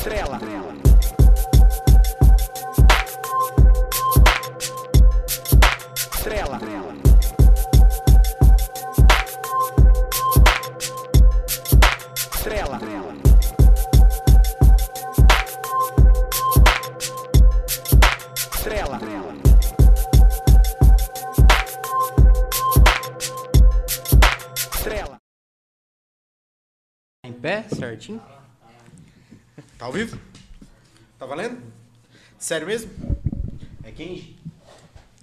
Estrela. Estrela. Estrela. Estrela. Estrela. Em pé, certinho? Tá ao vivo? Tá valendo? Sério mesmo? É quente?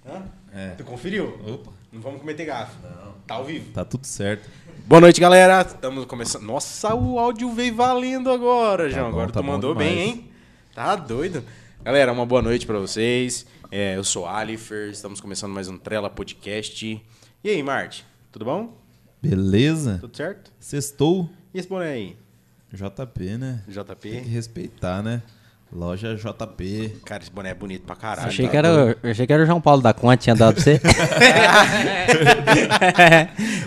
Hã? É. Tu conferiu? Opa, Não vamos cometer gafe. Não. Tá ao vivo. tá tudo certo. Boa noite, galera. Estamos começando. Nossa, o áudio veio valendo agora, João. bom, agora tá tu mandou demais. bem, hein? Tá doido. Galera, uma boa noite pra vocês. É, eu sou Alifer, estamos começando mais um Trela Podcast. E aí, Marte? Tudo bom? Beleza? Tudo certo? Sextou? E esse boné aí? JP, né? Tem que JP? respeitar, né? Loja JP. Cara, esse boné é bonito pra caralho. achei, tá que era, eu achei que era o João Paulo da Conte, tinha dado pra você.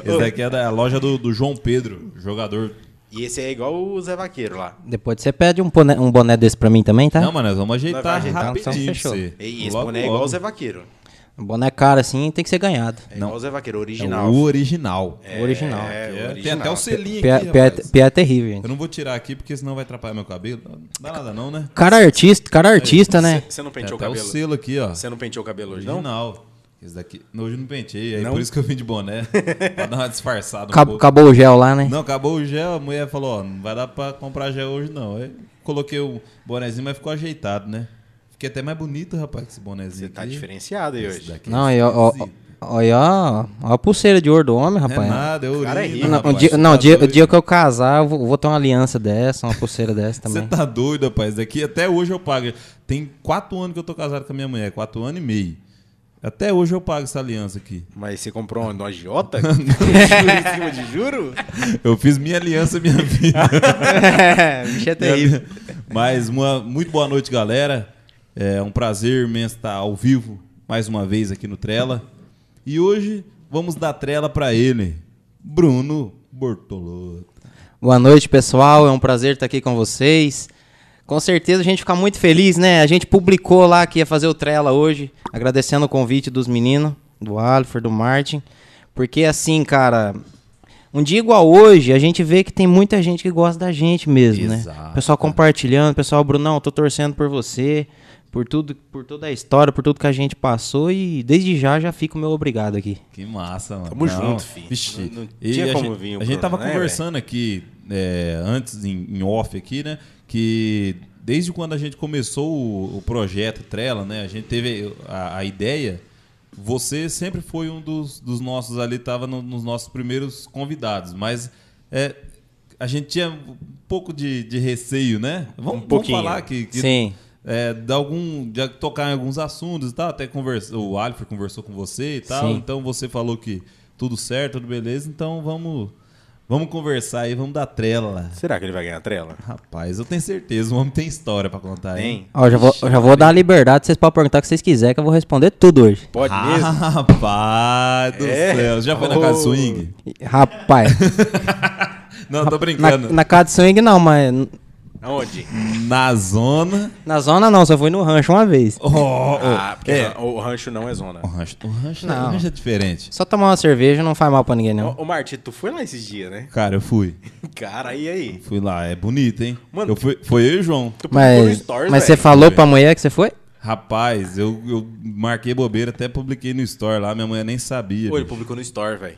Esse daqui é da loja do, do João Pedro, jogador. E esse é igual o Zé Vaqueiro lá. Depois você pede um boné, um boné desse pra mim também, tá? Não, mano, nós vamos ajeitar ajeitar, então rapidinho pra fechou. você. E esse Logo, boné é igual logo. o Zé Vaqueiro. Um boné caro assim tem que ser ganhado. É igual o Zé Vaqueiro, É original. o original. O original. É, o É, original. tem até o selinho aqui, pé, é terrível, gente. Eu não vou tirar aqui porque senão vai atrapalhar meu cabelo. Não dá nada não, né? Cara artista, cara artista, né? Você não penteou o até o cabelo? selo aqui, ó. Você não penteou o cabelo hoje, não? Original. Esse daqui. Hoje eu não pentei, aí Não? por isso que eu vim de boné. pra dar uma disfarçada um Acabou, pouco. acabou o gel lá, né? Não, acabou o gel, a mulher falou, ó, não vai dar pra comprar gel hoje não. Aí coloquei o bonezinho, mas ficou ajeitado, né? Fiquei até mais bonito, rapaz, com esse bonezinho Você tá aqui. diferenciado aí Esse hoje. daqui Não, é aí, ó, ó, esquisito. ó, aí, ó, ó a pulseira de ouro do homem, É rapaz. nada, é cara é rico. Não, dia, você não, tá o dia, o doido. dia que eu casar, eu vou, vou ter uma aliança dessa, uma pulseira dessa Você também. tá doido, rapaz. Daqui até hoje eu pago. Tem quatro anos que eu tô casado com a minha mulher, quatro anos e meio. Até hoje eu pago essa aliança aqui. Mas você comprou uma no agiota? juro em cima de juro? Eu fiz minha aliança, minha vida. é, bicho é terrível. Mas uma muito boa noite, galera. É um prazer imenso estar ao vivo mais uma vez aqui no Trela. E hoje vamos dar trela para ele, Bruno Bortolotto. Boa noite, pessoal. É um prazer estar aqui com vocês. Com certeza a gente fica muito feliz, né? A gente publicou lá que ia fazer o Trela hoje, agradecendo o convite dos meninos, do Alfred, do Martin. Porque assim, cara, um dia igual hoje, a gente vê que tem muita gente que gosta da gente mesmo, né? Exato. O pessoal compartilhando, pessoal, Brunão, tô torcendo por você, por tudo, por toda a história, por tudo que a gente passou e desde já já fico meu obrigado aqui. Que massa, mano. Tamo junto, fi. Vixe. Não- não E tinha a como gente, vir o A gente tava né, conversando aqui é, antes, em, em off aqui, né? Que desde quando a gente começou o, o projeto Trela, né? A gente teve a, a ideia. Você sempre foi um dos, dos nossos ali, tava no- nos nossos primeiros convidados. Mas é, a gente tinha um pouco de, de receio, né? Vamos, vamos pouquinho. falar que, que Sim. É, de algum, de tocar em alguns assuntos e tal, até conversa, o Alfred conversou com você e tal, Sim. então você falou que tudo certo, tudo beleza, então vamos vamos conversar aí, vamos dar trela. Será que ele vai ganhar a trela? Rapaz, eu tenho certeza, o homem tem história pra contar, hein? Tem? Ó, eu já vou, eu já vou dar a liberdade, vocês podem perguntar o que vocês quiserem, que eu vou responder tudo hoje. Pode Ah, mesmo? Rapaz do É? céu, já foi na Oh. casa swing? Rapaz, Não, tô na, brincando. na casa de swing não, mas Aonde? Na zona. na zona não, só fui no rancho uma vez. Oh, oh, Ah, porque é. o rancho não é zona. O rancho, o rancho, Não. o rancho é diferente. Só tomar uma cerveja não faz mal pra ninguém, não. Ô, ô Marti, tu foi lá esses dias, né? Cara, eu fui. Cara, e aí? Fui lá, é bonito, hein? Mano, eu fui, foi eu e o João. Mas, Stories, mas você falou pra mulher que você foi? Rapaz, eu, eu marquei bobeira, até publiquei no store lá, minha mãe nem sabia. Pô, ele publicou no Store, velho.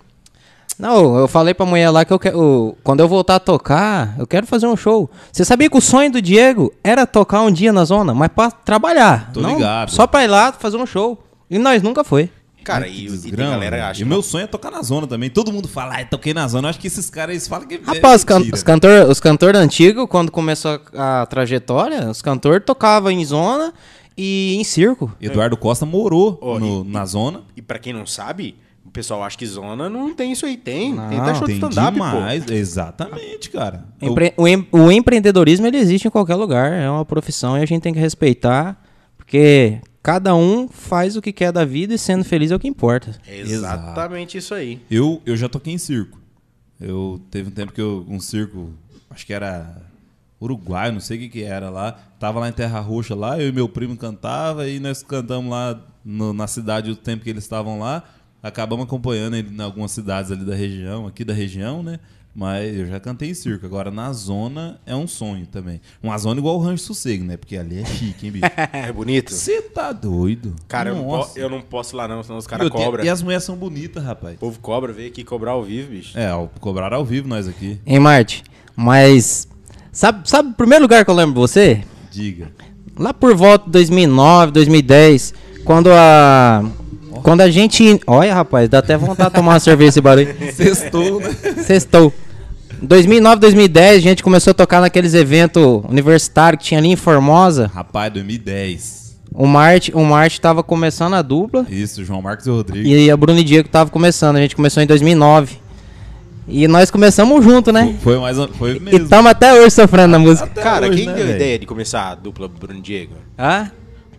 Não, eu falei pra mulher lá que eu quero. Quando eu voltar a tocar, eu quero fazer um show. Você sabia que o sonho do Diego era tocar um dia na zona, mas pra trabalhar. Tô não ligado. Só pra ir lá fazer um show. E nós nunca foi. Cara, e, e tem desgrama, galera acha E o meu sonho é tocar na zona também. Todo mundo fala, ah, toquei na zona. Eu acho que esses caras eles falam que. Rapaz, os, é can mentira. os cantor, os cantor antigos, quando começou a, a trajetória, os cantores tocavam em zona e em circo. Eduardo Costa morou Ó, no- e- na zona. E pra quem não sabe, o pessoal acha que zona não tem isso aí. Tem. Não, tem até show de Tem stand-up, pô. demais. Exatamente, cara. Empre- o, em- o empreendedorismo ele existe em qualquer lugar, é uma profissão e a gente tem que respeitar, porque cada um faz o que quer da vida e sendo feliz é o que importa. É exatamente isso aí. Eu, eu já toquei em circo. Eu teve um tempo que eu um circo, acho que era Uruguai, não sei o que que era lá. Tava lá em Terra Roxa lá, eu e meu primo cantava e nós cantamos lá no- na cidade o tempo que eles estavam lá. Acabamos acompanhando ele em algumas cidades ali da região, aqui da região, né? Mas eu já cantei em circo. Agora na zona é um sonho também. Uma zona igual o Rancho Sossego, né? Porque ali é chique, hein, bicho? É bonito? Você tá doido? Cara, eu não, po- Nossa. eu não posso ir lá não, senão os caras cobram. E as mulheres são bonitas, rapaz. O povo cobra, veio aqui cobrar ao vivo, bicho. É, cobraram ao vivo nós aqui. Hein, Marte? Mas. Sabe, sabe o primeiro lugar que eu lembro de você? Diga. Lá por volta de 2009, 2010, quando a. Quando a gente. Olha, rapaz, dá até vontade de tomar uma cerveja esse barulho. Sextou, né? Sextou. 2009, 2010, a gente começou a tocar naqueles eventos universitários que tinha ali em Formosa. Rapaz, 2010. O Marte, o Marte tava começando a dupla Isso, João Marcos e Rodrigo. e a Bruno e Diego tava começando. A gente começou em 2009. E nós começamos junto, né? Foi mais um- foi E mesmo. estamos até hoje sofrendo na música. Cara, hoje, quem né, deu a ideia de começar a dupla Bruno e Diego? Ah?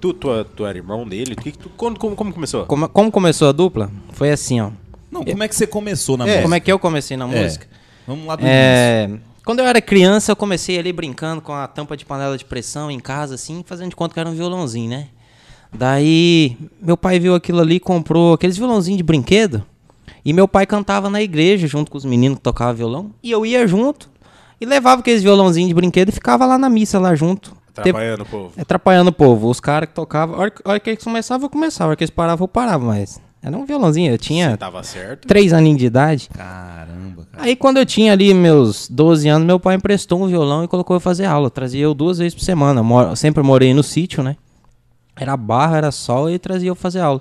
Tu, tu, tu era irmão dele? Que que tu- quando, como, como começou? Como, como começou a dupla? Foi assim, ó. Não, como é que você começou na É, música? Como é que eu comecei na É. música? Vamos lá do início. É, quando eu era criança, eu comecei ali brincando com a tampa de panela de pressão em casa, assim, fazendo de conta que era um violãozinho, né? Daí, meu pai viu aquilo ali, comprou aqueles violãozinhos de brinquedo. E meu pai cantava na igreja junto com os meninos que tocavam violão. E eu ia junto e levava aqueles violãozinhos de brinquedo e ficava lá na missa, lá junto. Teve- Atrapalhando o povo. Atrapalhando o povo. Os caras que tocavam. A hora, que- a hora que eles começavam, eu começava. A hora que eles paravam, eu parava. Mas era um violãozinho. Eu tinha Tava certo. três aninhos de idade. Caramba, cara. Aí quando eu tinha ali meus 12 anos, meu pai emprestou um violão e colocou eu fazer aula. Trazia eu duas vezes por semana. Moro- eu sempre morei no sítio, né? Era barra, era sol e trazia eu fazer aula.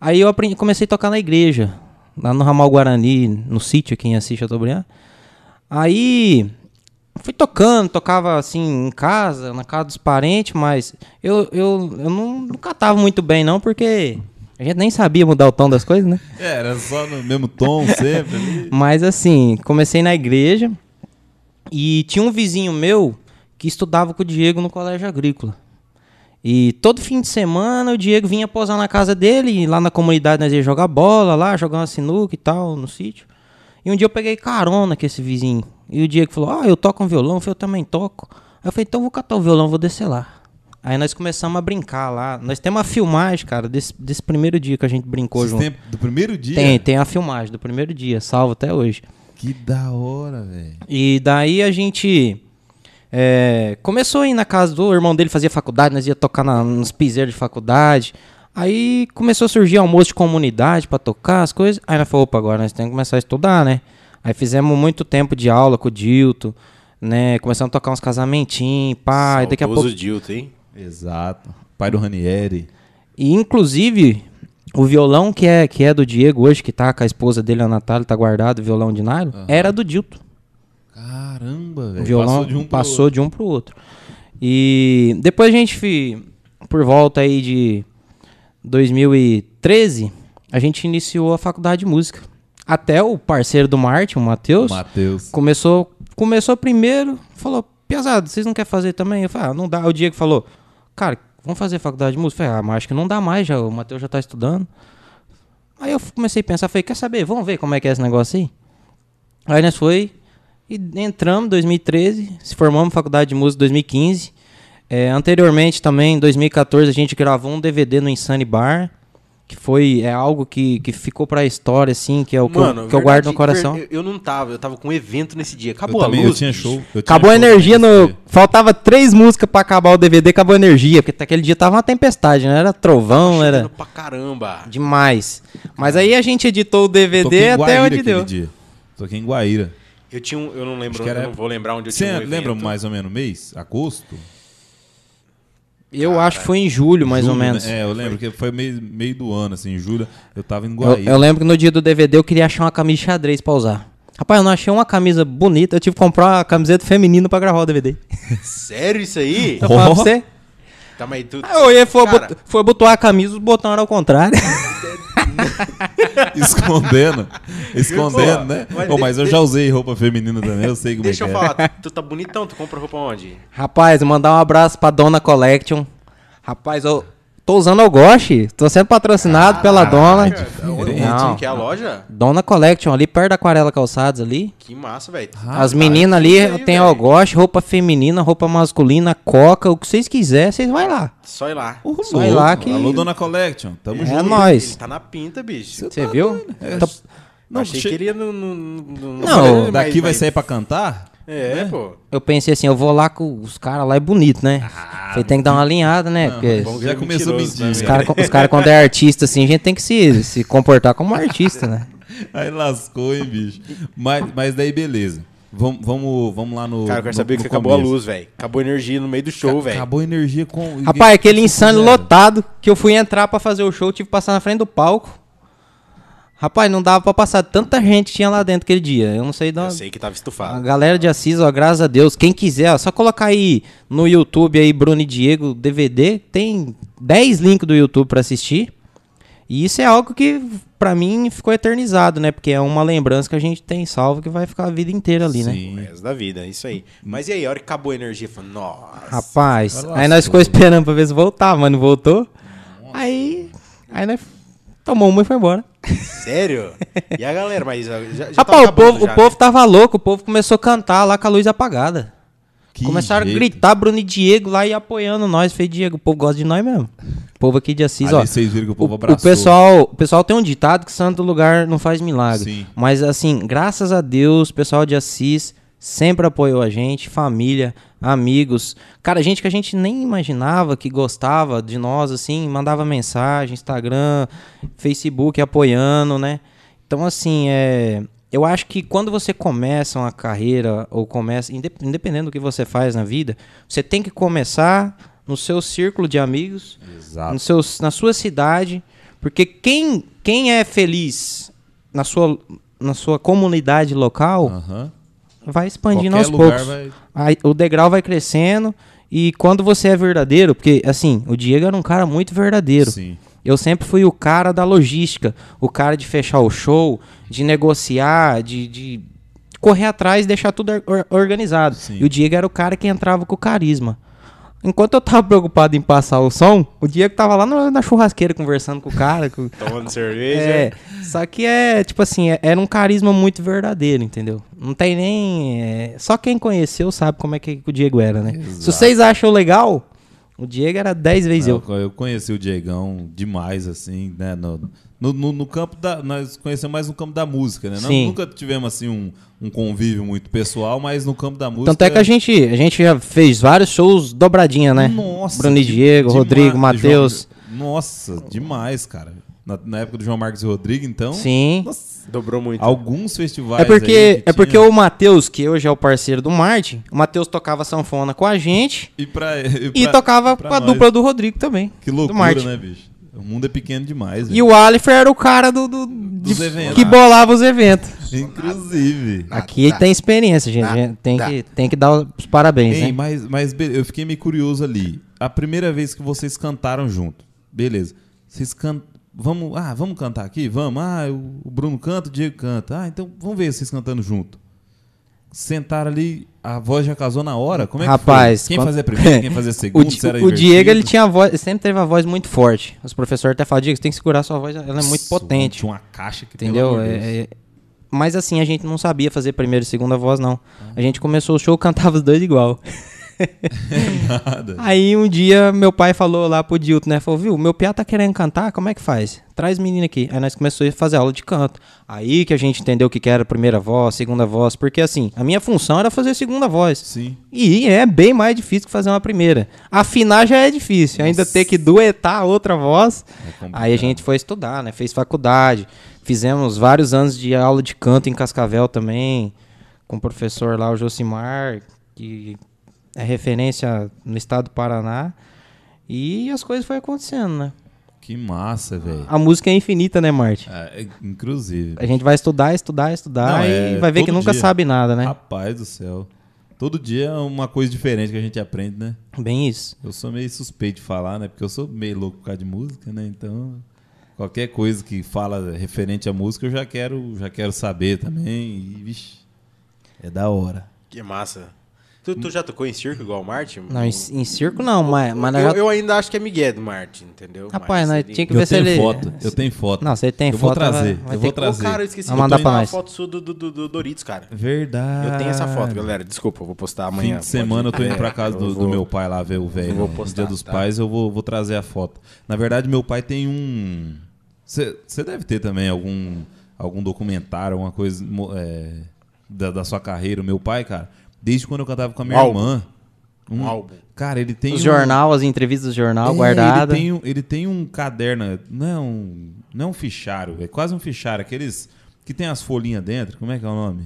Aí eu aprendi, comecei a tocar na igreja, lá no Ramal Guarani, no sítio aqui em Assis Chateaubriand. Aí fui tocando, tocava assim em casa, na casa dos parentes, mas eu, eu, eu não, não muito bem não, porque a gente nem sabia mudar o tom das coisas, né? É, era só no mesmo tom sempre. Mas assim, comecei na igreja e tinha um vizinho meu que estudava com o Diego no colégio agrícola. E todo fim de semana o Diego vinha posar na casa dele, e lá na comunidade nós ia jogar bola lá, jogar uma sinuca e tal, no sítio. E um dia eu peguei carona com esse vizinho. E o Diego falou: Ah, eu toco um violão, eu falei, eu também toco. Aí eu falei, então eu vou catar o violão, vou descer lá. Aí nós começamos a brincar lá. Nós temos uma filmagem, cara, desse, desse primeiro dia que a gente brincou Esse junto. do primeiro dia? Tem, tem a filmagem do primeiro dia, salvo até hoje. Que da hora, velho. E daí a gente é, começou a ir na casa do irmão dele, fazia faculdade, nós ia tocar na, nos piseiros de faculdade. Aí começou a surgir almoço de comunidade pra tocar as coisas. Aí nós falamos, opa, agora nós temos que começar a estudar, né? Aí fizemos muito tempo de aula com o Dilton, né? Começamos a tocar uns casamentinhos, e daqui a pouco... Saudoso Dilton, hein? Exato. Pai do Ranieri. E inclusive, o violão que é, que é do Diego hoje, que tá com a esposa dele, a Natália, tá guardado, o violão de nylon, era do Dilton. Caramba, O velho. violão Passou de um pro passou outro. de um pro outro. E depois a gente, por volta aí de 2013, a gente iniciou a faculdade de música. Até o parceiro do Martin, o Matheus, Matheus. começou, começou primeiro, falou, Piazada, vocês não querem fazer também? Eu falei, ah, não dá. O Diego falou, cara, vamos fazer faculdade de música? Eu falei, ah, mas acho que não dá mais, já, o Matheus já tá estudando. Aí eu comecei a pensar, falei, quer saber, vamos ver como é que é esse negócio aí? Aí nós foi e entramos em 2013, se formamos na faculdade de música em 2015. É, anteriormente também, em 2014, a gente gravou um DVD no Insane Bar, que foi é algo que, que ficou pra história, assim, que é o que, eu, que eu guardo no coração. ver- Eu, eu não tava, eu tava com um evento nesse dia. Eu Acabou também, a eu luz. tinha bicho. show. eu tinha Acabou a show energia nesse no. dia. Faltava três músicas pra acabar o DVD, acabou a energia, porque aquele dia tava uma tempestade, né? Era trovão, era Chovendo pra caramba. demais. Mas aí a gente editou o Toquei DVD em até Guaíra onde aquele deu. dia. Toquei em Guaíra. Eu tinha um, eu não lembro, Acho que era- eu não vou lembrar onde eu Você tinha um evento. lembra mais ou menos o mês? Agosto? Eu acho que foi em julho, mais ou Julho, menos. né? É, eu lembro que foi meio, meio do ano, assim, em julho. Eu tava em Eu, Guaíra. eu lembro que no dia do DVD eu queria achar uma camisa de xadrez pra usar. Rapaz, eu não achei uma camisa bonita, eu tive que comprar uma camiseta feminina pra gravar o DVD. Sério isso aí? Eu falava pra Ó. você? Tá, mas tu... Aí eu ia, foi, Cara, foi abotoar a camisa, os botões eram ao contrário. Escondendo. Escondendo, Pô, né? mas Pô, mas eu já usei roupa feminina também, eu sei como Deixa é eu que é. falar, tu tá bonitão, tu compra roupa onde? Rapaz, mandar um abraço pra Dona Collection. Rapaz, eu Tô usando o Goshi, tô sendo patrocinado pela dona. Onde Não. que é a loja? Dona Collection, ali perto da Aquarela Calçados ali. Que massa, velho. As meninas ali aí, tem velho. algoche, roupa feminina, roupa masculina, coca, o que vocês quiserem, vocês vai lá. Só ir lá. Ô, Só ir lá que- Alô, Dona Collection. Tamo É junto. nóis. Ele tá na pinta, bicho. Você viu? Tá- Não, Achei che- que ele ia no... no, no- Não, mas- Daqui vai mas- sair pra cantar? É, pô. Eu pensei assim, eu vou lá com os caras lá é bonito, né? Você tem que dar uma alinhada, né? Porque bom Já começou a mentiroso mentir. os caras, cara, quando é artista, assim, a gente tem que se, se comportar como artista, né? Aí lascou, hein, bicho. Mas, mas daí, beleza. Vamos, vamos, vamos lá no. Cara, eu quero no- saber no que acabou a luz, velho. Acabou a energia no meio do show, velho. Acabou a energia com. Rapaz, aquele insano lotado que eu fui entrar pra fazer o show, tive que passar na frente do palco. Rapaz, não dava pra passar tanta gente tinha lá dentro aquele dia. Eu não sei de Eu sei que tava A estufado. galera de Assis, ó, graças a Deus. Quem quiser, ó, só colocar aí no YouTube aí Bruno e Diego DVD, tem 10 links do YouTube pra assistir. E isso é algo que pra mim ficou eternizado, né? Porque é uma lembrança que a gente tem salvo que vai ficar a vida inteira ali, né? Sim. O resto da vida, isso aí. Mas e aí, a hora que acabou a energia, falou, nossa. Rapaz, aí nós ficou esperando pra ver se voltava, mas não voltou. Aí, aí nós tomou uma e foi embora. Sério? E a galera, mas já, já tava Rapaz, o povo, já, o povo né? tava louco, o povo começou a cantar lá com a luz apagada. Que Começaram jeito. a gritar Bruno e Diego lá e apoiando nós. Falei, Diego, o povo gosta de nós mesmo. O povo aqui de Assis, Ali ó. vocês viram que o povo O, abraçou. o pessoal, o pessoal tem um ditado que santo lugar não faz milagre. Sim. Mas assim, graças a Deus, o pessoal de Assis sempre apoiou a gente, família, amigos. Cara, gente que a gente nem imaginava que gostava de nós, assim, mandava mensagem, Instagram, Facebook apoiando, né? Então, assim, é. Eu acho que quando você começa uma carreira, ou começa, inde- independente do que você faz na vida, você tem que começar no seu círculo de amigos, Exato. no seus, na sua cidade, porque quem, quem é feliz na sua, na sua comunidade local. Vai expandindo Qualquer aos poucos. vai- Aí, o degrau vai crescendo e quando você é verdadeiro, porque assim, o Diego era um cara muito verdadeiro. Sim. Eu sempre fui o cara da logística, o cara de fechar o show, de negociar, de, de correr atrás e deixar tudo or- or- organizado. Sim. E o Diego era o cara que entrava com carisma. Enquanto eu tava preocupado em passar o som, o Diego tava lá na, na churrasqueira conversando com o cara. com- Tomando cerveja. é, só que é, tipo assim, é- era um carisma muito verdadeiro, entendeu? Não tem nem. é, só quem conheceu sabe como é que o Diego era, né? Se Exato. vocês acham legal, o Diego era 10 vezes eu. Não, eu conheci o Diegão demais, assim, né? No, no, no- no campo da. Nós conhecemos mais no campo da música, né? Nós Sim. nunca tivemos, assim, um, um convívio muito pessoal, mas no campo da música. Tanto é que a gente, a gente já fez vários shows dobradinha, né? Nossa. Bruno e de- Diego, dema- Rodrigo, Matheus. Nossa, demais, cara. Na, na época do João Marcos e Rodrigo, então. Sim. Nossa, Dobrou muito. alguns festivais. É porque, é porque o Matheus, que hoje é o parceiro do Martin, o Matheus tocava sanfona com a gente E, pra, e, e pra- tocava pra com a nós. dupla do Rodrigo também. Que loucura, né, bicho? O mundo é pequeno demais. E o Alifer era o cara do, do- de- eventos. que bolava os eventos. Inclusive. Aqui tá. tem experiência, gente. Tem, tá. que, tem que dar os parabéns, Ei, né? mas, mas eu fiquei meio curioso ali. A primeira vez que vocês cantaram junto. Beleza. Vocês cantam. Vamos, ah, vamos cantar aqui? Vamos. Ah, o o Bruno canta, o Diego canta. Ah, então vamos ver vocês cantando junto. Sentaram ali, a voz já casou na hora? Como é Rapaz, que foi? Quem quando- fazia primeiro, quem fazia O, segundo? Se era o Diego, ele tinha a voz, sempre teve a voz muito forte. Os professores até falam, Diego, você tem que segurar sua voz, ela é muito Nossa, potente. Tinha uma caixa que Entendeu? É- é- Mas assim, a gente não sabia fazer primeira e segunda voz, não. A gente começou o show, cantava os dois igual. Nada. Aí um dia meu pai falou lá pro Dilton, né? Falou, viu, meu piá tá querendo cantar, como é que faz? Traz menina aqui. Aí nós começamos a fazer aula de canto. Aí que a gente entendeu o que era primeira voz, segunda voz, porque assim, a minha função era fazer segunda voz. Sim. E é bem mais difícil que fazer uma primeira. Afinar já é difícil, ainda ter que duetar a outra voz. É. Aí a gente foi estudar, né? Fez faculdade. Fizemos vários anos de aula de canto em Cascavel também, com o professor lá, o Josimar, que é referência no estado do Paraná. E as coisas foram acontecendo, né? Que massa, velho. A música é infinita, né, Marte? Ah, é, inclusive. A gente vai estudar, estudar, estudar Não, e é vai ver que nunca dia. sabe nada, né? Rapaz do céu. Todo dia é uma coisa diferente que a gente aprende, né? Bem isso. Eu sou meio suspeito de falar, né? Porque eu sou meio louco por causa de música, né? Então, qualquer coisa que fala referente à música, eu já quero, já quero saber também. E, vixe, é da hora. Que massa. Tu, tu já tocou em circo igual o Martin? Não, em, em circo não, mas, mas eu, já- eu ainda acho que é Miguel do Martin, entendeu? Rapaz, nós tinha que Eu ver se tenho ele. foto, eu tenho foto. Não, você tem eu foto. vou trazer, vai- vai eu ter vou que- Ô, trazer. cara, eu esqueci de mandar pra uma nós. foto sua do, do, do- do Doritos, cara. Verdade. Eu tenho essa foto, galera. Desculpa, eu vou postar amanhã. Fim de semana eu tô indo pra casa do, eu do vou- meu pai lá ver o velho. eu vou no postar, Dia dos tá? Pais eu vou, vou trazer a foto. Na verdade, meu pai tem um. Você deve ter também algum, algum documentário, alguma coisa é, da, da sua carreira. O meu pai, cara, desde quando eu cantava com a minha Um álbum. irmã. Um álbum. Cara, ele tem Os um, jornal, as entrevistas do jornal É, guardada. Ele tem, um, ele tem um caderno, não é um, não é um fichário, é quase um fichário, aqueles que tem as folhinhas dentro, como é que é o nome?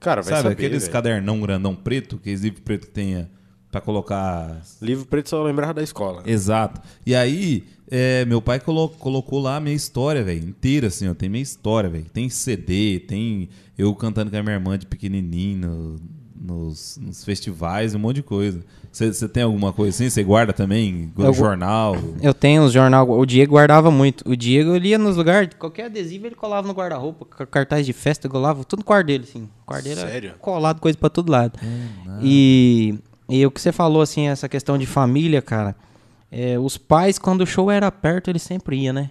Cara, vai Sabe, saber, aqueles velho. cadernão grandão preto, aqueles livros preto que tenha pra colocar... Livro preto só lembrava da escola. Exato. E aí, é, meu pai colo- colocou lá a minha história, velho, inteira, assim, ó, tem minha história, velho. Tem CD, tem eu cantando com a minha irmã de pequenininho no- nos, nos festivais, um monte de coisa. Você tem alguma coisa assim? Você guarda também? Eu- jornal? Eu tenho os jornal. O Diego guardava muito. O Diego ele ia nos lugares, qualquer adesivo ele colava no guarda-roupa, ca- cartaz de festa, colava tudo no quarto dele, assim. O quarto dele era Sério? colado, coisa pra todo lado. e, e o que você falou, assim, essa questão de família, cara. é, os pais, quando o show era perto, eles sempre iam, né?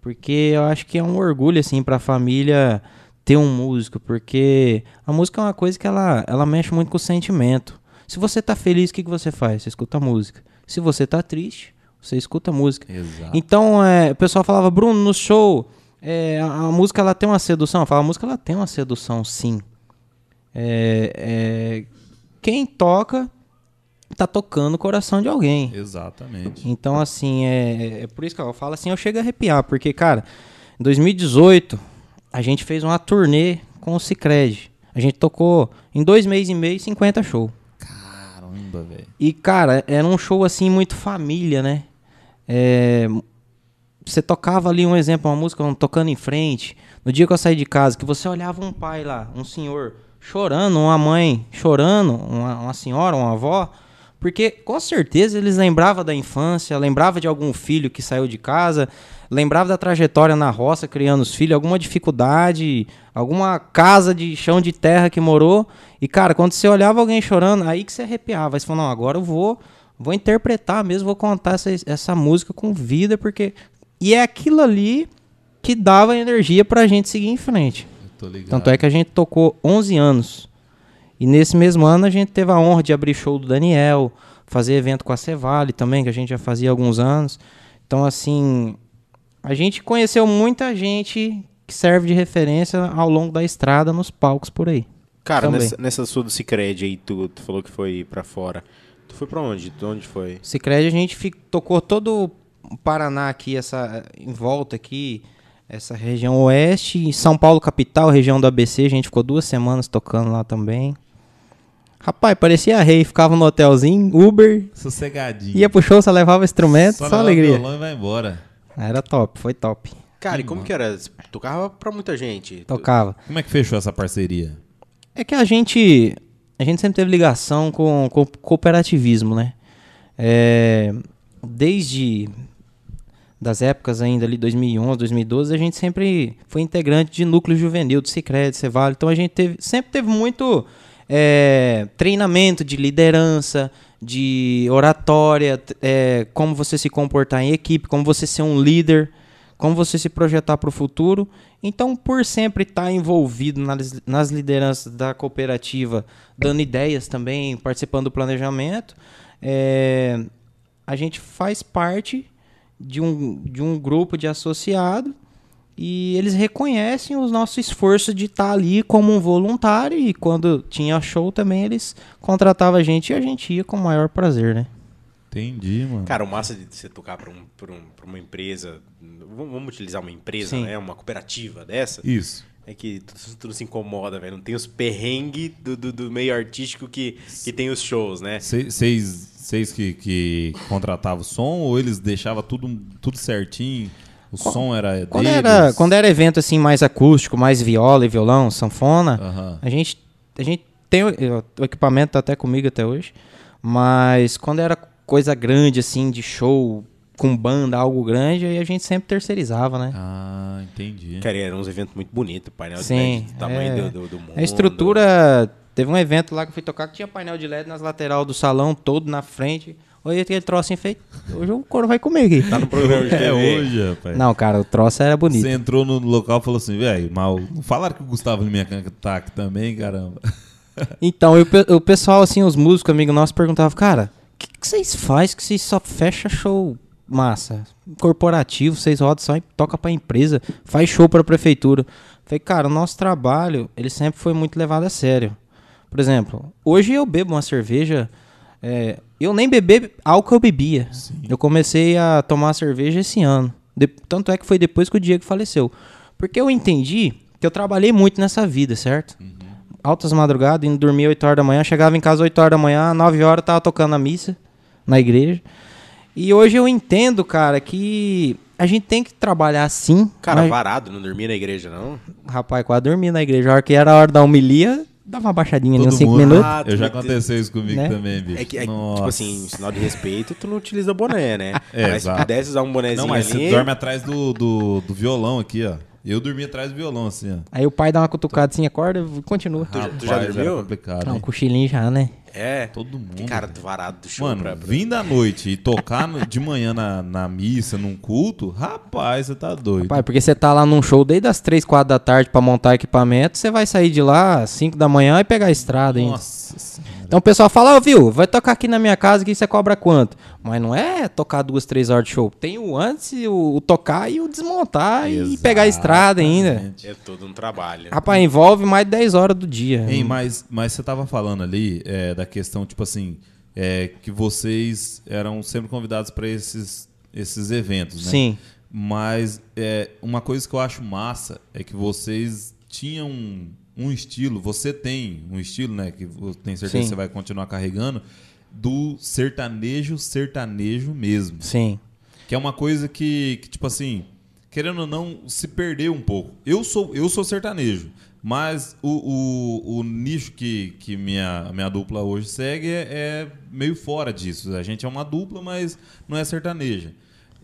Porque eu acho que é um orgulho, assim, pra família ter um músico. Porque a música é uma coisa que ela, ela mexe muito com o sentimento. Se você tá feliz, o que, que você faz? Você escuta a música. Se você tá triste, você escuta a música. Exato. Então, é, o pessoal falava, Bruno, no show, é, a, a música ela tem uma sedução. Eu falava, a música ela tem uma sedução, sim. É, é, quem toca, tá tocando o coração de alguém. Exatamente. Então, assim, é, é por isso que eu falo assim, eu chego a arrepiar, porque, cara, em 2018, a gente fez uma turnê com o Cicred. A gente tocou em dois meses e meio 50 shows. Caramba, velho. E, cara, era um show assim muito família, né? É, Você tocava ali um exemplo, uma música um tocando em frente. No dia que eu saí de casa, que você olhava um pai lá, um senhor chorando, uma mãe chorando, uma, uma senhora, uma avó. Porque com certeza eles lembravam da infância, lembrava de algum filho que saiu de casa, lembrava da trajetória na roça criando os filhos, alguma dificuldade, alguma casa de chão de terra que morou. E cara, quando você olhava alguém chorando, aí que você arrepiava. Aí você falou, não, agora eu vou, vou interpretar mesmo, vou contar essa, essa música com vida, porque. E é aquilo ali que dava energia pra gente seguir em frente. Tanto é que a gente tocou 11 anos. E nesse mesmo ano a gente teve a honra de abrir show do Daniel, fazer evento com a Cevale também, que a gente já fazia há alguns anos. Então, assim, a gente conheceu muita gente que serve de referência ao longo da estrada nos palcos por aí. Cara, nessa, nessa sua do Cicred aí, tu, tu falou que foi pra fora. Tu foi pra onde? De onde foi? Cicred a gente fi- tocou todo o Paraná aqui, essa em volta aqui, essa região oeste, São Paulo capital, região do ABC, a gente ficou duas semanas tocando lá também. Rapaz, parecia rei, ficava no hotelzinho, Uber, Sossegadinho. ia pro show, só levava instrumento, só, leva alegria. violão e vai embora. Era top, foi top. Cara, e como que era? Tocava pra muita gente. Tocava. Como é que fechou essa parceria? É que a gente, a gente sempre teve ligação com, com cooperativismo, né? É, desde das épocas ainda ali 2011, 2012, a gente sempre foi integrante de núcleo juvenil, do Cicred, Cevale. Então a gente teve, sempre teve muito é, treinamento de liderança, de oratória, é, como você se comportar em equipe, como você ser um líder, como você se projetar para o futuro. Então, por sempre estar envolvido nas, nas lideranças da cooperativa, dando ideias também, participando do planejamento, é, a gente faz parte de um, de um grupo de associado e eles reconhecem o nosso esforço de estar ali como um voluntário e quando tinha show também eles contratavam a gente e a gente ia com o maior prazer, né? Entendi, mano. Cara, o massa de você tocar pra, um, um, uma empresa. Vamos, utilizar uma empresa, Sim. né? Uma cooperativa dessa. Isso. É que tu, tu não se incomoda, velho. Não tem os perrengues do, do, do meio artístico que, que tem os shows, né? Vocês que, que contratavam o som ou eles deixavam tudo, tudo certinho? O som era Quando deles? era, quando era evento assim mais acústico, mais viola e violão, sanfona, a gente a gente tem o, o equipamento tá até comigo até hoje, mas quando era coisa grande assim de show com banda, algo grande, aí a gente sempre terceirizava, né? Ah, entendi. Cara, era uns eventos muito bonitos, painel Sim, de tamanho é. do, do, do mundo. A estrutura Teve um evento lá que eu fui tocar que tinha painel de LED nas lateral do salão, todo na frente. Hoje aquele troço enfeito. Hoje o couro vai comer aqui. Tá no programa de TV. É hoje, rapaz. Não, cara, o troço era bonito. Você entrou no local e falou assim, velho, mal. Não falaram que o Gustavo Lima tá aqui também, caramba. Então, e o, pe- o pessoal, assim, os músicos, amigos nossos, perguntavam, cara, o que, que vocês fazem que vocês só fecham show massa? Corporativo, vocês rodam só e toca pra empresa, faz show pra prefeitura. Falei, cara, o nosso trabalho, ele sempre foi muito levado a sério. Por exemplo, hoje eu bebo uma cerveja. é, eu nem beber álcool eu bebia. Eu comecei a tomar cerveja esse ano. De- tanto é que foi depois que o Diego faleceu. Porque eu entendi que eu trabalhei muito nessa vida, certo? Altas madrugadas, indo dormir 8 horas da manhã, chegava em casa 8 horas da manhã, 9 horas tava tocando a missa na igreja. E hoje eu entendo, cara, que a gente tem que trabalhar assim. Cara, mas- varado, não dormia na igreja, não? Rapaz, quase dormi na igreja. A hora que era a hora da homilia, dava uma baixadinha ali, uns 5 mundo- minutos. Ah, Eu já tu- aconteceu isso comigo né? também, bicho. É que, é tipo assim, sinal de respeito, tu não utiliza boné, né? É, mas se exato. pudesse usar um bonézinho Não, mas ali... você dorme atrás do, do, do violão aqui, ó. Eu dormi atrás do violão, assim, ó. Aí o pai dá uma cutucada assim, acorda e continua. já- tu já dormiu? Complicado, Não, hein? cochilinho já, né? É. Todo mundo. Que cara velho. varado do show Mano, pra... vim da noite e tocar no- de manhã na, na missa, num culto, rapaz, você tá doido. Pai, porque você tá lá num show desde as 3, 4 da tarde pra montar equipamento, você vai sair de lá às 5 da manhã e pegar a estrada ainda. Nossa senhora. Então o pessoal fala, ó, viu, vai tocar aqui na minha casa que você cobra quanto? Mas não é tocar duas, três horas de show. Tem o antes, o, o tocar e o desmontar e pegar a estrada ainda. Exatamente. É todo um trabalho. Rapaz, envolve mais de 10 horas do dia. Hein, mas, mas você tava falando ali é, da questão, tipo assim, é, que vocês eram sempre convidados para esses, esses eventos, né? Sim. Mas é, uma coisa que eu acho massa é que vocês tinham um, estilo, você tem um estilo, né? Que eu tenho certeza Sim. que você vai continuar carregando, do sertanejo, sertanejo mesmo. Sim. Que é uma coisa que, que, tipo assim, querendo ou não, se perdeu um pouco. Eu sou, eu sou sertanejo, mas o, o, o nicho que, que minha, minha dupla hoje segue é, é meio fora disso. A gente é uma dupla, mas não é sertaneja.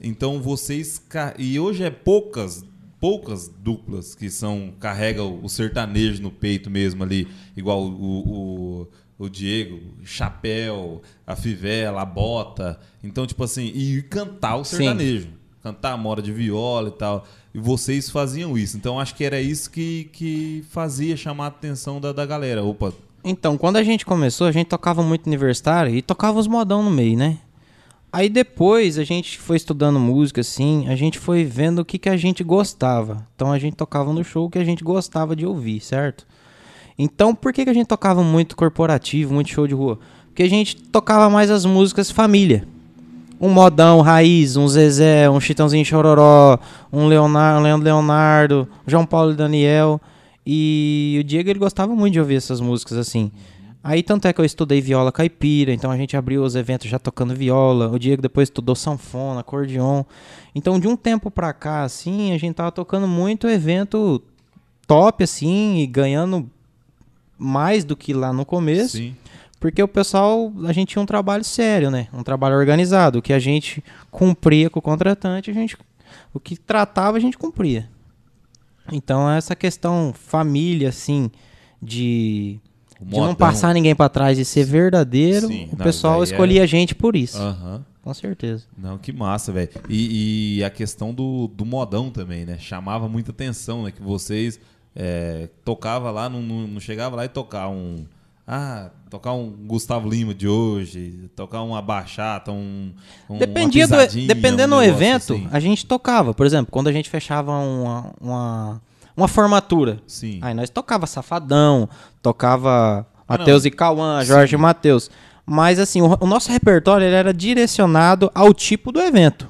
Então vocês. E hoje é poucas. Poucas duplas que são carregam o sertanejo no peito mesmo ali, igual o, o, o Diego, Chapéu, a Fivela, a Bota. Então, tipo assim, e cantar o Sim. sertanejo. Cantar a moda de viola e tal. E vocês faziam isso. Então, acho que era isso que, que fazia chamar a atenção da, da galera. Opa, Então, quando a gente começou, a gente tocava muito universitário e tocava os modão no meio, né? Aí depois a gente foi estudando música, assim, a gente foi vendo o que, que a gente gostava. Então a gente tocava no show o que a gente gostava de ouvir, certo? Então por que, que a gente tocava muito corporativo, muito show de rua? Porque a gente tocava mais as músicas família. Um modão, raiz, um Zezé, um Chitãozinho Chororó, um Leonardo, Leandro Leonardo, João Paulo e Daniel. E o Diego ele gostava muito de ouvir essas músicas assim. Aí tanto é que eu estudei viola caipira, então a gente abriu os eventos já tocando viola. O Diego depois estudou sanfona, acordeon. Então de um tempo pra cá assim, a gente tava tocando muito evento top assim e ganhando mais do que lá no começo. sim. Porque o pessoal, a gente tinha um trabalho sério, né? Um trabalho organizado. O que a gente cumpria com o contratante, a gente. O que tratava, a gente cumpria. Então, essa questão família, assim, de, de não passar ninguém pra trás e ser verdadeiro, Sim, o não, pessoal daí é- escolhia a gente por isso. Aham. Com certeza. Não, que massa, velho. E, e a questão do, do modão também, né? Chamava muita atenção, né? Que vocês é, tocava lá, não, não, chegava lá e tocar um. Ah, tocar um Gustavo Lima de hoje, tocar uma bachata, um. um Dependia do, dependendo um do evento, assim. a gente tocava. Por exemplo, quando a gente fechava uma, uma, uma formatura. Sim. Aí nós tocava Safadão, tocava Ah, Matheus e Cauã, Jorge e Matheus. Mas assim, o, o nosso repertório era direcionado ao tipo do evento.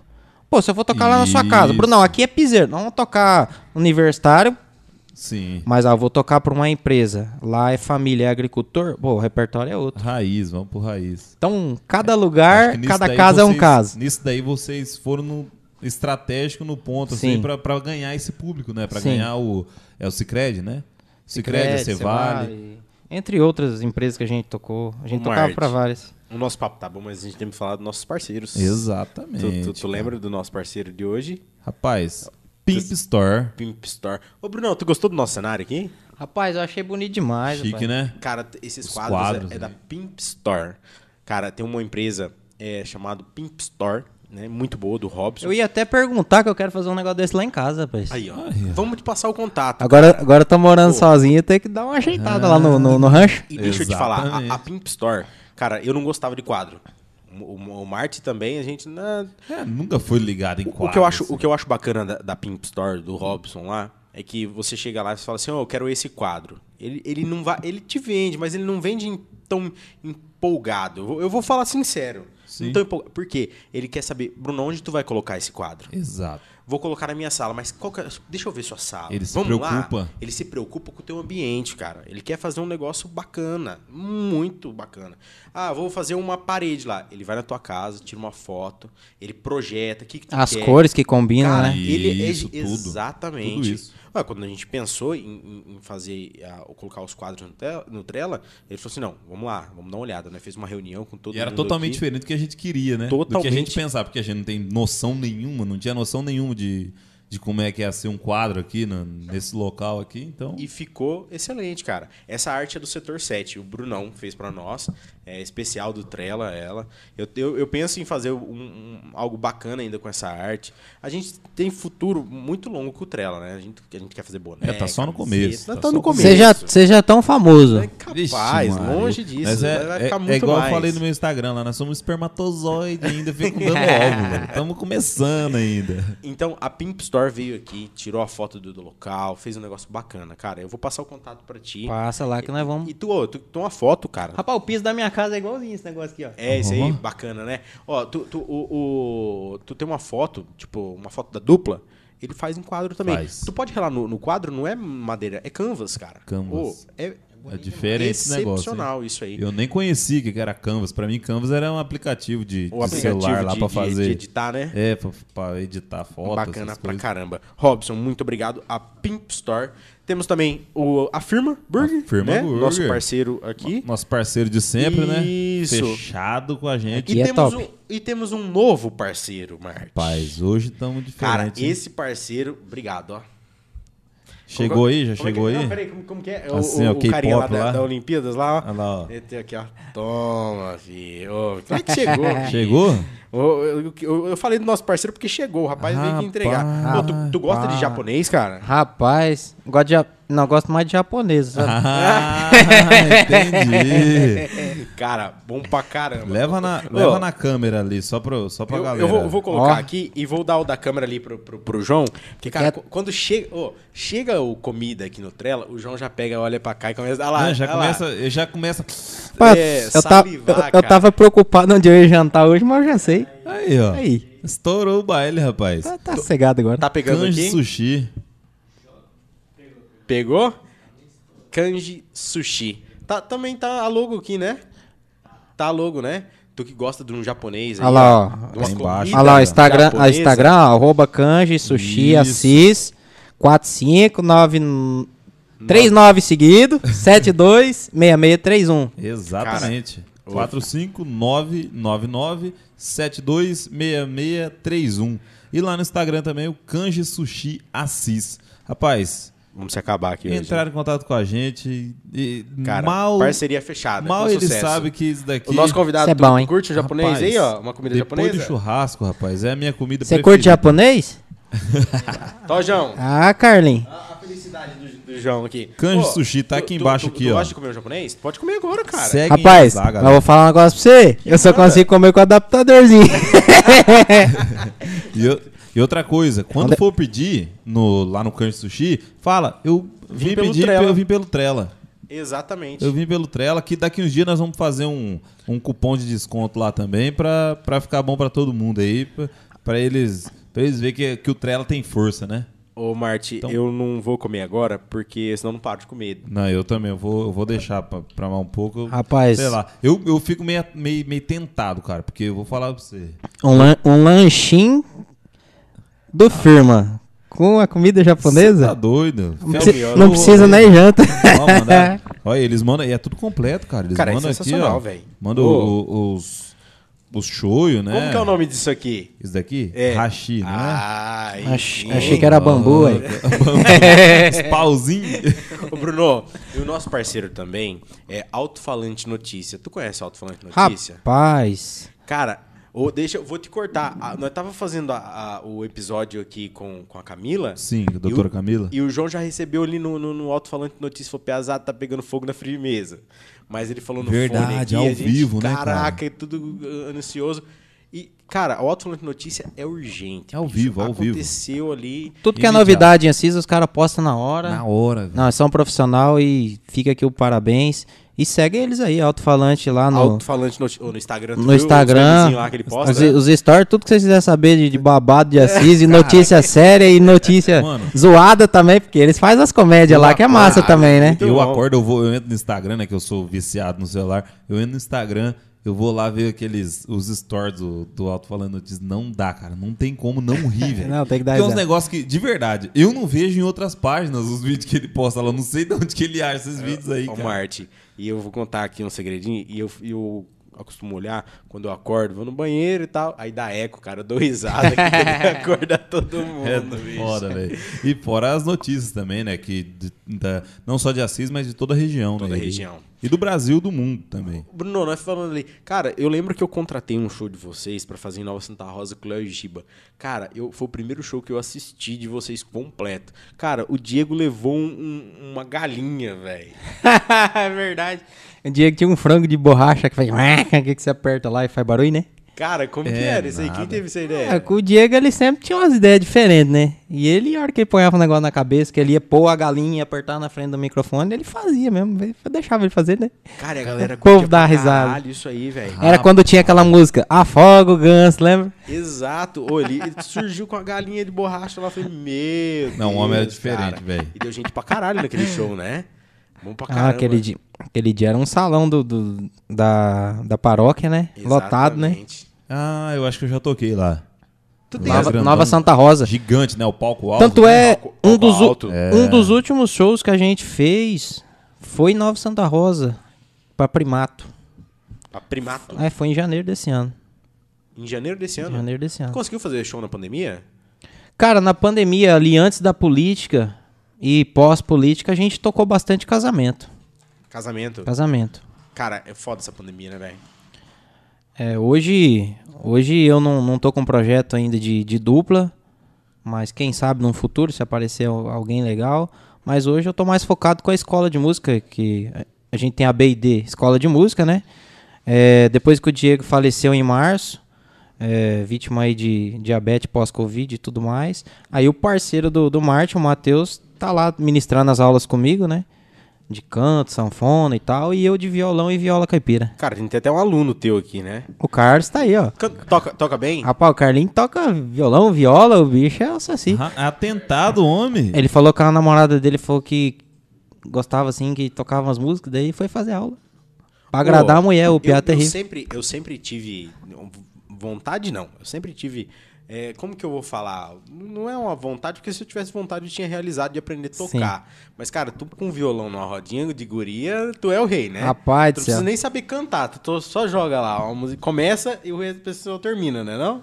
Pô, se eu for tocar lá na sua casa. Bruno, não, aqui é piseiro. Não vamos tocar universitário, Sim. mas ah, eu vou tocar para uma empresa. Lá é família, é agricultor. Pô, o repertório é outro. Raiz, vamos pro raiz. Então, cada lugar, cada casa é um vocês- caso. Nisso daí vocês foram no estratégico no ponto, assim, pra ganhar esse público, né? Pra Sim. ganhar o. É o Cicred, né? Cicred, a Cevale. Entre outras empresas que a gente tocou. A gente O tocava para várias. O nosso papo tá bom, mas a gente tem que falar dos nossos parceiros. Exatamente. Tu, tu- tu lembra do nosso parceiro de hoje? Rapaz, Pimp Store. Pimp Store. Ô, Brunão, tu gostou do nosso cenário aqui? Rapaz, eu achei bonito demais. Chique, rapaz. né? Cara, esses Os quadros, quadros, é, é da né? Pimp Store. Cara, tem uma empresa é, chamada Pimp Store, né? Muito boa, do Robson. Eu ia até perguntar que eu quero fazer um negócio desse lá em casa, rapaz. Aí, ó. Vamos te passar o contato. Agora, agora eu tô morando sozinho, tem que dar uma ajeitada lá no, no, no rancho. E deixa eu te falar, a, a Exatamente. Pimp Store, cara, eu não gostava de quadro. O, o, o Marty também, a gente. né, É, nunca foi ligado em O, quadro. que eu acho, assim. o que eu acho bacana da, da Pimp Store, do Robson lá, é que você chega lá e fala assim, ó, eu quero esse quadro. Ele, ele não vai. Ele te vende, mas ele não vende em- tão empolgado. Eu vou, eu vou falar sincero. Sim. Não tão empolgado. Por quê? Ele quer saber, Bruno, onde tu vai colocar esse quadro? Exato. Vou colocar na minha sala, mas qual que é- deixa eu ver sua sala. Ele se Vamos lá? preocupa. Ele se preocupa com o teu ambiente, cara. Ele quer fazer um negócio bacana, muito bacana. Ah, vou fazer uma parede lá. Ele vai na tua casa, tira uma foto, ele projeta, o que, que tu As quer. cores que combinam, Cara, né? ele é Isso, tudo. exatamente. Tudo isso. Ué, quando a gente pensou em, em- fazer, ah, colocar os quadros no, tel- no Trela, ele falou assim: não, vamos lá, vamos dar uma olhada, né? Fez uma reunião com todo E era mundo totalmente aqui. diferente do que a gente queria, né? Do que a Totalmente. gente pensava, porque a gente não tem noção nenhuma, não tinha noção nenhuma de, de como é que ia ser um quadro aqui no- nesse local aqui, então... E ficou excelente, cara. Essa arte é do setor 7. O Brunão fez pra nós. É especial do Trela, ela. Eu, eu, eu penso em fazer um, um- algo bacana ainda com essa arte. A gente tem futuro muito longo com o Trela, né? A gente, a gente quer fazer boné. É, tá só no camiseta. começo, Tá, tá só no começo. Você já, você já tão famoso. É capaz, Vixe, longe disso. Mas é, vai é- ficar é muito igual mais. eu falei no meu Instagram lá, nós somos espermatozoide ainda, fecundando óvulo. Estamos começando ainda. Então, a Pimp Store veio aqui, tirou a foto do, do local, fez um negócio bacana. Cara, eu vou passar o contato pra ti. Passa lá que nós vamos. E tu, ô, tu, tu uma foto, cara. Rapaz, o piso da minha casa é igualzinho esse negócio aqui, ó. É, isso aí, Uhum. bacana, né? Ó, tu, tu, o, o- tu tem uma foto, tipo, uma foto da dupla, ele faz em quadro também. Faz. Tu pode relar no, no quadro, não é madeira, é canvas, cara. Canvas. Ô, é É diferente esse negócio. hein? excepcional isso aí. Eu nem conhecia o que era Canvas. Pra mim, Canvas era um aplicativo de, O de aplicativo celular lá de, de- fazer. de editar, né? É, pra, pra editar fotos. Bacana pra coisas. caramba. Robson, muito obrigado. A Pimp Store. Temos também o, a Firma Burger, A Firma né? Burger. Nosso parceiro aqui. Nosso parceiro de sempre, Isso. né? Fechado com a gente. E E, é temos top. um, e temos um novo parceiro, Marte. Rapaz, hoje estamos Cara, diferentes. hein? esse parceiro, obrigado, ó. Chegou Como- aí? Já é que chegou é? aí? Não, peraí, como, como que é? O, Assim, o, ó, o carinha lá K-pop da, lá. da Olimpíadas lá, ó. Olha lá, ó. Ele tem aqui, ó. Toma, filho. Ô, como é que chegou? Chegou? Eu, eu- eu falei do nosso parceiro porque chegou, o rapaz veio aqui entregar. Rapaz. Ô, tu, tu gosta de japonês, cara? Rapaz, gosto de, ja- não, gosto mais de japonês. sabe? Ah, entendi. Cara, bom pra caramba. leva na, Ô, leva na câmera ali, só, pro, só pra Eu, galera. eu vou, eu vou colocar Ó. aqui e vou dar o da câmera ali pro, pro, pro João. Porque, cara, Quer- qu- quando chega, ô, chega o comida aqui no Trela, o João já pega, olha pra cá e começa. Olha lá, Ah, já lá. começa, já começa. É, eu, salivar, eu- eu cara. tava preocupado onde eu ia jantar hoje, mas eu já sei. Aí, ó. Aí. Estourou o baile, rapaz. Tá, tá cegado agora. Tá pegando Kanji aqui? Sushi. Pegou? Kanji Sushi. Tá, também tá a logo aqui, né? Tá a logo, né? Tu que gosta de um japonês aí. Olha lá, ó. uma Tá embaixo. Olha lá, o Instagram, a. Instagram, ó, arroba kanji, sushi, Isso. assis, 4539 39 seguido, 726631. Exatamente. 45999726631. E lá no Instagram também o Kanji Sushi Assis. Rapaz, Vamos se acabar aqui hoje. entraram em contato com a gente e Cara, mal, parceria fechada. mal eles sucesso. sabem que isso daqui... O nosso convidado é bom, hein? curte o japonês Rapaz, aí, ó? Uma comida depois japonesa? do churrasco, rapaz, é a minha comida Você preferida. curte japonês? Tojão. Ah, Carlin. A a felicidade do, do João aqui. Kanji Ô, Sushi tá aqui tu- embaixo tu, aqui, tu ó. gosta de comer o japonês? Pode comer agora, cara. Segue Rapaz, mas eu vou falar um negócio pra você. Eu só consigo comer com adaptadorzinho. E, eu- e outra coisa, quando Onde- for pedir no, lá no Kanji Sushi, fala, eu vim, pelo pedir, Trela. eu vim pelo Trela. Exatamente. Eu vim pelo Trela, que daqui uns dias nós vamos fazer um, um cupom de desconto lá também pra, pra ficar bom pra todo mundo aí, pra, pra eles, pra eles verem que, que o Trela tem força, né? Ô, Marti, Então- eu não vou comer agora, porque senão não paro de comer. Não, eu também, eu vou, eu vou deixar pra, pra mais um pouco. Rapaz. Sei lá, eu, eu fico meio, meio, meio tentado, cara, porque eu vou falar pra você. Um, lan um lanchinho do firma. Com a comida Você tá japonesa? doido? Não, Fel- preci- Felmiano. não precisa nem janta. Mandar- Olha, eles mandam, e é tudo completo, cara. Eles Cara, é mandam aqui, sensacional, ó. velho. Mandam Ô. o- os, os shoyu, né? Como que é o nome disso aqui? Isso daqui? É. Hashi, né? Ah, Ach- enfim. achei que era bambu, aí. Os pauzinhos. Ô, Bruno, e o nosso parceiro também é Alto-Falante Notícia. Tu conhece Alto-Falante Notícia? Rapaz. Cara, ô, deixa, eu vou te cortar. Ah, nós tava fazendo a- a- o episódio aqui com, com a Camila. Sim, a doutora E o- Camila. E o João já recebeu ali no, no, no Alto-Falante Notícia, falou, Piazada tá pegando fogo na firmeza. Mas ele falou no Verdade, fone aqui, ao a gente, vivo, né, Caraca, cara? é tudo uh, ansioso. E, cara, o Alto-Falante Notícia é urgente. É ao bicho. vivo, ao vivo. Aconteceu ali... Tudo que é novidade em Assis, os caras postam na hora. Na hora, velho. Não, são profissional e fica aqui o parabéns. E segue eles aí, alto-falante lá no, Alto-Falante no, no Instagram. no viu Instagram. lá que ele posta? Os, os stories, tudo que vocês quiserem saber de, de babado de Assis, e notícia séria e notícia Mano. zoada também, porque eles fazem as comédias lá, que é massa acordo. também, né? Eu acordo, eu vou, eu entro no Instagram, né? Que eu sou viciado no celular. Eu entro no Instagram, eu vou lá ver aqueles os stories do, do Alto Falando Notícias. Não dá, cara. Não tem como não rir, velho. Não, tem que dar Tem uns risada. negócios que, de verdade, eu não vejo em outras páginas os vídeos que ele posta lá. Eu Não sei de onde que ele acha esses vídeos aí, Ô, cara. Marte, e eu vou contar aqui um segredinho, e eu, eu acostumo olhar quando eu acordo, vou no banheiro e tal, aí dá eco, cara, eu dou risada que acorda todo mundo, É foda, velho. E fora as notícias também, né? Que de- da- não só de Assis, mas de toda a região, Toda né? a região. E do Brasil, do mundo também. Bruno, nós falando ali. Cara, eu lembro que eu contratei um show de vocês pra fazer em Nova Santa Rosa com o Léo e Giba. Cara, eu, foi o primeiro show que eu assisti de vocês completo. Cara, o Diego levou um- um- uma galinha, velho. é verdade. O Diego tinha um frango de borracha que faz. Que você aperta lá e faz barulho, né? Cara, como que É, era isso aí? Quem teve essa É, ideia? com o Diego ele sempre tinha umas ideias diferentes, né? E ele, a hora que ele ponhava um negócio na cabeça, que ele ia pôr a galinha e apertar na frente do microfone, ele fazia mesmo. ele Deixava ele fazer, né? Cara, e a galera O povo dá risada. caralho isso aí, velho. Era quando tinha aquela música Afoga o Ganso, lembra? Exato. Ô, ele, ele surgiu com a galinha de borracha lá. Eu falei, meu Não, o homem era diferente, velho. E deu gente pra caralho naquele show, né? Bom pra caramba. Ah, aquele dia, aquele dia era um salão do, do- da, da paróquia, né? Lotado, né? Ah, eu acho que eu já toquei lá. Tu Lá tem Nova, grandão. Nova Santa Rosa. Gigante, né? O palco alto. Tanto né? é, Palco- um palco dos, alto. um dos últimos shows que a gente fez foi em Nova Santa Rosa, pra Primato. A Primato. É, foi em janeiro desse ano. Em janeiro desse ano. Janeiro desse ano. Conseguiu fazer show na pandemia? Cara, na pandemia, ali antes da política e pós-política, a gente tocou bastante casamento. Casamento. Casamento. Cara, é foda essa pandemia, né, velho? É, hoje, hoje eu não, não tô com projeto ainda de, de dupla, mas quem sabe no futuro, se aparecer al- alguém legal. Mas hoje eu tô mais focado com a escola de música, que a- gente tem a B&D, Escola de Música, né? É, depois que o Diego faleceu em março, é, vítima aí de diabetes pós-Covid e tudo mais, aí o parceiro do, do Martin, o Matheus, tá lá ministrando as aulas comigo, né? De canto, sanfona e tal, e eu de violão e viola caipira. Cara, a gente tem até um aluno teu aqui, né? O Carlos tá aí, ó. Can- Toca, toca bem? Rapaz, o Carlinho toca violão, viola, o bicho é o saci. Ah, Atentado, homem. Ele falou que a namorada dele falou que gostava assim, que tocava umas músicas, daí foi fazer aula. Pra agradar a mulher, o eu- piá eu, terrível. sempre, eu sempre tive. Vontade não. Eu sempre tive. É, como que eu vou falar? Não é uma vontade, porque se eu tivesse vontade eu tinha realizado de aprender a tocar. Mas, cara, tu com violão numa rodinha de guria, tu é o rei, né? Rapaz tu não precisa nem saber cantar, tu só joga lá. A música começa e o resto da pessoa termina, né? Não?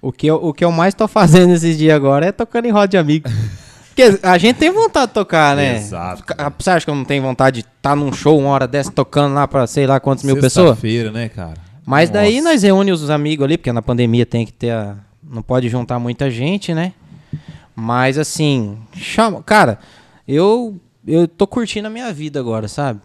O que, eu, o que eu mais tô fazendo esses dias agora é tocando em roda de amigo. Porque a gente tem vontade de tocar, né? Exato. Você acha que eu não tenho vontade de estar num show uma hora dessa tocando lá pra sei lá quantas mil pessoas? Sexta-feira, né, cara? Mas daí Nossa. nós reúne os amigos ali, porque na pandemia tem que ter a... Não pode juntar muita gente, né? Mas assim, chama... Cara, eu, eu tô curtindo a minha vida agora, sabe?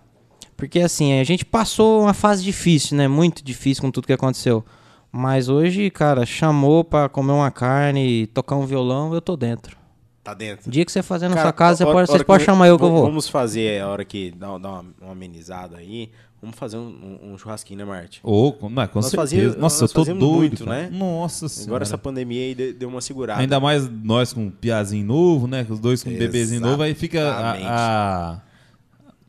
Porque assim, a gente passou uma fase difícil, né? Muito difícil com tudo que aconteceu. Mas hoje, cara, chamou pra comer uma carne e tocar um violão, eu tô dentro. Tá dentro. O dia que você fazer na Cara, sua casa, você pode, vocês podem chamar eu que eu vamos- vou. Vamos fazer a hora que dá, dá uma, uma amenizada aí. Vamos fazer um, um- um churrasquinho, né, Marte? Ô, com, não, com Nós certeza. fazíamos- Nossa, nós eu tô doido, muito, né? Nossa senhora. Agora essa pandemia aí de- deu uma segurada. Ainda mais nós com um piazinho novo, né? Os dois com um bebezinho novo, aí fica a... a-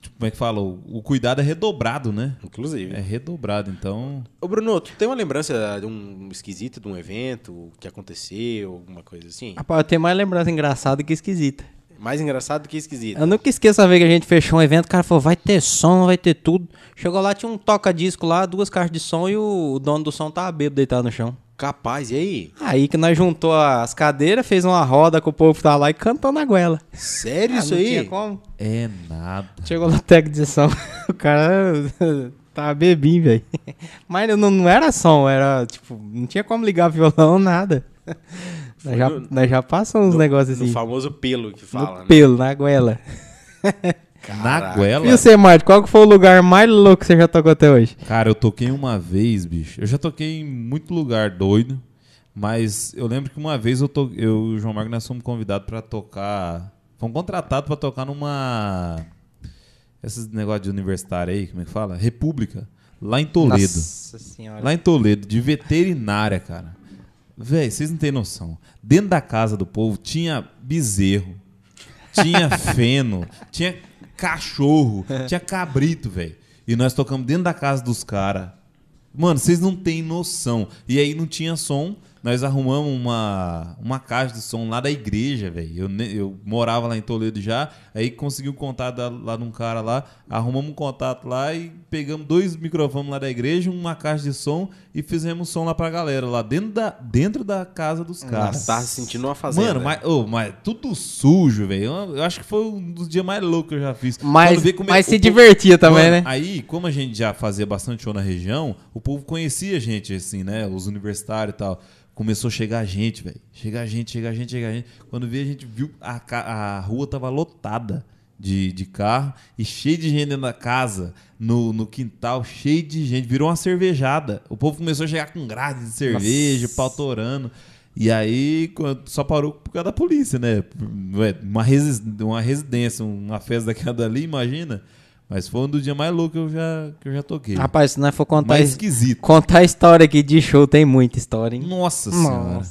tipo, como é que fala? O, o cuidado é redobrado, né? Inclusive. É redobrado, então... Ô, Bruno, tu tem uma lembrança de um esquisito, de um evento que aconteceu, alguma coisa assim? Rapaz, eu tenho mais lembrança engraçada que esquisita. Mais engraçado que esquisito. Eu nunca esqueço a vez que a gente fechou um evento, o cara falou, vai ter som, vai ter tudo. Chegou lá, tinha um toca-disco lá, duas caixas de som e o dono do som tava bêbado deitado no chão. Capaz, e aí? Aí que nós juntou as cadeiras, fez uma roda com o povo que tava lá e cantou na goela. Sério Ah, isso não aí? tinha como. É nada. Chegou no técnico de som, o cara tava bebinho, velho. Mas não, não era som, era tipo, não tinha como ligar violão, nada. Nós já, no- nós já passamos uns negócios No assim. famoso pelo que fala, no né? pelo, na goela. Na goela. E você, Marte, qual que foi o lugar mais louco que você já tocou até hoje? Cara, eu toquei uma vez, bicho. Eu já toquei em muito lugar doido, mas eu lembro que uma vez eu, to... eu e o João Marco nós fomos convidados pra tocar. Fomos contratados pra tocar numa. Esses negócios de universitário aí, como é que fala? República. Lá em Toledo. Nossa senhora. Lá em Toledo, de veterinária, cara. Véi, vocês não têm noção. Dentro da casa do povo tinha bezerro, tinha feno, tinha cachorro, tinha cabrito, velho. E nós tocamos dentro da casa dos caras. Mano, vocês não têm noção. E aí não tinha som. Nós arrumamos uma, uma caixa de som lá da igreja, velho. Eu, eu morava lá em Toledo já. Aí consegui um contato lá de um cara lá. Arrumamos um contato lá e pegamos dois microfones lá da igreja, uma caixa de som e fizemos som lá pra galera, lá dentro da, dentro da casa dos caras. Tava se sentindo uma fazenda. Mano, mas, ô, mas tudo sujo, velho. Eu, acho que foi um dos dias mais loucos que eu já fiz. Mas, é- mas o se povo- divertia também, Mano, né? Aí, como a gente já fazia bastante show na região, o povo conhecia a gente, assim, né? Os universitários e tal. Começou a chegar gente, velho. Chegar gente, chegar gente, chegar gente. Quando vi, a gente viu a, a rua tava lotada de, de carro e cheio de gente dentro da casa, no, no quintal, cheio de gente. Virou uma cervejada. O povo começou a chegar com grade de cerveja, pau torando. E aí só parou por causa da polícia, né? Uma, resi- uma residência, uma festa daquela dali, imagina. Mas foi um dos dias mais loucos que eu já, que eu já toquei. Rapaz, se nós for contar, mais es- esquisito. contar a história aqui de show, tem muita história, hein? Nossa senhora.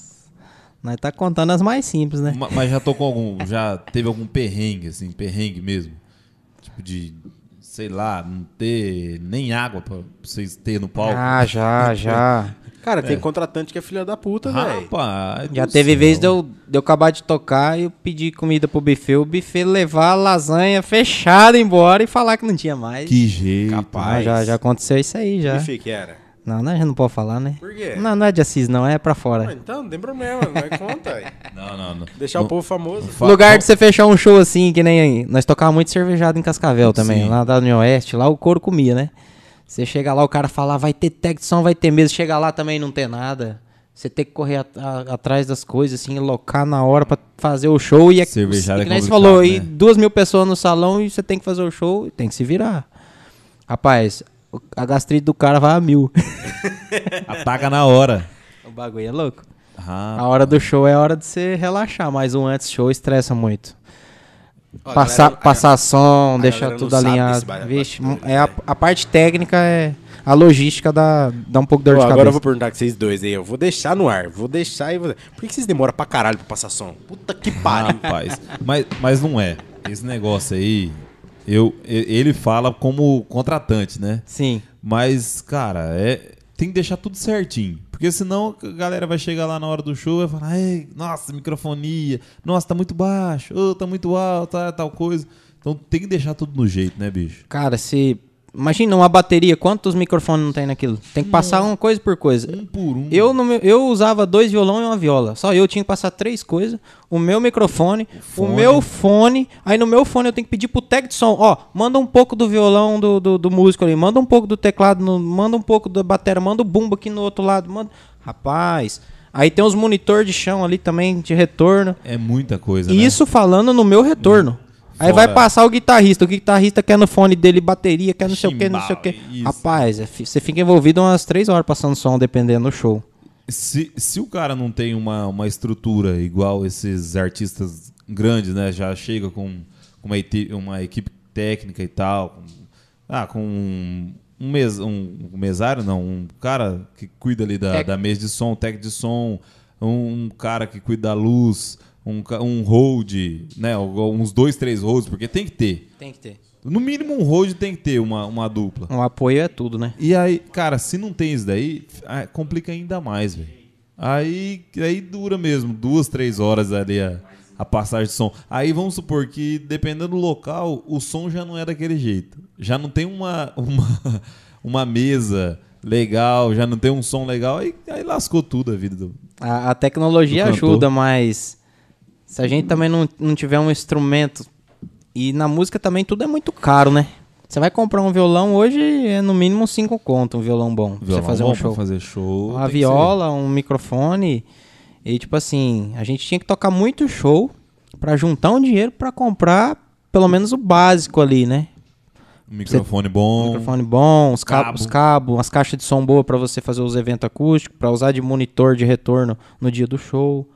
Nós tá contando as mais simples, né? Ma- Mas já tocou algum. Já teve algum perrengue, assim, perrengue mesmo? Tipo de, sei lá, não ter nem água pra vocês terem no palco. Ah, já, já. Cara, tem contratante que é filha da puta, velho. Rapaz. Já do teve céu. vez de eu, de eu acabar de tocar e eu pedir comida pro buffet, o buffet levar a lasanha fechada embora e falar que não tinha mais. Que jeito. Capaz. Ah, já, já aconteceu isso aí, já. Que que era? Não, não, a gente não pode falar, né? Por quê? Não, não é de Assis, não, é pra Ah, fora. então, não tem problema, vai conta. aí. Não, não, não. Deixar Não- o povo famoso. Fa- Lugar de você fechar um show assim, que nem aí. Nós tocávamos muito cervejado em Cascavel também, Sim. lá da União Oeste, lá o couro comia, né? Você chega lá, o cara fala, vai ter tech de som, vai ter mesa. Chega lá também não tem nada. Você tem que correr at- a- atrás das coisas, assim, locar na hora pra fazer o show. E é, Cervejada e é que nem você complicado, falou, e né? duas mil pessoas no salão e você tem que fazer o show e tem que se virar. Rapaz, a gastrite do cara vai a mil. Ataca na hora. o bagulho é louco. Ah, A hora do show é a hora de você relaxar, mas o antes show estressa muito. Ó, a passar, galera- passar som, a deixar tudo alinhado. Vixe, é a, a parte técnica é. A logística dá, dá um pouco de dor Ó, de agora cabeça. eu vou perguntar com vocês dois aí. Eu vou deixar no ar. Vou deixar e vou. Por que que vocês demoram pra caralho pra passar som? Puta que pariu. Rapaz, mas, mas não é. Esse negócio aí, eu, ele fala como contratante, né? Sim. Mas, cara, é, tem que deixar tudo certinho. Porque senão a galera vai chegar lá na hora do show e vai falar, nossa, microfonia, nossa, tá muito baixo, ô, tá muito alto, tal coisa. Então tem que deixar tudo no jeito, né, bicho? Cara, se. Imagina uma bateria, quantos microfones não tem naquilo? Tem que passar uma coisa por coisa. Um por um. Eu, no meu- eu usava dois violão e uma viola. Só eu tinha que passar três coisas. O meu microfone, o, fone. meu fone. Aí no meu fone eu tenho que pedir pro tech de som. Ó, manda um pouco do violão do, do, do músico ali. Manda um pouco do teclado. no- manda um pouco da bateria. Manda o bumbo aqui no outro lado. Manda... Rapaz. Aí tem os monitor de chão ali também, de retorno. É muita coisa, E né? isso falando no meu retorno. Aí vai passar o guitarrista. O guitarrista quer no fone dele bateria, quer não sei o que, não sei o que. Isso. Rapaz, é você fica envolvido umas três horas passando som, dependendo do show. Se, se o cara não tem uma, uma estrutura igual esses artistas grandes, né? Já chega com, com uma, uma equipe técnica e tal. Com, ah, com um, um, mes, um, um mesário, não. Um cara que cuida ali da, Tec- da mesa de som, técnico de som. Um, um cara que cuida da luz. Um, um hold, né? Uns dois, três holds, porque tem que ter. Tem que ter. No mínimo um hold tem que ter uma, uma dupla. Um apoio é tudo, né? E aí, cara, se não tem isso daí, ah, complica ainda mais, velho. Aí, aí dura mesmo, duas, três horas ali a, a passagem de som. Aí vamos supor que, dependendo do local, o som já não é daquele jeito. Já não tem uma, uma, uma mesa legal, já não tem um som legal, aí, aí lascou tudo a vida do. A, a tecnologia Do ajuda, mas se a gente também não, não tiver um instrumento. E na música também tudo é muito caro, né? Você vai comprar um violão hoje é no mínimo 5 conto, um violão bom. Violão você fazer bom um show. fazer show. Uma viola, um microfone. E tipo assim, a gente tinha que tocar muito show pra juntar um dinheiro pra comprar pelo menos o básico ali, né? microfone bom. microfone bom, os Cabo. cabos, cabos, umas caixas de som boa pra você fazer os eventos acústicos, pra usar de monitor de retorno no dia do show.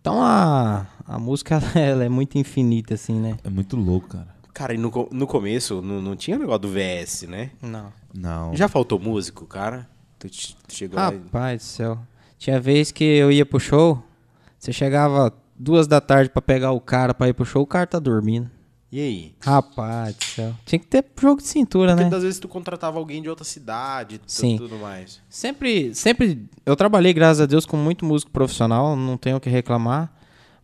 Então a, a música ela é muito infinita assim, né? É muito louco, cara. Cara, e no, no começo não, não tinha negócio do VS, né? Não. Não. Já faltou músico, cara? Tu, tu chegou lá e... Rapaz do céu. Tinha vez que eu ia pro show, você chegava duas da tarde pra pegar o cara pra ir pro show, o cara tá dormindo. E aí? Rapaz do céu. Tinha que ter jogo de cintura, Porque né? das vezes tu contratava alguém de outra cidade e Sim. tudo mais. Sempre, sempre. Eu trabalhei, graças a Deus, com muito músico profissional, não tenho o que reclamar.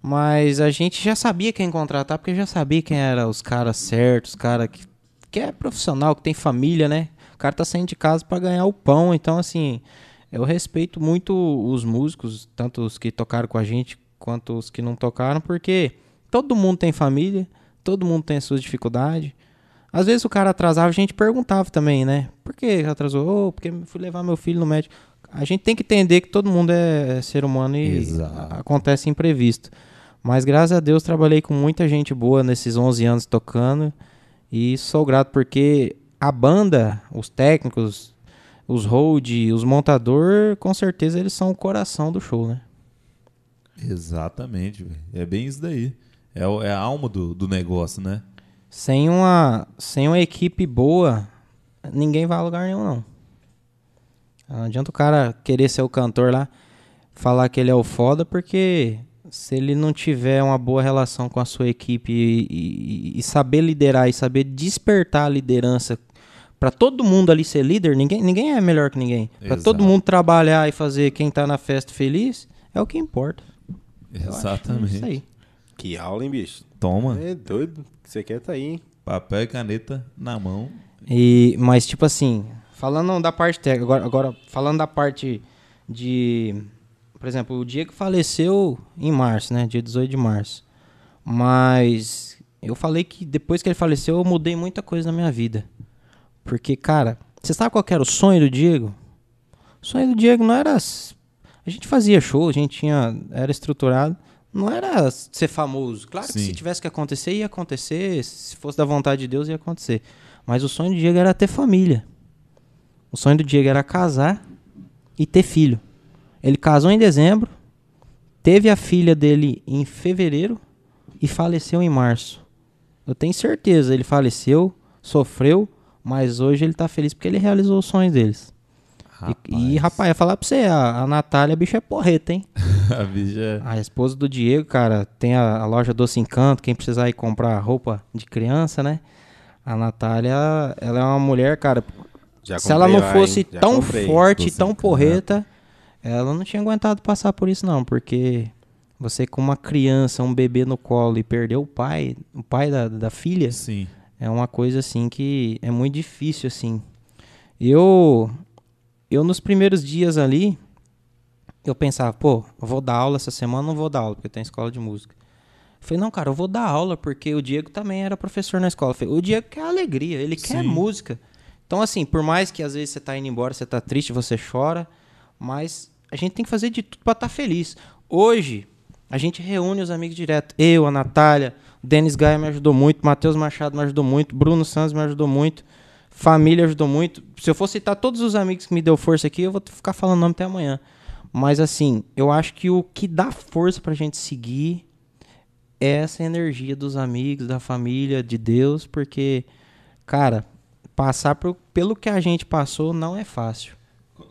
Mas a gente já sabia quem contratar, porque já sabia quem eram os caras certos, os caras que, que é profissional, que tem família, né? O cara tá saindo de casa pra ganhar o pão. Então, assim, eu respeito muito os músicos, tanto os que tocaram com a gente quanto os que não tocaram, porque todo mundo tem família, todo mundo tem as suas dificuldades. Às vezes o cara atrasava, a gente perguntava também, né? Por que atrasou? Oh, porque fui levar meu filho no médico. A gente tem que entender que todo mundo é ser humano e Exato. acontece imprevisto. Mas graças a Deus trabalhei com muita gente boa nesses 11 anos tocando e sou grato porque a banda, os técnicos, os hold, os montador, com certeza eles são o coração do show, né? Exatamente. É bem isso daí. É, é a alma do, do negócio, né? Sem uma, sem uma equipe boa, ninguém vai a lugar nenhum, não. Não adianta o cara querer ser o cantor lá, falar que ele é o foda, porque se ele não tiver uma boa relação com a sua equipe e, e- e saber liderar e saber despertar a liderança pra todo mundo ali ser líder, ninguém, ninguém é melhor que ninguém. Pra todo mundo trabalhar e fazer quem tá na festa feliz, é o que importa. É Exatamente. Isso aí. Que aula, hein, bicho? Toma, É doido. Você quer tá aí, hein? papel e caneta na mão. E, mas, tipo assim, falando da parte técnica, agora, agora falando da parte de. Por exemplo, o Diego faleceu em março, né? Dia 18 de março. Mas eu falei que depois que ele faleceu, eu mudei muita coisa na minha vida. Porque, cara, você sabe qual que era o sonho do Diego? O sonho do Diego não era. A gente fazia show, a gente tinha. Era estruturado. Não era ser famoso. Claro que Sim. se tivesse que acontecer, ia acontecer. Se fosse da vontade de Deus, ia acontecer. Mas o sonho do Diego era ter família. O sonho do Diego era casar e ter filho. Ele casou em dezembro, teve a filha dele em fevereiro e faleceu em março. Eu tenho certeza, ele faleceu, sofreu, mas hoje ele tá feliz porque ele realizou os sonhos deles. E, e, rapaz, eu falar pra você, a, a Natália, a bicha é porreta, hein? a bicha A esposa do Diego, cara, tem a, a loja Doce Encanto, quem precisar ir comprar roupa de criança, né? A Natália, ela é uma mulher, cara, Já se ela não lá, fosse? Já tão comprei. forte, tão Encanto. porreta, ela não tinha aguentado passar por isso não, porque você com uma criança, um bebê no colo e perder o pai, o pai da, da filha, Sim. é uma coisa assim que é muito difícil assim. Eu eu nos primeiros dias ali eu pensava, pô, eu vou dar aula essa semana, não vou dar aula porque tem escola de música. Eu falei, não, cara, eu vou dar aula porque o Diego também era professor na escola. Eu falei, o Diego quer alegria, ele quer Sim. música. Então, assim, por mais que às vezes você tá indo embora, você tá triste, você chora, mas a gente tem que fazer de tudo pra estar feliz. Hoje, a gente reúne os amigos direto. Eu, a Natália, o Denis Gaia me ajudou muito, Matheus Machado me ajudou muito, Bruno Santos me ajudou muito, família ajudou muito. Se eu for citar todos os amigos que me deu força aqui, eu vou ficar falando nome até amanhã. Mas assim, eu acho que o que dá força pra gente seguir é essa energia dos amigos, da família, de Deus, porque, cara, passar por- pelo que a gente passou não é fácil.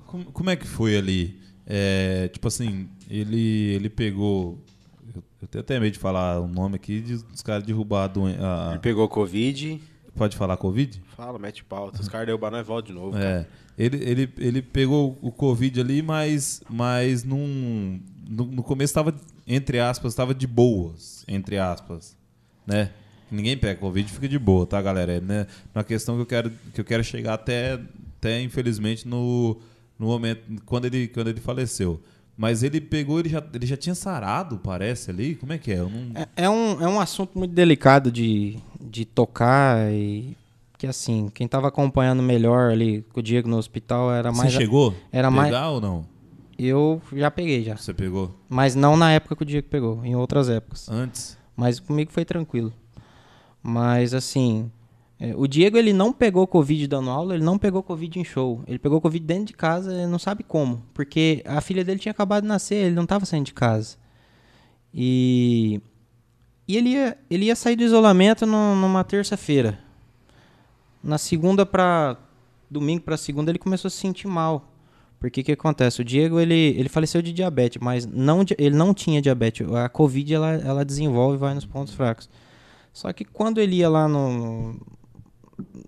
Como, como é que foi ali? É, tipo assim, ele, ele pegou. Eu, tenho até medo de falar o nome aqui de, dos caras derrubar a doen- a- Ele pegou Covid. Pode falar Covid? Fala, mete pauta. Os caras derrubaram nós volta de novo. É. Ele, ele, ele pegou o Covid ali, mas, mas não, no, no começo estava, entre aspas, estava de boas, entre aspas, né? Ninguém pega Covid e fica de boa, tá, galera? É né, uma questão que eu quero, que eu quero chegar até, até infelizmente, no, no momento, quando ele, quando ele faleceu. Mas ele pegou, ele já, ele já tinha sarado, parece, ali? Como é que é? Não... É, é um, é um assunto muito delicado de, de tocar e que assim, quem tava acompanhando melhor ali com o Diego no hospital era mais... Você chegou? Era pegar mais- ou não? Eu já peguei já. Você pegou? Mas não na época que o Diego pegou, em outras épocas. Antes? Mas comigo foi tranquilo. Mas assim, é, o Diego ele não pegou Covid dando aula, ele não pegou Covid em show. Ele pegou Covid dentro de casa, ele não sabe como. Porque a filha dele tinha acabado de nascer, ele não estava saindo de casa. E, e ele, ia, ele ia sair do isolamento no- numa terça-feira. Na segunda para domingo para segunda ele começou a se sentir mal. Porque o que acontece? O Diego ele, ele faleceu de diabetes, mas não, ele não tinha diabetes. A Covid ela, ela desenvolve e vai nos pontos fracos. Só que quando ele ia lá no,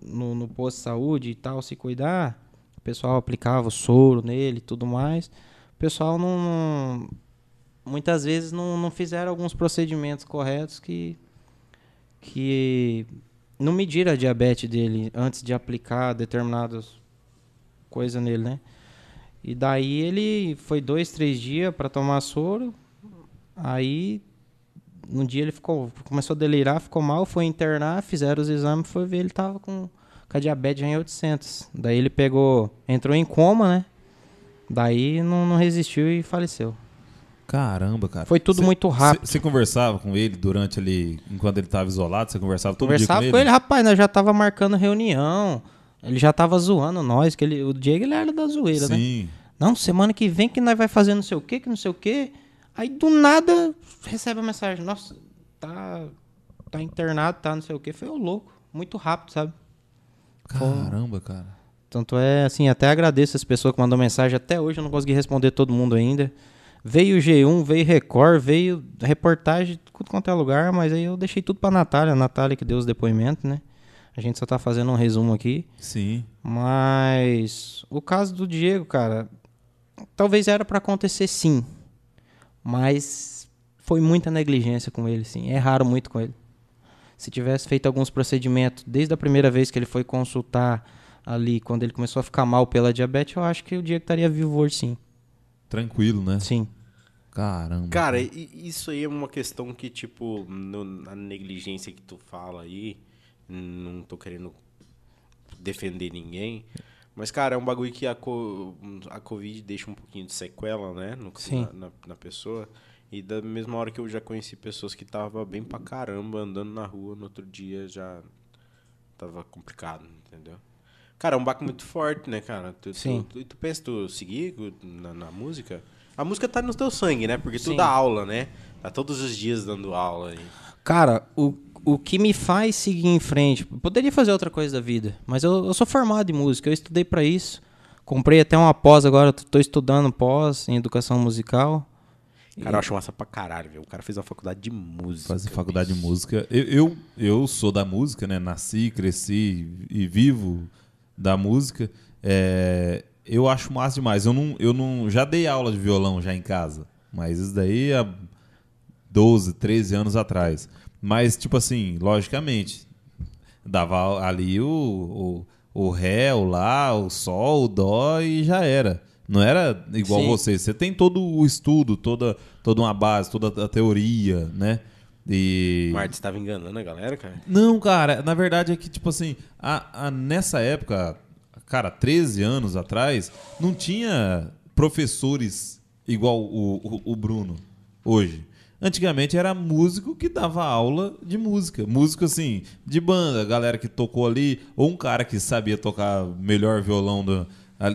no, no posto de saúde e tal, se cuidar, o pessoal aplicava o soro nele e tudo mais. O pessoal não. Muitas vezes não, não fizeram alguns procedimentos corretos que. que não mediram a diabetes dele antes de aplicar determinadas coisas nele, né? E daí ele foi dois, três dias para tomar soro. Aí um dia ele ficou, começou a delirar, ficou mal, foi internar, fizeram os exames, foi ver ele tava com, com a diabetes já em 800. Daí ele pegou, entrou em coma, né? Daí não, não resistiu e faleceu. Caramba, cara. Foi tudo Cê- muito rápido. Você conversava com ele durante ali, enquanto ele estava isolado? Você conversava todo Conversava dia com ele, rapaz, nós já tava marcando reunião. Ele já tava zoando nós, que ele, o Diego ele era da zoeira, né? Sim. Não, semana que vem que nós vai fazer não sei o que, que não sei o que. Aí do nada recebe a mensagem, nossa, tá, tá internado, tá não sei o que. Foi o louco, muito rápido, sabe? Caramba, cara. Tanto é, assim, até agradeço as pessoas que mandou mensagem. Até hoje eu não consegui responder todo mundo ainda. Veio G1, veio Record, veio reportagem, tudo quanto é lugar, mas aí eu deixei tudo pra Natália. A Natália que deu os depoimentos, né? A gente só tá fazendo um resumo aqui. Sim. Mas o caso do Diego, cara, talvez era pra acontecer sim. Mas foi muita negligência com ele, sim. Erraram muito com ele. Se tivesse feito alguns procedimentos desde a primeira vez que ele foi consultar ali, quando ele começou a ficar mal pela diabetes, eu acho que o Diego estaria vivo hoje, sim. Tranquilo, né? Sim. Caramba. Cara, e- isso aí é uma questão que, tipo, no- na negligência que tu fala aí, não tô querendo defender ninguém, mas, cara, é um bagulho que a, co- a Covid deixa um pouquinho de sequela, né, no, Sim. na, na- na pessoa. E da mesma hora que eu já conheci pessoas que tava bem pra caramba andando na rua, no outro dia já tava complicado, entendeu? Cara, é um baque muito forte, né, cara? Tu, tu- Sim. Tu, tu, pensa tu seguir na, na música? A música tá no teu sangue, né? Porque tu Sim. dá aula, né? Tá todos os dias dando aula aí. Cara, o, o que me faz seguir em frente, poderia fazer outra coisa da vida, mas eu, eu sou formado em música, eu estudei pra isso. Comprei até uma pós agora, tô tô estudando pós em educação musical. Cara, eu acho massa pra caralho, velho. O cara fez uma faculdade de música. Fazer faculdade de bicho. música. Eu, eu, eu sou da música, né? Nasci, cresci e vivo da música. É, eu acho massa demais. Eu não, eu não. Já dei aula de violão já em casa. Mas isso daí há 12, 13 anos atrás. Mas, tipo assim, logicamente, dava ali o, o, o Ré, o Lá, o Sol, o Dó e já era. Não era igual Sim. você. Você tem todo o estudo, toda, toda uma base, toda a teoria, né? E. O Martins tava enganando a galera, cara. Não, cara, na verdade é que, tipo assim, a, a- nessa época, cara, 13 anos atrás, não tinha professores igual o, o, o Bruno hoje. Antigamente era músico que dava aula de música. Músico, assim, de banda, galera que tocou ali, ou um cara que sabia tocar melhor violão do.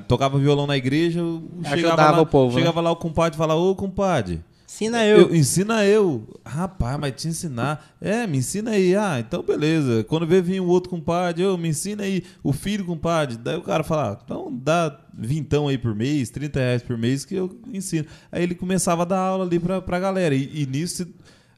Tocava violão na igreja, chegava Ajudava lá, o povo, né? chegava lá o compadre e falava, ô compadre, Ensina eu. ensina eu. Rapaz, mas te ensinar. É, me ensina aí. Ah, então beleza. Quando vê vir um outro compadre, ô, me ensina aí o filho compadre. Daí o cara fala, ah, então dá vintão aí por mês, 30 reais por mês que eu ensino. Aí ele começava a dar aula ali pra, pra galera. E, e nisso,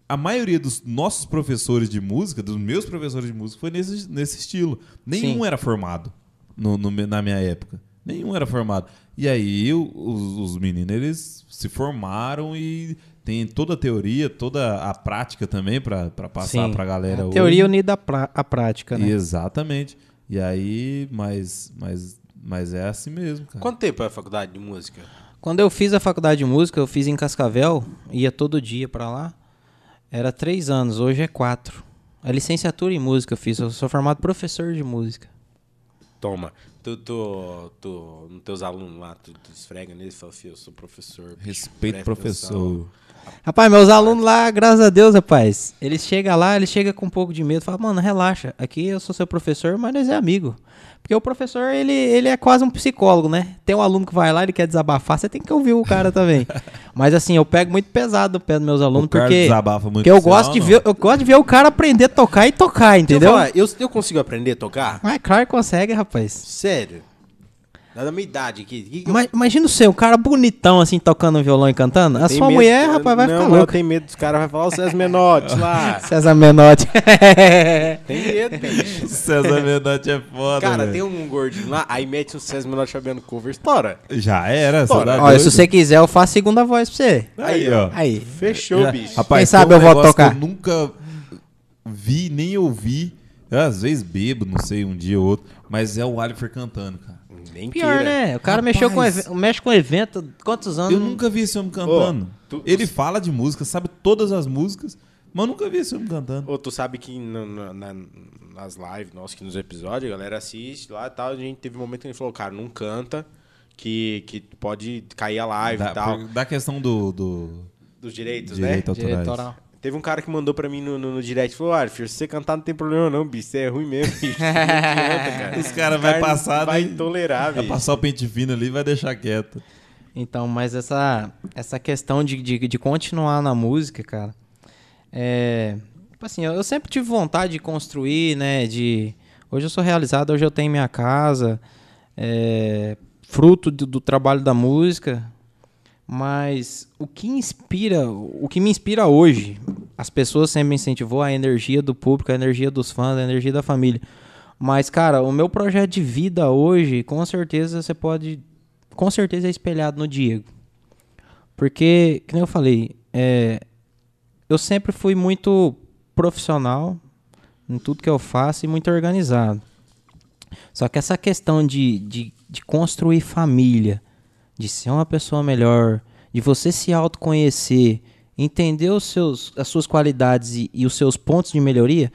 a maioria dos nossos professores de música, dos meus professores de música, foi nesse, nesse estilo. Nenhum Sim. era formado no- no- na minha época. Nenhum era formado. E aí o- os, os meninos, eles se formaram e tem toda a teoria, toda a prática também pra pra passar Sim. pra galera A hoje. teoria unida à, prática, né? Exatamente. E aí, mas, mas, mas é assim mesmo, cara. Quanto tempo é a faculdade de música? Quando eu fiz a faculdade de música, eu fiz em Cascavel, ia todo dia pra lá. Era três anos, hoje é quatro. A licenciatura em música eu fiz, eu sou formado professor de música. Toma. Tu, tu, tu, nos teus alunos lá, tu, tu esfrega neles e fala, filho, eu sou professor. Respeito professor. Atenção." Rapaz, meus alunos lá, graças a Deus, rapaz, eles chegam lá, eles chegam com um pouco de medo, falam, mano, relaxa, aqui eu sou seu professor, mas nós é amigo. Porque o professor, ele, ele é quase um psicólogo, né? Tem um aluno que vai lá, ele quer desabafar, você tem que ouvir o cara também. mas assim, eu pego muito pesado no pé dos meus alunos, O porque, desabafa muito porque eu gosto de ver, eu gosto de ver o cara aprender a tocar e tocar, eu entendeu? falar, eu, eu consigo aprender a tocar? Mas claro que consegue, rapaz. Sério? Dá da minha idade aqui. Que que eu Mas, imagina o seu, um cara bonitão assim, tocando violão e cantando. A tenho sua medo- mulher, rapaz, vai não, ficar louca. tenho medo dos caras, vai falar o César Menotti lá. César Menotti. Tem medo, bicho. César Menotti é foda, Cara, velho. tem um gordinho lá, aí mete um César Menotti sabendo cover, estoura. Já era, tá Olha, doido? se você quiser, eu faço segunda voz pra você. Aí, ó. Aí. Fechou, Já- bicho. Rapaz, Quem sabe tem um eu que tocar. Eu nunca vi, nem ouvi. Eu, às vezes bebo, não sei, um dia ou outro. Mas é o Alifer cantando, cara. Nem Pior, queira. né? O cara Rapaz. mexeu com mexe com evento quantos anos? Eu nunca vi esse homem cantando. Ô, tu- Ele fala de música, sabe todas as músicas, mas eu nunca vi esse homem cantando. Ô, tu sabe que no- no- na- nas lives, nossos que nos episódios, a galera assiste lá e tal. A gente teve um momento que a gente falou, cara, não canta, que, que pode cair a live Da, e tal. por- da questão do, do Dos direitos, direito né? autorais. Diretoral. Teve um cara que mandou pra mim no, no, no direct falou: filho, se você cantar não tem problema não, bicho. Você é ruim mesmo, bicho. Cara. Esse cara vai Cara, passar, Vai né? tolerar, Vai bicho. passar o pente fino ali e vai deixar quieto. Então, mas essa, essa questão de, de, de continuar na música, cara, é. Tipo assim, eu, eu sempre tive vontade de construir, né? De. Hoje eu sou realizado, hoje eu tenho minha casa, é, fruto do, do trabalho da música. Mas o que inspira, o que me inspira hoje, as pessoas sempre incentivou a energia do público, a energia dos fãs, a energia da família. Mas, cara, o meu projeto de vida hoje, com certeza você pode. Com certeza é espelhado no Diego. Porque, que nem eu falei, é, eu sempre fui muito profissional em tudo que eu faço e muito organizado. Só que essa questão de, de, de construir família, de ser uma pessoa melhor, de você se autoconhecer, entender os seus, as suas qualidades e, e os seus pontos de melhoria,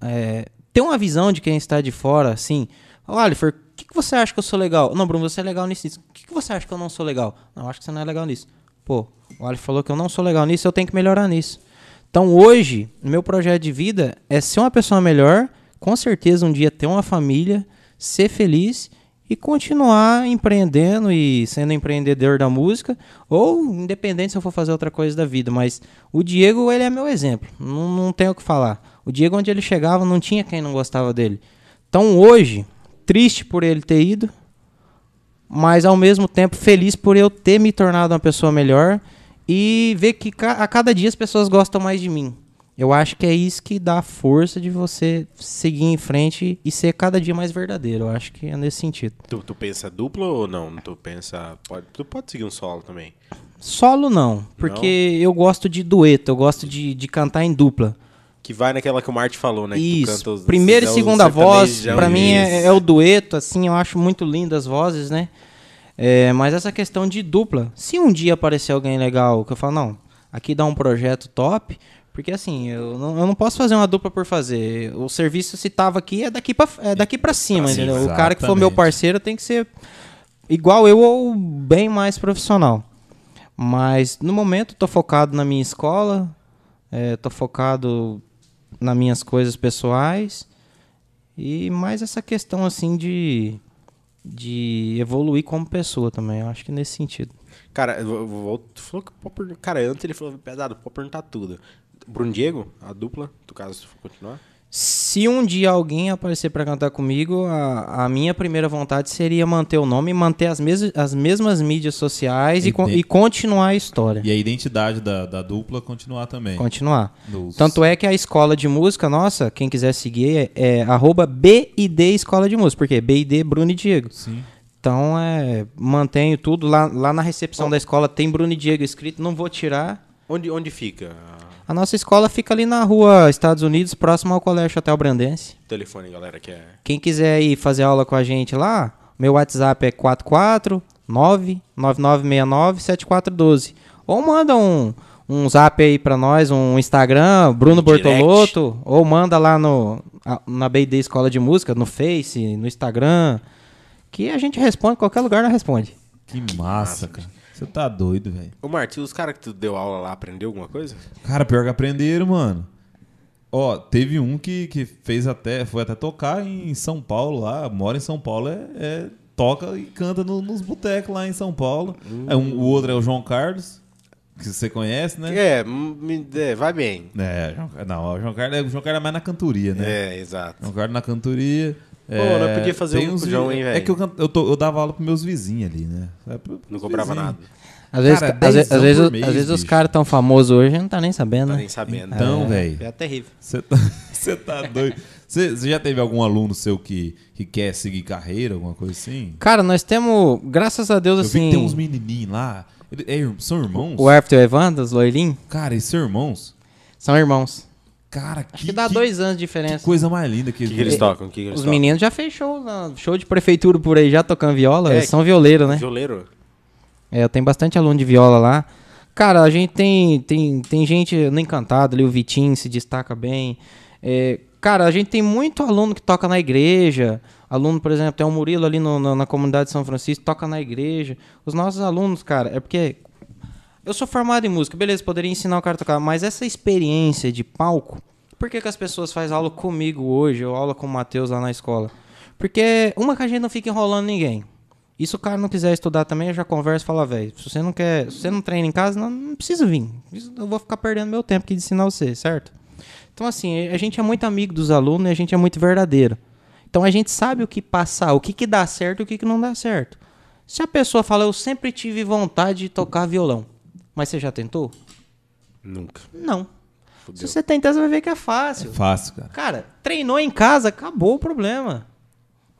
é, ter uma visão de quem está de fora, assim, "Ô, Alifer, o que, que você acha que eu sou legal? Não, Bruno, você é legal nisso. O que, que você acha que eu não sou legal? Não, acho que você não é legal nisso. Pô, o Alifer falou que eu não sou legal nisso, eu tenho que melhorar nisso. Então hoje, meu projeto de vida é ser uma pessoa melhor, com certeza um dia ter uma família, ser feliz e continuar empreendendo e sendo empreendedor da música, ou independente se eu for fazer outra coisa da vida. Mas o Diego, ele é meu exemplo, não, não tenho o que falar. O Diego, onde ele chegava, não tinha quem não gostava dele. Então hoje, triste por ele ter ido, mas ao mesmo tempo feliz por eu ter me tornado uma pessoa melhor e ver que a cada dia as pessoas gostam mais de mim. Eu acho que é isso que dá a força de você seguir em frente e ser cada dia mais verdadeiro. Eu acho que é nesse sentido. Tu, tu pensa duplo ou não? Tu pensa. Pode, tu pode seguir um solo também. Solo não, porque eu gosto de dueto, eu gosto de, de cantar em dupla. Que vai naquela que o Marte falou, né? que tu Isso. canta os- Primeira e segunda voz, pra mim é, é o dueto, assim, eu acho muito lindo as vozes, né? É, mas essa questão de dupla, se um dia aparecer alguém legal, que eu falo, não, aqui dá um projeto top, porque assim, eu não, eu não posso fazer uma dupla por fazer. O serviço se tava aqui é daqui pra, é daqui pra cima, entendeu? O cara que for meu exatamente. parceiro tem que ser igual eu ou bem mais profissional. Mas no momento tô focado na minha escola, é, tô focado nas minhas coisas pessoais e mais essa questão assim de de evoluir como pessoa também, eu acho que nesse sentido. Cara, eu vou- falou que pode Cara, antes ele falou pesado, pode perguntar tudo. Bruno Diego, a dupla, tu caso for continuar? Se um dia alguém aparecer pra cantar comigo, a, a minha primeira vontade seria manter o nome, manter as, mes as mesmas mídias sociais e, e continuar a história. E a identidade da, da dupla continuar também. Continuar. Nos- Tanto é que a escola de música, nossa, quem quiser seguir é, é BID Escola de Música. Por quê? BID Bruno e Diego. Sim. Então, é, mantenho tudo. Lá, lá na recepção da escola tem Bruno e Diego escrito, não vou tirar. Onde, onde fica? A nossa escola fica ali na rua Estados Unidos, próximo ao Colégio Hotel Brandense. Telefone, galera, que é... Quem quiser ir fazer aula com a gente lá, meu WhatsApp é 449-9969-7412. Ou manda um, um zap aí pra nós, um Instagram, Bruno Direct. Bortolotto. Ou manda lá no, na BD Escola de Música, no Face, no Instagram. Que a gente responde, qualquer lugar nós responde. Que massa, cara. Você tá doido, velho. Ô, Martins, os caras que tu deu aula lá, aprendeu alguma coisa? Cara, pior que aprenderam, mano. Ó, teve um que, que fez até, foi até tocar em São Paulo lá, mora em São Paulo, é, é- toca e canta no- nos botecos lá em São Paulo. É um- o outro é o João Carlos, que você conhece, né? É, me- é, vai bem. É, não, o João Carlos, o João Carlos é mais na cantoria, né? É, exato. João Carlos na cantoria. Pô, nós podia fazer um uns com o João, vi- hein, É velho? que eu, eu, tô- eu dava aula pros meus vizinhos ali, né? É pro- Não cobrava vizinhos. nada. Às vezes, Cara, às às vezes, por às mês, vezes os caras tão famosos hoje não tá nem sabendo, Tá né? nem sabendo. Então, velho. É terrível. Você tá, tá doido. Você já teve algum aluno seu que, que quer seguir carreira, alguma coisa assim? Cara, nós temos, graças a Deus, Eu vi assim. que tem uns menininhos lá. Ele- é são irmãos? O e o Evandro, os loirinhos, Cara, esses são irmãos? são irmãos. Cara, Acho que dá dois anos de Que diferença. coisa mais linda que, que, que eles tocam? O que, que eles Os tocam? meninos já fez show, na- show de prefeitura por aí, já tocando viola. É, eles são violeiros, né? Violeiro? É, eu tenho bastante aluno de viola lá. Cara, a gente tem, tem, tem gente no Encantado ali, o Vitinho se destaca bem. É, cara, a gente tem muito aluno que toca na igreja. Aluno, por exemplo, tem o Murilo ali no- no- na comunidade de São Francisco, toca na igreja. Os nossos alunos, cara, é porque. Eu sou formado em música, beleza, poderia ensinar o cara a tocar, mas essa experiência de palco, por que, que as pessoas fazem aula comigo hoje, ou aula com o Matheus lá na escola? Porque, uma que a gente não fica enrolando ninguém. E se o cara não quiser estudar também, eu já converso e falo, velho, se você não quer, se você não treina em casa, não, não precisa vir. Eu vou ficar perdendo meu tempo aqui de ensinar você, certo? Então, assim, a gente é muito amigo dos alunos e a gente é muito verdadeiro. Então a gente sabe o que passar, o que, que dá certo e o que, que não dá certo. Se a pessoa fala, eu sempre tive vontade de tocar violão, mas você já tentou? Nunca. Não. Fudeu. Se você tentar, você vai ver que é fácil. Fácil, cara. Cara, treinou em casa, acabou o problema.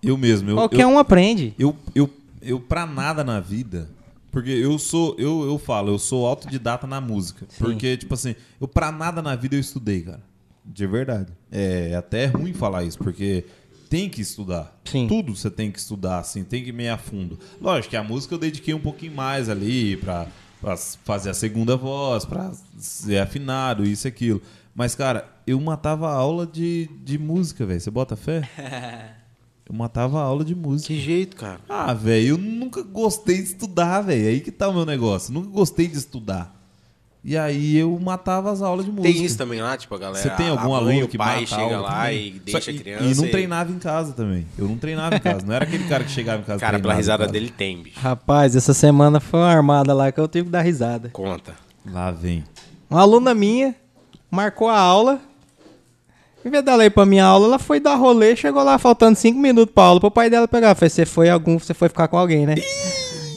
Eu mesmo. Eu, Qualquer eu, um aprende. eu, eu, eu, pra nada na vida. Porque eu sou, eu, eu falo, eu sou autodidata na música. Porque, tipo assim, eu pra nada na vida eu estudei, cara. De verdade. É até ruim falar isso, porque tem que estudar. Sim. Tudo você tem que estudar, assim, tem que ir meio a fundo. Lógico que a música eu dediquei um pouquinho mais ali pra, pra fazer a segunda voz, pra ser afinado, isso e aquilo. Mas, cara, eu matava a aula de, de música, velho. Você bota fé? Eu matava a aula de música. Que jeito, cara. Ah, velho, eu nunca gostei de estudar, velho. Aí que tá o meu negócio. Nunca gostei de estudar. E aí eu matava as aulas de música. Tem isso também lá, tipo, a galera. Você tem algum aluno que pai mata chega aula lá também? e Só- deixa a e- criança. E não treinava em casa também. Eu não treinava em casa. Não era aquele cara que chegava em casa e Cara, pela risada dele tem, bicho. Rapaz, essa semana foi uma armada lá que eu tive que dar risada. Conta. Lá vem. Uma aluna minha marcou a aula. Em vez dela ir pra minha aula, ela foi dar rolê, chegou lá faltando 5 minutos pra aula pro pai dela pegar. Falei, você foi algum, você foi ficar com alguém, né?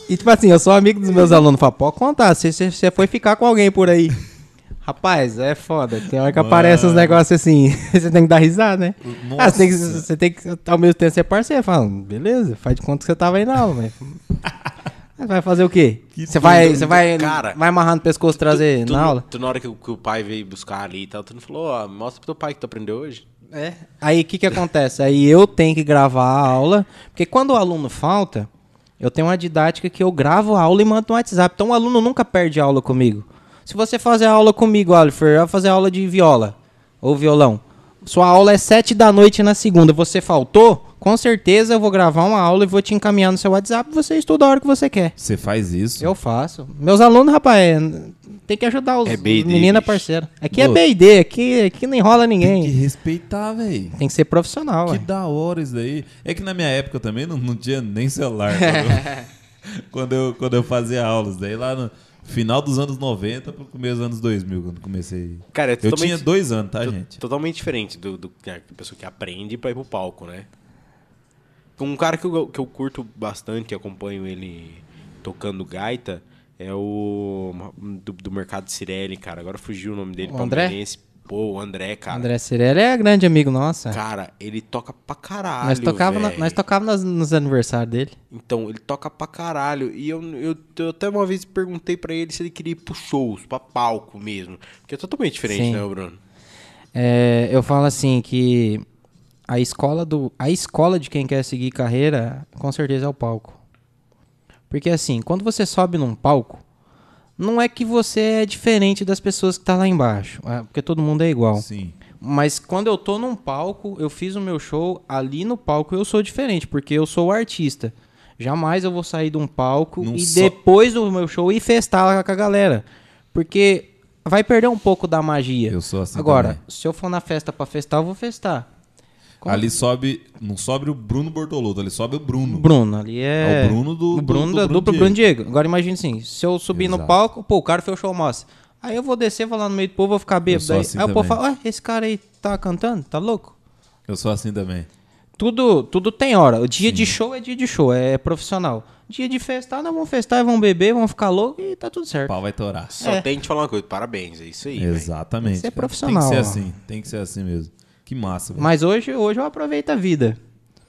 E tipo assim, eu sou amigo dos meus alunos. Falo, pode contar, você, você, foi ficar com alguém por aí. Rapaz, é foda. Tem hora que aparece uns negócios assim, você tem que dar risada, né? Ah, você, tem que, Nossa. você tem que, ao mesmo tempo, ser parceiro. Fala, beleza, faz de conta que você tava aí na aula, mas... Vai fazer o quê? Que Você vai, você vai, cara. vai amarrar no pescoço trazer tu, na tu- aula? Tu, na hora que, o- que o pai veio buscar ali e tal, tu não falou, ó, mostra pro teu pai que tu aprendeu hoje. É. Aí o que, que acontece? Aí eu tenho que gravar a aula, porque quando o aluno falta, eu tenho uma didática que eu gravo a aula e mando no WhatsApp. Então o aluno nunca perde aula comigo. Se você fazer aula comigo, Oliver, vai fazer aula de viola ou violão. Sua aula é sete da noite na segunda, você faltou? Com certeza eu vou gravar uma aula e vou te encaminhar no seu WhatsApp você estuda a hora que você quer. Você faz isso? Eu faço. Meus alunos, rapaz, tem que ajudar os É bicho. parceiro. Aqui é Ô. B&D, aqui, aqui não enrola Tem ninguém. que respeitar, velho. Tem que ser profissional, Que ué. da hora isso daí. É que na minha época também não, não tinha nem celular. Quando eu, quando eu, fazia aulas. Daí lá no final dos anos 90 pro começo dos anos 2000, quando comecei. Cara, é Eu tinha dois anos, tá, gente? Totalmente diferente do, do da pessoa que aprende pra ir pro palco, né? Um cara que eu, que eu curto bastante, acompanho ele tocando gaita, é o do, do Mercado Cirelli, cara. Agora fugiu o nome dele, O André? palmeirense. Pô, o André, cara. André Cirelli é grande amigo nosso. é. Cara, ele toca pra caralho. nós tocava, na- velho. nós tocava nas- nos aniversários dele. Então, ele toca pra caralho. E eu, eu, eu até uma vez perguntei pra ele se ele queria ir pro shows, pra palco mesmo. Porque é totalmente diferente, Sim. né, Bruno? É, eu falo assim que a escola do a escola de quem quer seguir carreira com certeza é o palco porque assim quando você sobe num palco não é que você é diferente das pessoas que tá lá embaixo é, porque todo mundo é igual Sim. mas quando eu tô num palco eu fiz o meu show ali no palco eu sou diferente porque eu sou o artista jamais eu vou sair de um palco Não e só- depois do meu show ir festar lá com a galera porque vai perder um pouco da magia Eu sou assim Agora, também. se eu for na festa pra festar, eu vou festar. Como- Ali sobe, não sobe o Bruno Bortolotto, ali sobe o Bruno. Bruno, ali é. É o Bruno do- O Bruno do- do da Bruno. Bruno Diego. Agora imagine assim: se eu subir no Exato. palco, pô, o cara fez o show massa. Aí eu vou descer, vou lá no meio do povo, vou ficar bêbado. Aí, assim aí o povo fala: Ué, esse cara aí tá cantando? Tá louco? Eu sou assim também. Tudo, tudo tem hora. O dia de show é dia de show, é profissional. Dia de festar, nós vamos festar, vamos beber, vamos ficar louco e tá tudo O certo. pau vai torar. Só É. tem que te falar uma coisa. Parabéns, é isso aí. Exatamente. Isso é cara. profissional, Tem que ser assim, tem que ser assim mesmo. Que massa, velho. Mas hoje, hoje eu aproveito a vida.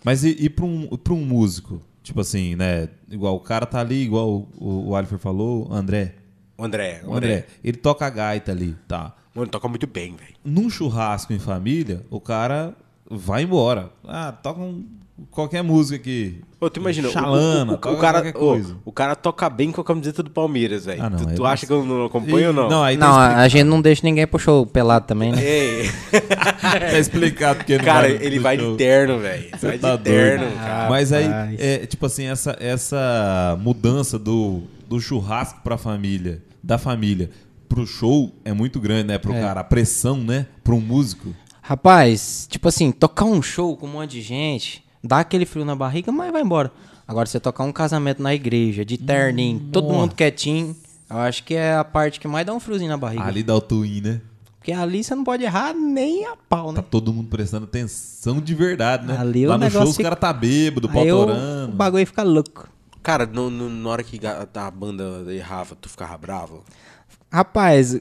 Mas e, e pra, um, pra um músico? Tipo assim, né? Igual o cara tá ali, igual o, o Alifer falou, André. O André, O André, ele toca a gaita ali, tá. Mano, ele toca muito bem, velho. Num churrasco em família, o cara vai embora. Ah, toca um- qualquer música aqui. Ô, tu imagina, o- Xalana, o, o, o, cara, coisa. o cara toca bem com a camiseta do Palmeiras, velho. Ah, tu aí tu não- acha que eu não acompanho ou não? Não, aí Não, tá, a, gente não deixa ninguém pro show pelado também, né? Tá explicado porque não cara, vai ele vai de terno, velho. Vai tá de terno, doido. cara. Mas aí, é, tipo assim, essa, essa mudança do, do churrasco pra família, da família pro show é muito grande, né? Pro É. cara, a pressão, né? Um músico. Rapaz, tipo assim, tocar um show com um monte de gente, dá aquele frio na barriga, mas vai embora. Agora, você tocar um casamento na igreja, de terninho, todo nossa. mundo quietinho, eu acho que é a parte que mais dá um friozinho na barriga. Ali dá o twin, né? Porque ali você não pode errar nem a pau, Tá né? todo mundo prestando atenção de verdade, né? Ali o Lá no show negócio os fica- caras tá bêbado, pau Aí o, o torando. bagulho fica louco. Cara, no, no- na hora que a banda errava, tu ficava bravo? Rapaz,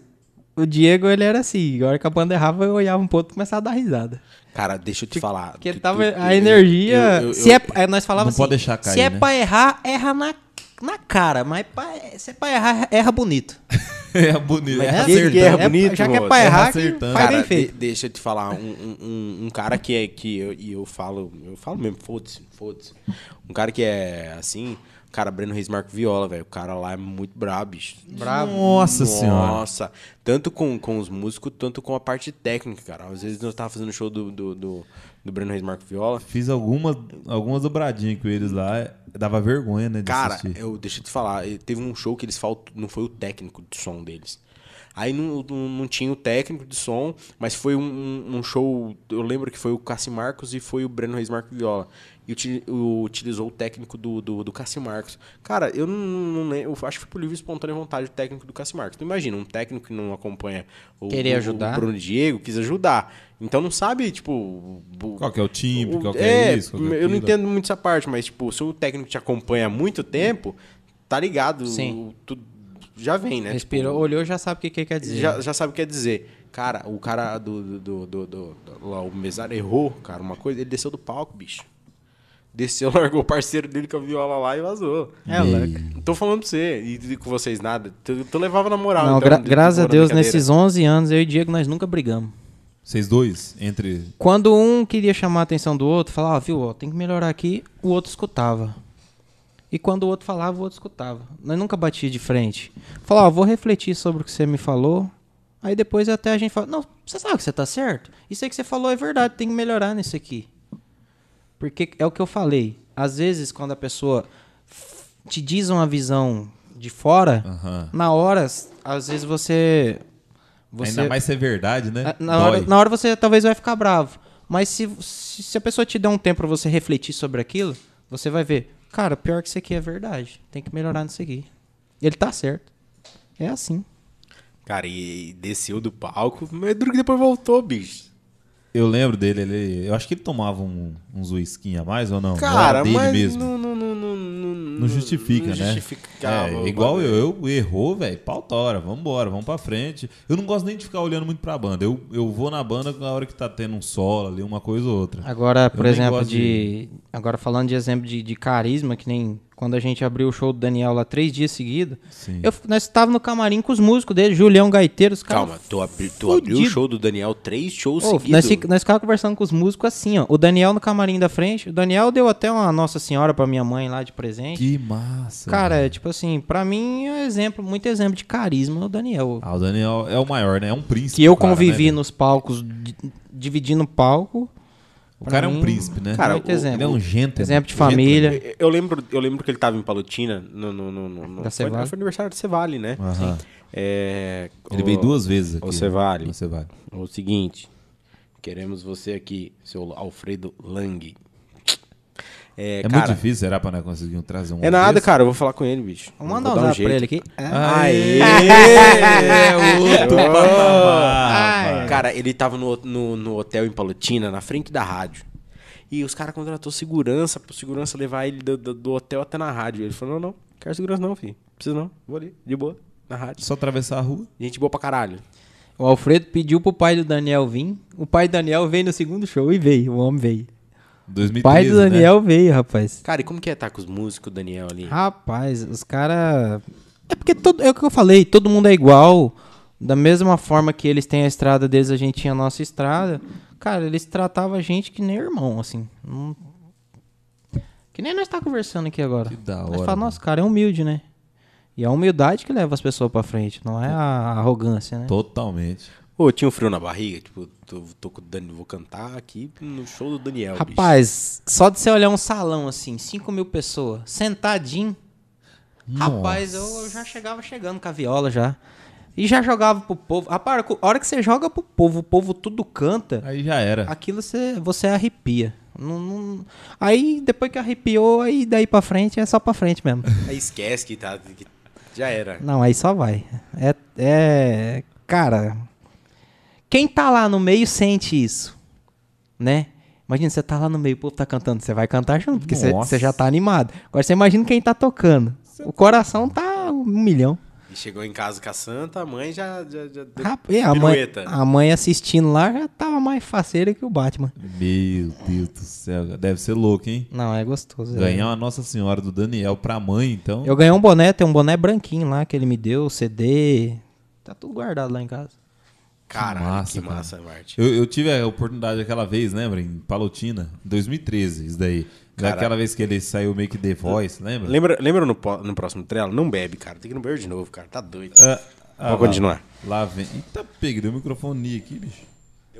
o Diego, ele era assim, a hora que a banda errava, eu olhava um pouco e começava a dar risada. Cara, deixa eu te falar. Porque tu- tava tu- a energia. eu- eu- se eu- é, é, nós falávamos Não assim, pode deixar cair, se é né? pra errar, erra na, na cara. Mas pra- se é pra errar, erra bonito. é bonito. Mas É aquele acertando. erra É, bonito, já que é pra Erra errar, acertando. faz Cara, bem feito. de- deixa eu te falar, um, um- um- um cara que é que eu, e eu falo, eu falo mesmo, foda-se, foda-se. Um cara que é assim, cara, Breno Reis Marco Viola, velho, o cara lá é muito brabo, bicho. Brabo. Nossa senhora. Nossa, tanto com, com os músicos, tanto com a parte técnica, cara. Às vezes nós tava fazendo show do, do, do, do Breno Reis Marco Viola. Fiz algumas, algumas dobradinhas com eles lá. Dava vergonha, né? De Cara, assistir. eu deixa eu te falar, teve um show que eles faltam, não foi o técnico de som deles. Aí não, não, não tinha o técnico de som, mas foi um, um- show. Eu lembro que foi o Cassi Marcos e foi o Breno Reis Marco Viola. E utilizou o técnico do, do, do Cassi Marcos. Cara, eu não, não lembro. Eu acho que foi por livre e espontânea vontade o técnico do Cassi Marcos. Então imagina, um técnico que não acompanha o, Querer o- ajudar. o Bruno Diego, quis ajudar. Então não sabe, tipo. o- Qual que é o timbre, o- qual que é, isso, qual que é eu não aquilo. entendo muito essa parte, mas, tipo, se o técnico te acompanha há muito tempo, tá ligado. Sim. o- tu- já vem, né? Respirou, Tipo, olhou, já sabe o que, que quer dizer. já, já sabe o que quer dizer. Cara, o cara do. do, do, do, do- do- lá, o mesário errou, cara, uma coisa. Ele desceu do palco, bicho. Desceu, largou o parceiro dele com a viola lá e vazou. É louco. Não tô falando pra você, e, e com vocês nada. Tu, tu levava na moral. Não, então, gra- de- graças a de- Deus, nesses 11 anos, eu e o Diego, nós nunca brigamos. Vocês dois, entre. Quando um queria chamar a atenção do outro, falava, ah, viu, ó, tem que melhorar aqui, o outro escutava. E quando o outro falava, o outro escutava. Nós nunca batia de frente. Falava, vou refletir sobre o que você me falou. Aí depois até a gente fala, não, você sabe que você tá certo? Isso aí que você falou é verdade, tem que melhorar nisso aqui. Porque é o que eu falei. Às vezes, quando a pessoa te diz uma visão de fora, Aham. na hora, às vezes você. você Ainda mais se é verdade, né? ah, na hora, na hora você talvez vai ficar bravo. Mas se, se, a pessoa te der um tempo pra você refletir sobre aquilo, você vai ver, cara, pior que isso aqui é verdade. Tem que melhorar nisso aqui. Ele tá certo. É assim. Cara, e, e desceu do palco, mas duro que depois voltou, bicho. Eu lembro dele, ele. Eu acho que ele tomava um, uns whisky a mais ou não? Cara, dele mas mesmo. não, não, não, não, não, justifica, não né? justificava é, o igual eu, eu errou, velho, pautora, vambora, vamos pra frente. Eu não gosto nem de ficar olhando muito pra banda. Eu, eu vou na banda na hora que tá tendo um solo ali, uma coisa ou outra. Agora, por nem exemplo, gosto de... Agora falando de exemplo de, de carisma, que nem quando a gente abriu o show do Daniel lá três dias seguidos. Eu, nós estávamos no camarim com os músicos dele, Julião Gaiteiro, os caras. Calma, tu, abri, tu abriu o show do Daniel três shows seguidos. nós, nós ficávamos conversando com os músicos assim, ó. O Daniel no camarim da frente. O Daniel deu até uma Nossa Senhora pra minha mãe lá de presente. Que massa. Cara, é tipo assim, pra mim é exemplo, muito exemplo de carisma o Daniel. Ah, o Daniel é o maior, né? É um príncipe. que eu cara, convivi né, nos palcos, di- dividindo palco. O cara é um mim, príncipe, né? Cara, muito o- exemplo. ele é um gentleman. Exemplo de Gentleman. família. Eu lembro, eu lembro que ele tava em Palotina no, no, no, no- Da foi, foi aniversário do Cevale, né? Aham. É, Ele o- veio duas vezes aqui. Ô, Cevale. Ô, Cevale. O seguinte, queremos você aqui, seu Alfredo Lang. É, É cara, muito difícil, será, pra nós conseguir trazer um É nada, desse? cara, eu vou falar com ele, bicho. Vamos mandar vou um dar zap pra ele aqui. Aê! É outro patamar, rapaz. Cara, ele tava no, no, no hotel em Palotina, na frente da rádio. E os caras contratou segurança, pro segurança levar ele do, do, do hotel até na rádio. Ele falou, não, não, quero segurança não, filho. Precisa não, vou ali, de boa, na rádio. Só atravessar a rua. Gente boa pra caralho. O Alfredo pediu pro pai do Daniel vir. O pai do Daniel veio no segundo show e veio. O homem veio. 2013, O pai do né? Daniel veio, rapaz. Cara, e como que é estar com os músicos, Daniel, ali? Rapaz, os caras. É porque todo, é o que eu falei, todo mundo é igual. Da mesma forma que eles têm a estrada deles, a gente tinha a nossa estrada. Cara, eles tratavam a gente que nem irmão, assim. Não- Que nem nós tá conversando aqui agora. Que da Nós hora, fala, nossa, cara, é humilde, né? E é a humildade que leva as pessoas pra frente, não é a arrogância, né? Totalmente. Ô, tinha um frio na barriga? Tipo, tô, tô com o Dani, vou cantar aqui no show do Daniel, bicho. Rapaz, só de você olhar um salão assim, 5 mil pessoas, sentadinho. Rapaz, eu, eu já chegava chegando com a viola já. E já jogava pro povo. Rapaz, a hora que você joga pro povo, o povo tudo canta, Aí já era. aquilo você, você arrepia. Não- não- Aí, depois que arrepiou, aí daí pra frente é só pra frente mesmo. Aí esquece que tá. que já era. Não, aí só vai. É, é. Cara. Quem tá lá no meio sente isso. Né? Imagina, você tá lá no meio, o povo tá cantando. Você vai cantar junto, porque você já tá animado. Agora você imagina quem tá tocando. O coração tá um milhão. E chegou em casa com a Santa, a mãe já. já, já deu Rap- e a, mãe, a mãe assistindo lá já tava mais faceira que o Batman. Meu Deus do céu. Deve ser louco, hein? Não, é gostoso. é. Ganhar uma Nossa Senhora do Daniel pra mãe, então. Eu ganhei um boné, tem um boné branquinho lá que ele me deu, CD. Tá tudo guardado lá em casa. Caralho, Que massa, que cara. massa, Marte. Eu, eu tive a oportunidade aquela vez, lembra? Em Palotina, 2013, isso daí. Cara. Daquela vez que ele saiu meio que The Voice, lembra? Lembra, lembra no, no próximo trela? Não bebe, cara. Tem que no beber de novo, cara. Tá doido. Ah, ah, Vamos lá- continuar. Lá vem. Eita, pega, deu o microfone aqui, bicho.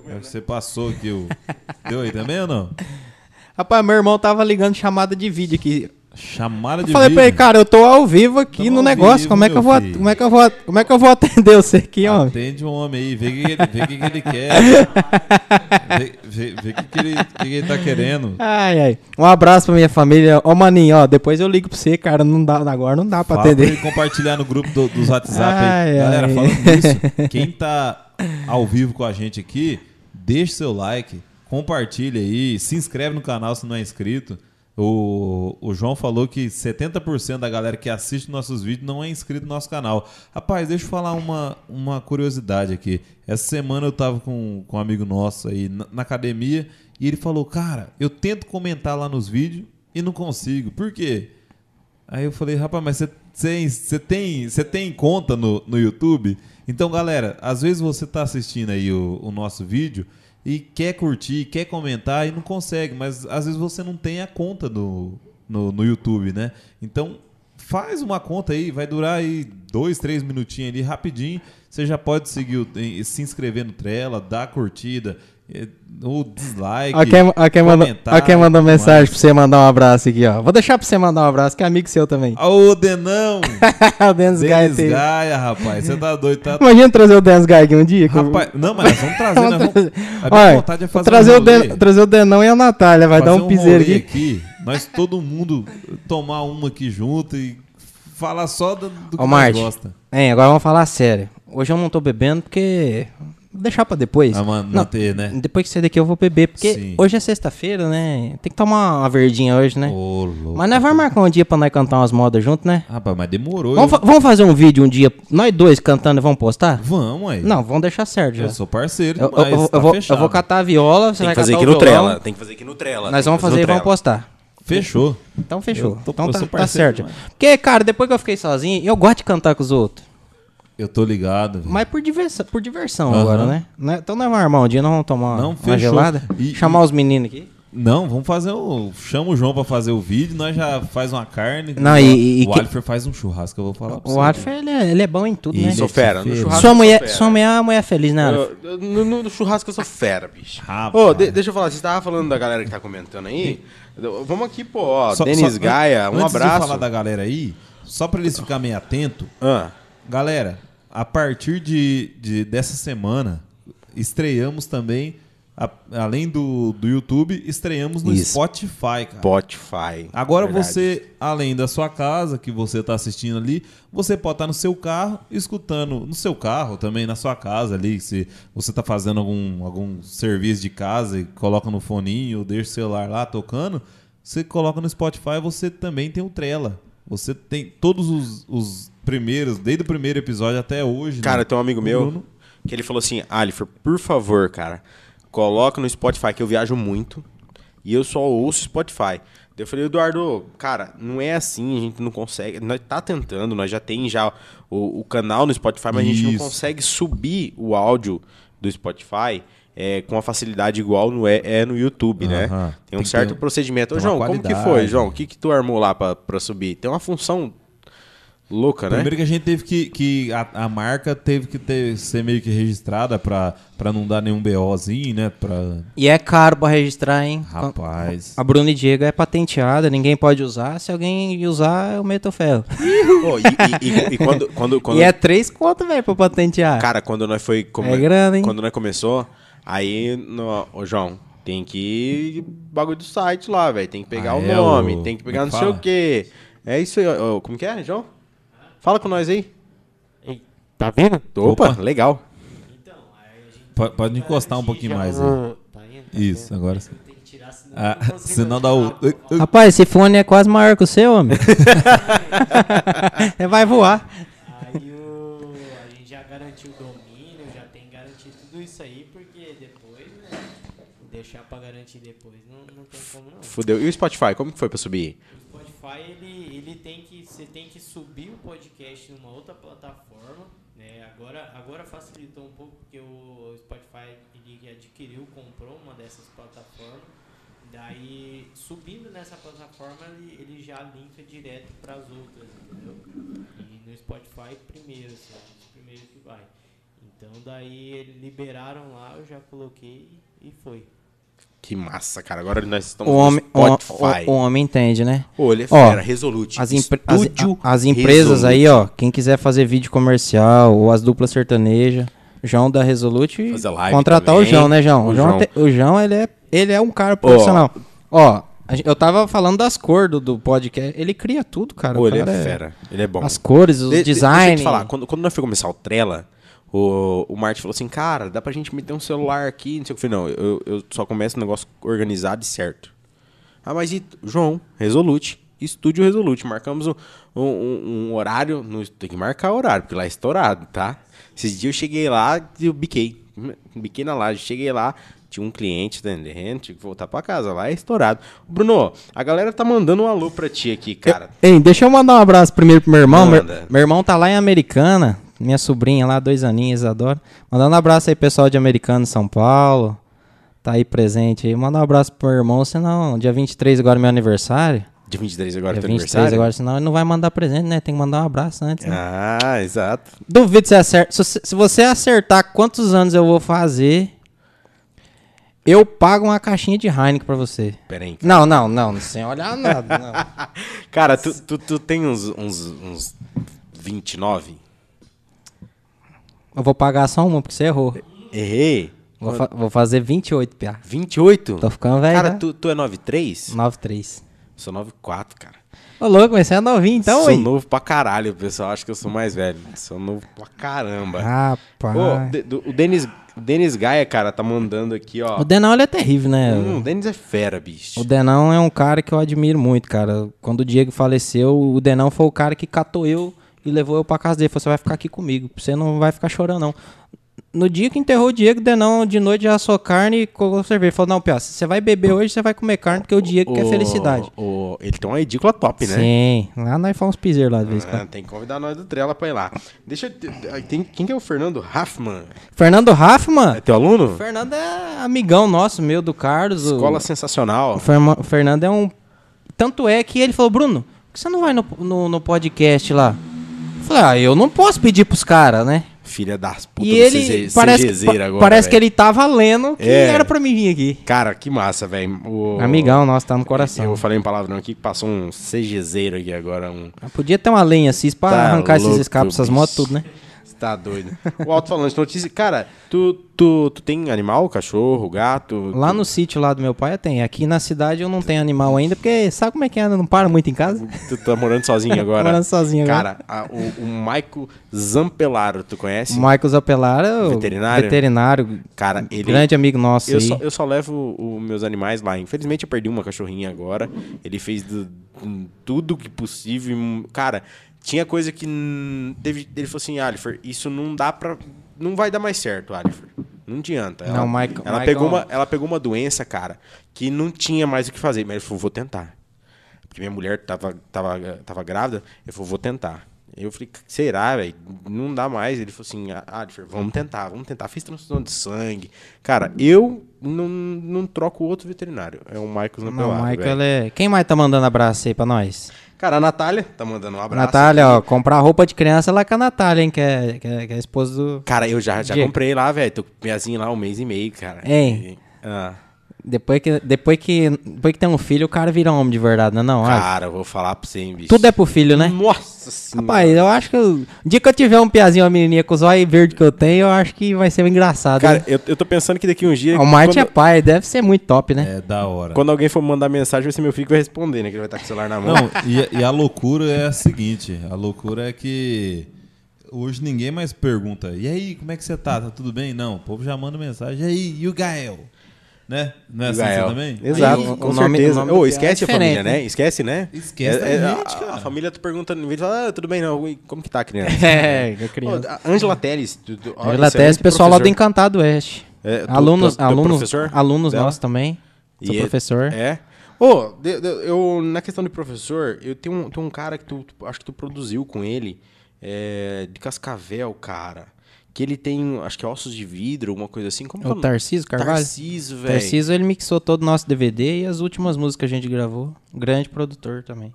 Acho que você passou aqui o. Deu aí também ou não? Rapaz, meu irmão tava ligando chamada de vídeo aqui. Chamada Eu de falei pra ele, vídeo. cara, eu tô ao vivo aqui Tamo no negócio. vivo, como, é que eu vou, filho. como, é que eu vou, como é que eu vou atender você aqui, homem? Atende um homem aí, vê o que, que que, ele quer. vê o que, que, ele, que, ele tá querendo. Ai, ai. Um abraço pra minha família. Ô, maninho, ó, depois eu ligo pra você, cara. Não dá, agora não dá pra Fala pra atender. ele compartilhar no grupo do- dos WhatsApp aí. Ai, Galera, ai. falando nisso, quem tá ao vivo com a gente aqui, deixe seu like, compartilha aí, se inscreve no canal se não é inscrito. O, o João falou que 70% da galera que assiste nossos vídeos não é inscrito no nosso canal. Rapaz, deixa eu falar uma, uma curiosidade aqui. Essa semana eu tava com, com um amigo nosso aí na, na academia e ele falou: Cara, eu tento comentar lá nos vídeos e não consigo. Por quê? Aí eu falei, rapaz, mas você você tem, tem conta no, no YouTube? Então, galera, às vezes você está assistindo aí o, o nosso vídeo e quer curtir, quer comentar e não consegue, mas às vezes você não tem a conta no, no, no YouTube, né? Então, faz uma conta aí, vai durar aí dois, três minutinhos ali, rapidinho. Você já pode seguir, se inscrever no Trela, dar curtida, o dislike. Ó, quem, ó, quem mandou, ó, quem mandou mensagem mais. pra você mandar um abraço aqui, ó. Vou deixar pra você mandar um abraço, que é amigo seu também. Ô, Denão! o Denis tem- Gaia, rapaz. Você tá doido, tá? Imagina trazer o Dennis Guy aqui um dia. eu- Rapaz, não, mas nós vamos trazer, nós vamos... A minha Olha, vontade é fazer trazer, um o Den, trazer o Denão e a Natália, vai dar fazer um piseiro rolê aqui. Nós todo mundo tomar uma aqui junto e falar só do, do que Ô, Marte. gosta. Hein, agora vamos falar sério. Hoje eu não tô bebendo porque deixar pra depois. Ah, mano, manter, né? Depois que sair daqui eu vou beber, porque Sim. hoje é sexta-feira, né? Tem que tomar uma verdinha hoje, né? Ô, louco. Mas nós vamos marcar um dia pra nós cantar umas modas junto, né? Rapaz, mas demorou. Vamos, eu- fa- vamos fazer um vídeo um dia, nós dois cantando e vamos postar? Vamos aí. Não, vamos deixar certo já. Eu sou parceiro Eu, eu- demais, eu- tá eu vou, eu fechado. vou catar a viola, você Tem vai que fazer catar aqui o no Trela. Tem que fazer aqui no Trela. Nós vamos fazer e vamos postar. Fechou. Então fechou. Eu tô- então eu tá, tá parceiro certo. demais. Porque, cara, depois que eu fiquei sozinho, eu gosto de cantar com os outros. Eu tô ligado. velho. Mas por diversão, por diversão Aham. agora, né? Né? Então nós vamos armar um dia, nós vamos tomar Não, uma fechou. gelada. E- chamar os meninos aqui. Não, vamos fazer o. Chama o João pra fazer o vídeo, nós já faz uma carne. Não, o, e- e o que- Alifer faz um churrasco, eu vou falar pra O você. Arthur, ele é, ele é bom em tudo, né? Isso, Sou fera. No Feira. churrasco Sua mulher, fera. sua mulher é uma mulher feliz, né? Eu- eu- no, no- churrasco eu sou fera, bicho. Rapaz. Ô, de- deixa eu falar, você tava falando da galera que tá comentando aí. Vamos aqui, pô, ó. Só- Denis só- Gaia, um antes abraço. de falar da galera aí, só pra eles ficarem meio atentos, Ah, galera, a partir de, de- dessa semana, estreamos também, a- além do, do YouTube, estreamos no Isso. Spotify, cara. Spotify. Agora verdade. você, além da sua casa, que você está assistindo ali, você pode estar no seu carro, escutando no seu carro também, na sua casa ali, se você está fazendo algum, algum serviço de casa e coloca no foninho ou deixa o celular lá tocando, você coloca no Spotify, você também tem o Trela. Você tem todos os, os primeiros, desde o primeiro episódio até hoje. Cara, né? tem um amigo meu Bruno- que ele falou assim: Alifer, por favor, cara, coloca no Spotify que eu viajo muito e eu só ouço Spotify. Eu falei, Eduardo, cara, não é assim, a gente não consegue. Nós tá tentando, nós já tem já o, o canal no Spotify, mas a gente não Isso. consegue subir o áudio do Spotify é, com a facilidade igual no, é, é no YouTube, né? Tem um Tem certo ter- procedimento. Ô, João, como que foi. João? O que, que tu armou lá pra subir? Tem uma função louca, né? Primeiro que a gente teve que. que a, a marca teve que ter, ser meio que registrada pra, pra não dar nenhum BOzinho, né? Pra. E é caro pra registrar, hein? Rapaz. A Bruna e Diego é patenteada, ninguém pode usar. Se alguém usar, eu meto o ferro. Ô, e, e- e- e quando, quando, quando- E é três conto, velho, pra patentear. Cara, quando nós foi come- É grana, hein? Quando nós começou, aí, no, ô João, tem que ir bagulho do site lá, velho. Tem que pegar Ah, o é, nome, o- tem que pegar não que sei o fala? quê. É isso aí, ó, ó, como que é, João? Fala com nós aí. Tá vendo? Opa, Opa. legal. Pode, pode encostar um pouquinho mais aí. Tá indo? Isso, agora sim. Tirar, senão Ah, senão dá o. Rapaz, esse fone é quase maior que o seu, homem. Você vai voar. Aí o, a gente já garantiu o domínio, já tem garantido tudo isso aí, porque depois, né? Deixar pra garantir depois não, não tem como não. Fudeu. E o Spotify, como que foi pra subir? O Spotify ele, ele tem que você tem que subir o podcast numa outra plataforma, né? Agora agora facilitou um pouco porque o Spotify ele adquiriu, comprou uma dessas plataformas. Daí subindo nessa plataforma ele, ele já linka direto para as outras, entendeu? E no Spotify primeiro, assim, os primeiros que vai. Então daí liberaram lá, eu já coloquei e foi. Que massa, cara. Agora nós estamos O homem, o, no Spotify. o- o homem entende, né? Ô, ele é Ó, fera, Resolute. As, empre- as, as empresas Resolute. aí, ó, quem quiser fazer vídeo comercial ou as duplas sertanejas, João da Resolute, Fazer live contratar também. o João, né, João? O O João, João. te- o João, ele é, ele é um cara profissional. Ó, eu tava falando das cores do, do podcast, ele cria tudo, cara. Ô, o ele é cara fera. Ele é bom. As cores, os De- de- design. Deixa eu te falar, quando, quando nós fomos começar o Trela, o, o Martin falou assim, cara, dá pra gente meter um celular aqui, não sei o que. Eu falei, não, eu, eu só começo um negócio organizado e certo. Ah, mas e, João, Resolute, Estúdio Resolute, marcamos um, um- um- horário, no, tem que marcar o horário, porque lá é estourado, tá? Esses dias eu cheguei lá e eu biquei, biquei na laje, cheguei lá, tinha um cliente atendendo, tinha que voltar pra casa, lá é estourado. Bruno, a galera tá mandando um alô pra ti aqui, cara. Ei, deixa eu mandar um abraço primeiro pro meu irmão. Meu, meu irmão tá lá em Americana. Minha sobrinha lá, dois aninhos, adoro. Mandando um abraço aí, pessoal de Americana, São Paulo. Tá aí presente aí. Manda um abraço pro meu irmão, senão, dia 23 agora é meu aniversário. Dia 23 agora, dia teu 23 aniversário? agora, senão ele não vai mandar presente, né? Tem que mandar um abraço antes, né? Ah, exato. Duvido se acerta. Se, você- se você acertar quantos anos eu vou fazer, eu pago uma caixinha de Heineken pra você. Pera aí. Não, não, não, sem olhar nada. não. Cara, tu, tu, tu tem uns, uns, uns 29? Eu vou pagar só uma, porque você errou. Errei. Vou, fa- vou fazer 28, piá. 28? Tô ficando velho. Cara, né? tu, tu é 93? 93. Sou 94, cara. Ô, louco, mas você é novinho, então, sou hein? novo pra caralho, o pessoal acha que eu sou mais velho. Sou novo pra caramba. Rapaz. Ô, de- do- o Denis, O Denis Gaia, cara, tá mandando aqui, ó. O Denão, ele é terrível, né? Hum, o Denis é fera, bicho. O Denão é um cara que eu admiro muito, cara. Quando o Diego faleceu, o Denão foi o cara que catou eu e levou eu pra casa dele. Falou, você vai ficar aqui comigo, você não vai ficar chorando, não. No dia que enterrou o Diego, o Denão de noite já assou carne e colocou cerveja. Falou, não, Piá, você vai beber hoje, você vai comer carne, porque o Diego quer felicidade. o- ele tem uma edícula top, né? Sim, lá nós fomos piseiros lá de vez Ah, tem que convidar nós do Trela pra ir lá. Deixa eu. Tem, quem que é o Fernando Raffman? Fernando Raffman, É teu aluno? o Fernando é amigão nosso, meu, do Carlos. o- Escola sensacional. O Ferma- o Fernando é um. Tanto é que ele falou, Bruno, por que você não vai no, no, no podcast lá? Eu falei, ah, eu não posso pedir pros caras, né? Filha das putas E ele parece, que- agora. parece que velho. ele tava lendo que É. era pra mim vir aqui. Cara, que massa, velho. O- Amigão nosso, tá no coração. Eu falei um palavrão aqui que passou um CGzeiro aqui agora. Um... Podia ter uma lenha assim pra Tá arrancar esses louco, escapos, essas motos, tudo, né? Tá doido. O alto-falante de notícia. Cara, tu, tu, tu tem animal, cachorro, gato? Lá tu, no sítio lá do meu pai eu tenho. Aqui na cidade eu não tenho animal ainda, porque sabe como é que é? Não para muito em casa? Tu tá morando sozinho agora? Morando sozinho agora. Cara, a- o, o Maico Zampelaro, tu conhece? O Michael Zapelar é Veterinário? veterinário, Cara, ele... grande amigo nosso Eu aí. só, eu só levo os meus animais lá. Infelizmente eu perdi uma cachorrinha agora. Ele fez do- tudo que possível. Cara, tinha coisa que. Teve, ele falou assim, Alifer, isso não dá pra. Não vai dar mais certo, Alifer. Não adianta. Ela, Não, Michael- ela, Michael- pegou uma, ela pegou uma doença, cara, que não tinha mais o que fazer. Mas ele falou, vou tentar. Porque minha mulher tava, tava, tava grávida. Ele falou, vou tentar. Eu falei, será, velho? Não dá mais. Ele falou assim, ah, Alifer, vamos tentar, vamos tentar. Fiz transfusão de sangue. Cara, eu não, não troco outro veterinário. É o Michael Não, Zampelaro, o Michael é... Quem mais tá mandando abraço aí pra nós? Cara, a Natália tá mandando um abraço. Natália, ó, aqui. comprar roupa de criança lá com a Natália, hein, que é, que é, que é a esposa do... Cara, eu já, já Diego. comprei lá, velho. Tô com minhazinha lá um mês e meio, cara. Hein? E- Ah, Depois que, depois, que, depois que tem um filho, o cara vira homem de verdade, não é não? Cara, eu vou falar pra você, hein, bicho. tudo é pro filho, né? Nossa senhora. Rapaz, eu acho que... eu- O dia que eu tiver um piazinho, uma menininha com os olhos verdes que eu tenho, eu acho que vai ser engraçado. Cara, eu, eu tô pensando que daqui uns dias. o Marte é quando, pai, deve ser muito top, né? É da hora. quando alguém for mandar mensagem, vai ser meu filho que vai responder, né? Que ele vai estar com o celular na mão. Não, e, e a loucura é a seguinte: a loucura é que hoje ninguém mais pergunta, e aí, como é que você tá? Tá tudo bem? Não, o povo já manda mensagem, e aí, e o Gael? Né? Não é assim também? Exato, Aí, o- com o nome- certeza. o nome do piá esquece é a família, diferente, né? Esquece, né? Esquece É- é, da a- gente, cara. A, família tá perguntando no vídeo, fala, ah, tudo bem, não. Como que tá a criança? É, Ô, criança. a Angela Teles. tu- tu- Angela Tess, pessoal lá do. Encantado Oeste. É, tu- alunos, tu- tu é alunos, professor alunos nossos também. Sou E é- professor. É. Ô, de- eu, na questão de professor, eu tenho um, tenho um cara que tu, tu- acho que tu produziu com ele, é, de Cascavel, cara. Que ele tem, acho que é ossos de vidro, alguma coisa assim. Como É que o nome? Tarcísio Carvalho? Tarciso, velho. Tarcísio, ele mixou todo o nosso DVD e as últimas músicas que a gente gravou. Grande produtor também.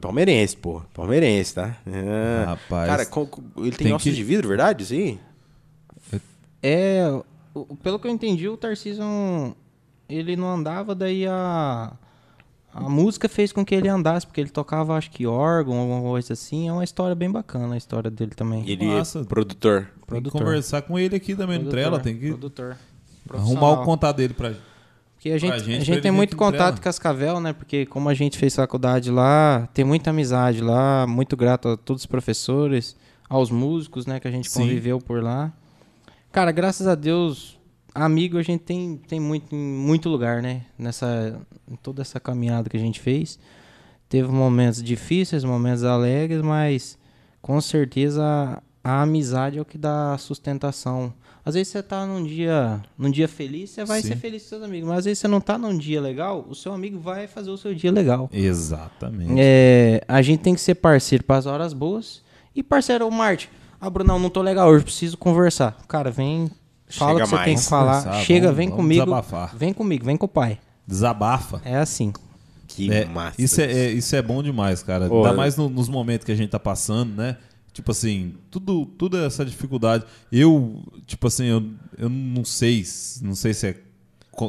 Palmeirense, pô. Palmeirense, tá? É. Rapaz. Cara, ele tem, Tem ossos que- de vidro, verdade? Sim. É, pelo que eu entendi, o Tarcísio não- ele não andava, daí a a música fez com que ele andasse, porque ele tocava, acho que órgão, alguma coisa assim. É uma história bem bacana a história dele também. E ele Nossa. é produtor. Tem que Produtor. conversar com ele aqui também no Produtor, Trela, tem que produtor. arrumar o contato dele pra Porque a gente, pra gente, a gente tem muito no contato com Cascavel, né? Porque como a gente fez faculdade lá, tem muita amizade lá, muito grato a todos os professores, aos músicos, né, que a gente Sim. conviveu por lá. Cara, graças a Deus, amigo a gente tem, tem muito, em muito lugar, né? Nessa, em toda essa caminhada que a gente fez. Teve momentos difíceis, momentos alegres, mas com certeza a, a amizade é o que dá sustentação. Às vezes você tá num dia, num dia feliz, você vai Sim. ser feliz com seus amigos, mas às vezes você não tá num dia legal, o seu amigo vai fazer o seu dia legal. Exatamente. É, a gente tem que ser parceiro para as horas boas. E parceiro, o Marte, ah, Brunão, não tô legal hoje, preciso conversar. Cara, vem, fala Chega o que você tem mais. que falar. Conversar, Chega, vamos- vem vamos comigo. desabafar. Vem comigo, vem com o pai. Desabafa. É assim. Que É, massa. isso, é, é- isso é bom demais, cara. Ô, Ainda mais no- nos momentos que a gente tá passando, né? Tipo assim, tudo, tudo essa dificuldade. Eu, tipo assim, eu, eu não sei, se- não sei se é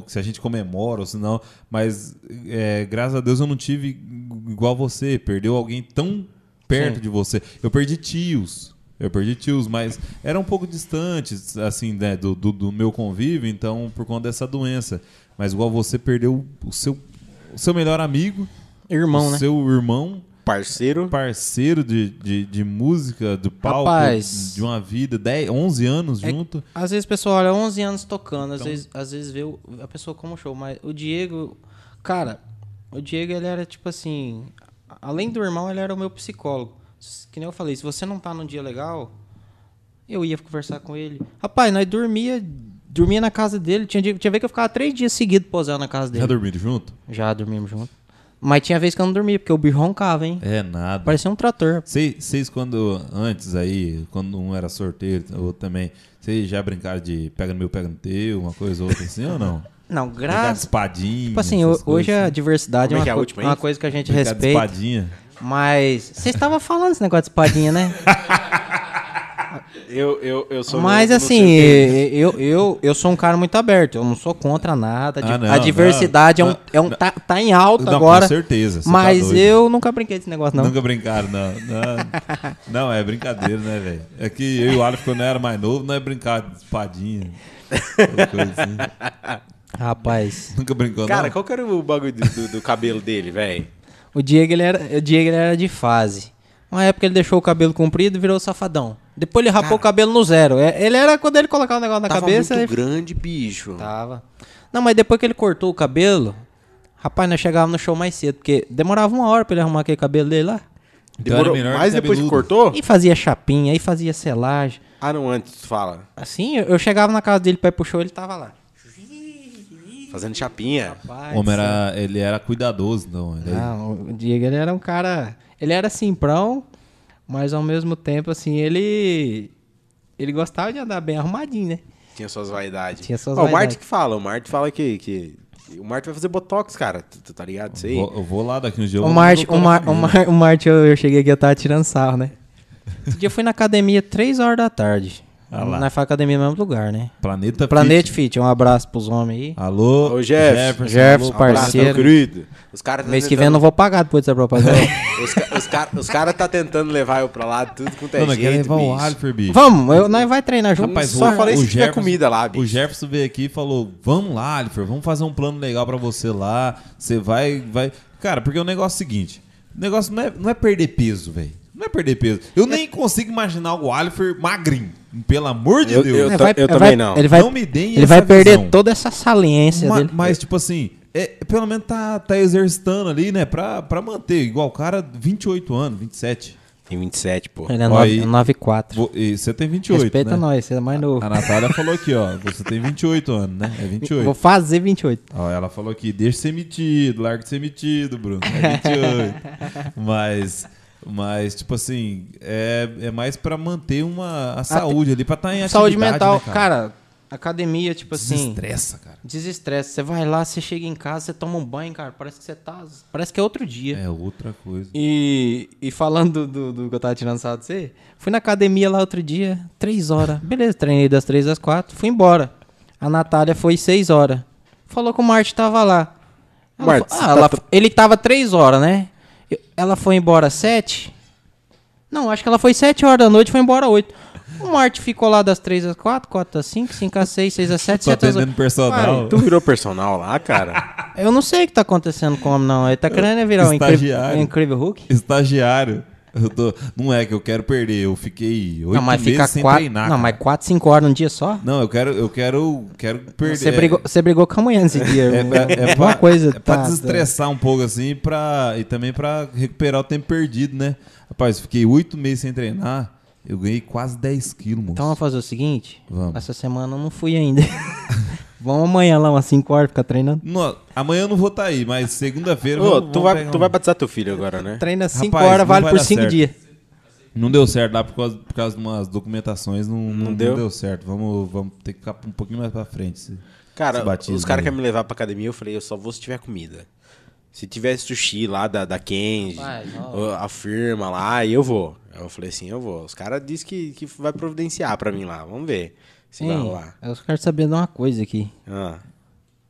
se a gente comemora ou se não, mas é, graças a Deus eu não tive igual você, perdeu alguém tão perto Sim. de você. Eu perdi tios. Eu perdi tios, mas eram um pouco distantes, assim, né, do, do, do meu convívio, então, por conta dessa doença. Mas igual você perdeu o seu, o seu melhor amigo, Irmão, o né? seu irmão parceiro. parceiro de, de, de música, do palco, Rapaz. de uma vida, 10, 11 anos É- junto. Às vezes o pessoal olha 11 anos tocando, às, Então- vezes, às vezes vê o- a pessoa como show, mas o Diego, cara, o Diego ele era tipo assim, além do irmão, ele era o meu psicólogo. Que nem eu falei, se você não tá num dia legal, eu ia conversar com ele. Rapaz, nós dormia, dormia na casa dele, tinha, dia- tinha vez que eu ficava três dias seguidos posando na casa Já dele. dormiram junto? Já dormimos junto. Mas tinha vez que eu não dormia, porque o bicho roncava, hein? É nada. Parecia um trator. Vocês quando, antes aí, quando um era sorteiro, o outro também, vocês já brincaram de pega no meu, pega no teu, uma coisa ou outra assim ou não? Não, graças. espadinha. Tipo assim, hoje coisas a assim. diversidade é Como é uma, que é a co- última uma coisa que a gente Brincar de respeita. espadinha. Mas você estava falando esse negócio de espadinha, né? Eu, eu, eu sou Mas assim, eu, eu, eu sou um cara muito aberto. Eu não sou contra nada. Ah, não, a diversidade não, é um, é um não. tá, tá em alta Não, agora. com certeza. tá Mas doido. eu nunca brinquei desse negócio, não. Nunca brincaram, não. Não, não é brincadeira, né, velho? É que eu e o Aleph, quando eu era mais novo, não é brincar de espadinha. assim. Rapaz, Nunca brincou, Cara, não? qual que era o bagulho do, do- do cabelo dele, velho? O Diego, ele era, o Diego ele era de fase. Uma época ele deixou o cabelo comprido e virou safadão. Depois ele rapou Cara. o cabelo no zero. É, Ele era quando ele colocava o negócio na Tava cabeça. muito ele- grande, bicho. Tava. Não, mas depois que ele cortou o cabelo, rapaz, nós chegávamos no show mais cedo, porque demorava uma hora pra ele arrumar aquele cabelo dele lá. Então Demorou, que depois que cortou? E fazia chapinha, aí fazia selagem. Ah, não, antes, fala. Assim, eu, eu chegava na casa dele pra ir pro show, ele tava lá. Fazendo chapinha. Rapaz, O homem era, ele era cuidadoso, não. Ele Não, o Diego, ele era um cara... Ele era simprão, mas ao mesmo tempo, assim, ele... Ele gostava de andar bem arrumadinho, né? Tinha suas vaidades. Tinha suas Ó, O vaidades. Marte que fala, o Marte fala que, que... O Marte vai fazer botox, cara. Tu, tu tá ligado? Isso aí. Vou, eu vou lá daqui uns dias. eu O Marte, o, Mar, o. Mar, o Marte, eu, eu cheguei aqui, eu tava tirando sarro, né? Esse dia eu fui na academia 3 horas da tarde. Ah lá. Nós faz academia no mesmo lugar, né? Planeta Planeta Fit. Fit, um abraço pros homens aí. Alô, Ô, Jefferson. Jefferson, Abraço, parceiro. meu querido. Os caras tá Mês que vem eu tentando- não vou pagar depois dessa propaganda. Os, ca- os, cara, os cara tá tentando levar eu pra lá, tudo com é jeito, levar o bicho. Vamos, eu, nós vai treinar junto. Rapaz, Só o- falei o se tiver Jefferson- comida lá, bicho. O Jefferson veio aqui e falou: Vamos lá, Alifer, vamos fazer um plano legal pra você lá. Você vai, vai. Cara, porque o negócio é o seguinte: o negócio não é, não é perder peso, velho. Não é perder peso. Eu nem consigo imaginar o Alifer magrinho. Pelo amor de Eu- Deus. eu- É, ta- vai- também vai- não. Ele vai, Não me deem ele essa vai perder visão. toda essa saliência Ma- dele. mas, tipo assim, é, pelo menos tá, tá exercitando ali, né? Pra, pra manter. Igual o cara, 28 anos, 27. Tem 27, pô. Ele é Ó, aí- 9,4. Vo- e Você tem 28. Respeita né? nós, você é mais novo. A Natália falou aqui, ó. Você tem 28 anos, né? É 28. Vou fazer 28. Ó, ela falou aqui, deixa de ser metido, larga de ser metido, Bruno. É 28. mas, mas, tipo assim, é, é mais pra manter uma, a saúde ali, pra estar em Saúde mental, né, cara? academia, tipo assim. Desestressa, cara. Desestresse. Você vai lá, você chega em casa, você toma um banho, cara. Parece que você tá. Parece que é outro dia. É outra coisa. E, e falando do, do, do que eu tava tirando sarro de você, fui na academia lá outro dia, três horas. Beleza, treinei das três às quatro, fui embora. A Natália foi seis horas. Falou que o Marte tava lá. Ela Marte, ah, tá ela- ele tava três horas, né? Ela foi embora às sete. Não, acho que ela foi sete horas da noite e foi embora às oito. O Marte ficou lá das três às quatro, quatro às cinco, cinco às seis, seis às sete, Tô sete às atendendo oito. personal. Tu virou personal lá, cara? Eu não sei o que tá acontecendo com o homem, não. Ele tá querendo virar um incrível, Estagiário. um incrível Hulk? Estagiário. Eu tô... Não é que eu quero perder, eu fiquei oito meses sem quatro. treinar. não, cara. mas quatro, cinco horas num dia só? Não, eu quero, eu quero, quero perder. Você brigou, você brigou com a mulher nesse dia. É, é, é pra, coisa. é pra tá- desestressar um pouco assim pra, e também pra recuperar o tempo perdido, né? Rapaz, fiquei oito meses sem treinar, eu ganhei quase 10 quilos, moço. Então vamos fazer o seguinte. Vamos. Essa semana eu não fui ainda. vamos amanhã lá, umas 5 horas, ficar treinando. Não, amanhã eu não vou estar aí, mas segunda-feira Ô, tu, vai, tu um- vai batizar teu filho agora, né? Treina 5 Rapaz, horas, não vale por dar 5 certo. dias. Não deu certo lá por causa, por causa de umas documentações, não, não, não deu? deu? certo. Vamos, vamos ter que ficar um pouquinho mais pra frente. esse- Cara, batismo os caras querem me levar pra academia, eu falei, eu só vou se tiver comida. Se tiver sushi lá da, da Kenji, Vai, não. a firma lá, eu vou. Aí Eu falei assim, eu vou. Os caras disseram que, que vai providenciar pra mim lá. Vamos ver Hein, rolar. eu quero saber de uma coisa aqui. Ah.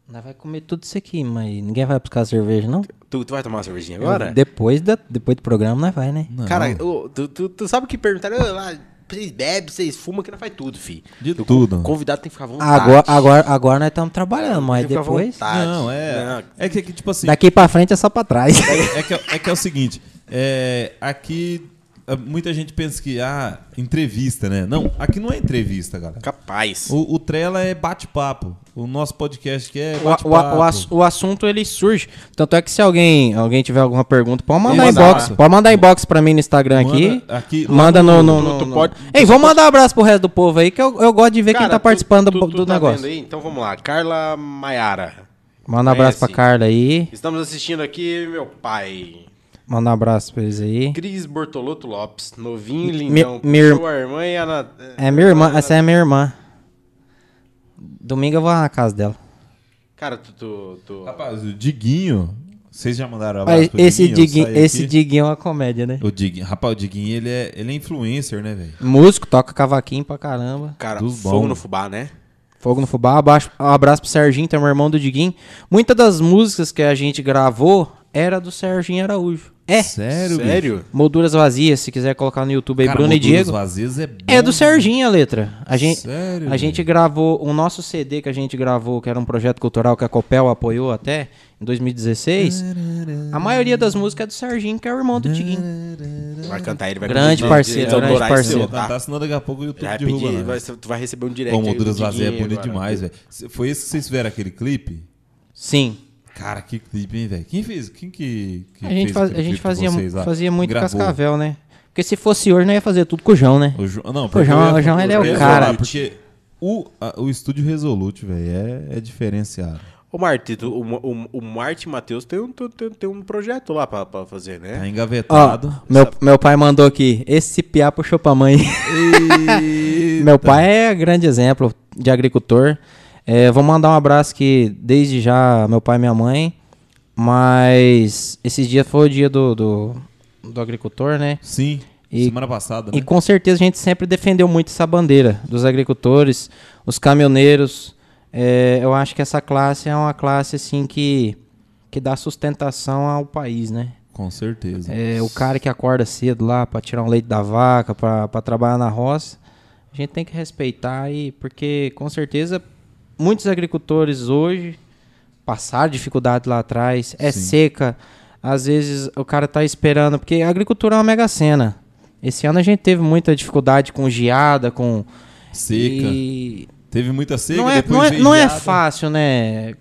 Nós vai comer tudo isso aqui, mas ninguém vai buscar cerveja, não? Tu, tu vai tomar uma cervejinha agora? Depois, da, depois do programa, nós vai, né? Não. Cara, ô, tu, tu, tu sabe o que perguntaram? "Ô, lá, vocês bebem, vocês fumam, que não faz tudo, fi. De O tudo. convidado tem que ficar à vontade. Agora, agora, agora nós estamos trabalhando, mas depois... Não, é. Não. É que, que, tipo assim. Daqui pra frente é só pra trás. É que, é que é o seguinte, É, aqui ah, muita gente pensa que ah, entrevista, né? Não, aqui não é entrevista, galera. Capaz. O, o Trela é bate-papo. O nosso podcast aqui é O, bate-papo. o- o ass- o assunto ele surge. Tanto é que se alguém, alguém tiver alguma pergunta, pode mandar mandar. inbox. Pode mandar inbox pra mim no Instagram aqui. Manda aqui, lá Manda no. no- no, no- tu no- pode- Ei, vamos mandar um abraço pro resto do povo aí, que eu, eu gosto de ver quem Cara, tá tu- participando tu- do, tu do tá negócio. vendo aí? Então vamos lá. Carla Maiara. Manda um abraço pra? Carla aí. Estamos assistindo aqui meu pai. Manda um abraço pra eles aí. Cris Bortolotto Lopes. Novinho, Mi- lindão. mir- Puxou a irmã e a... Na- É minha irmã, essa é minha irmã. Domingo eu vou lá na casa dela. Cara, tu... tu, tu- Rapaz, o Diguinho. Vocês já mandaram abraço pro esse Diguinho? Esse aqui. Diguinho é uma comédia, né? O Diguinho, rapaz, o Diguinho, ele é, ele é influencer, né, velho? Músico, toca cavaquinho pra caramba. Cara, dos fogo bons. no fubá, né? Fogo no Fubá. Abaixo, um abraço pro Serginho, tem um irmão do Diguinho. Muitas das músicas que a gente gravou era do Serginho Araújo. É. Sério? Sério? Molduras Vazias, se quiser colocar no YouTube aí, Cara, Bruno e Molduras Diego. Vazias é bom. É do Serginho a letra. A gente, Sério, a gente gravou, o nosso CD que a gente gravou, que era um projeto cultural que a Copel apoiou até, em 2016, a maioria das músicas é do Serginho, que é o irmão do Diguinho. Vai cantar ele, vai Grande pedir parceiro, grande autorais parceiro. Vou tá? cantar, senão daqui a pouco o YouTube Vai derruba, pedir, né? vai, tu vai receber um direct. Do Molduras Vazias é bonito agora. demais, velho. Foi esse que vocês fizeram aquele clipe? Sim. Cara, que clipe, hein, velho? Quem fez? Quem que, que A gente, fez faz- a gente fazia, fazia muito Gravou? cascavel, né? Porque se fosse hoje, não ia fazer tudo com o João, né? O Ju... Não, O João- o João, ele é o cara. Porque o, a- o estúdio Resolute, velho, é, é diferenciado. Ô, Marti, tu- o, o, o Marte Matheus tem um, tem, tem um projeto lá pra, pra fazer, Tá né? Ó, engavetado. meu, meu pai mandou aqui, esse piá puxou pra mãe. Meu pai é grande exemplo de agricultor. É, vou mandar um abraço aqui desde já, meu pai e minha mãe. Mas esses dias foi o dia do, do, do agricultor, né? Sim, E- semana passada, né? E com certeza a gente sempre defendeu muito essa bandeira dos agricultores, os caminhoneiros. É, eu acho que essa classe é uma classe assim que, que dá sustentação ao país, né? Com certeza. É, o cara que acorda cedo lá para tirar um leite da vaca, para trabalhar na roça, a gente tem que respeitar e porque com certeza muitos agricultores hoje passaram dificuldade lá atrás, é Sim. seca, às vezes o cara tá esperando, porque a agricultura é uma mega cena. Esse ano a gente teve muita dificuldade com geada, com Seca. e Teve muita seca, não é, depois não é, não é fácil, né?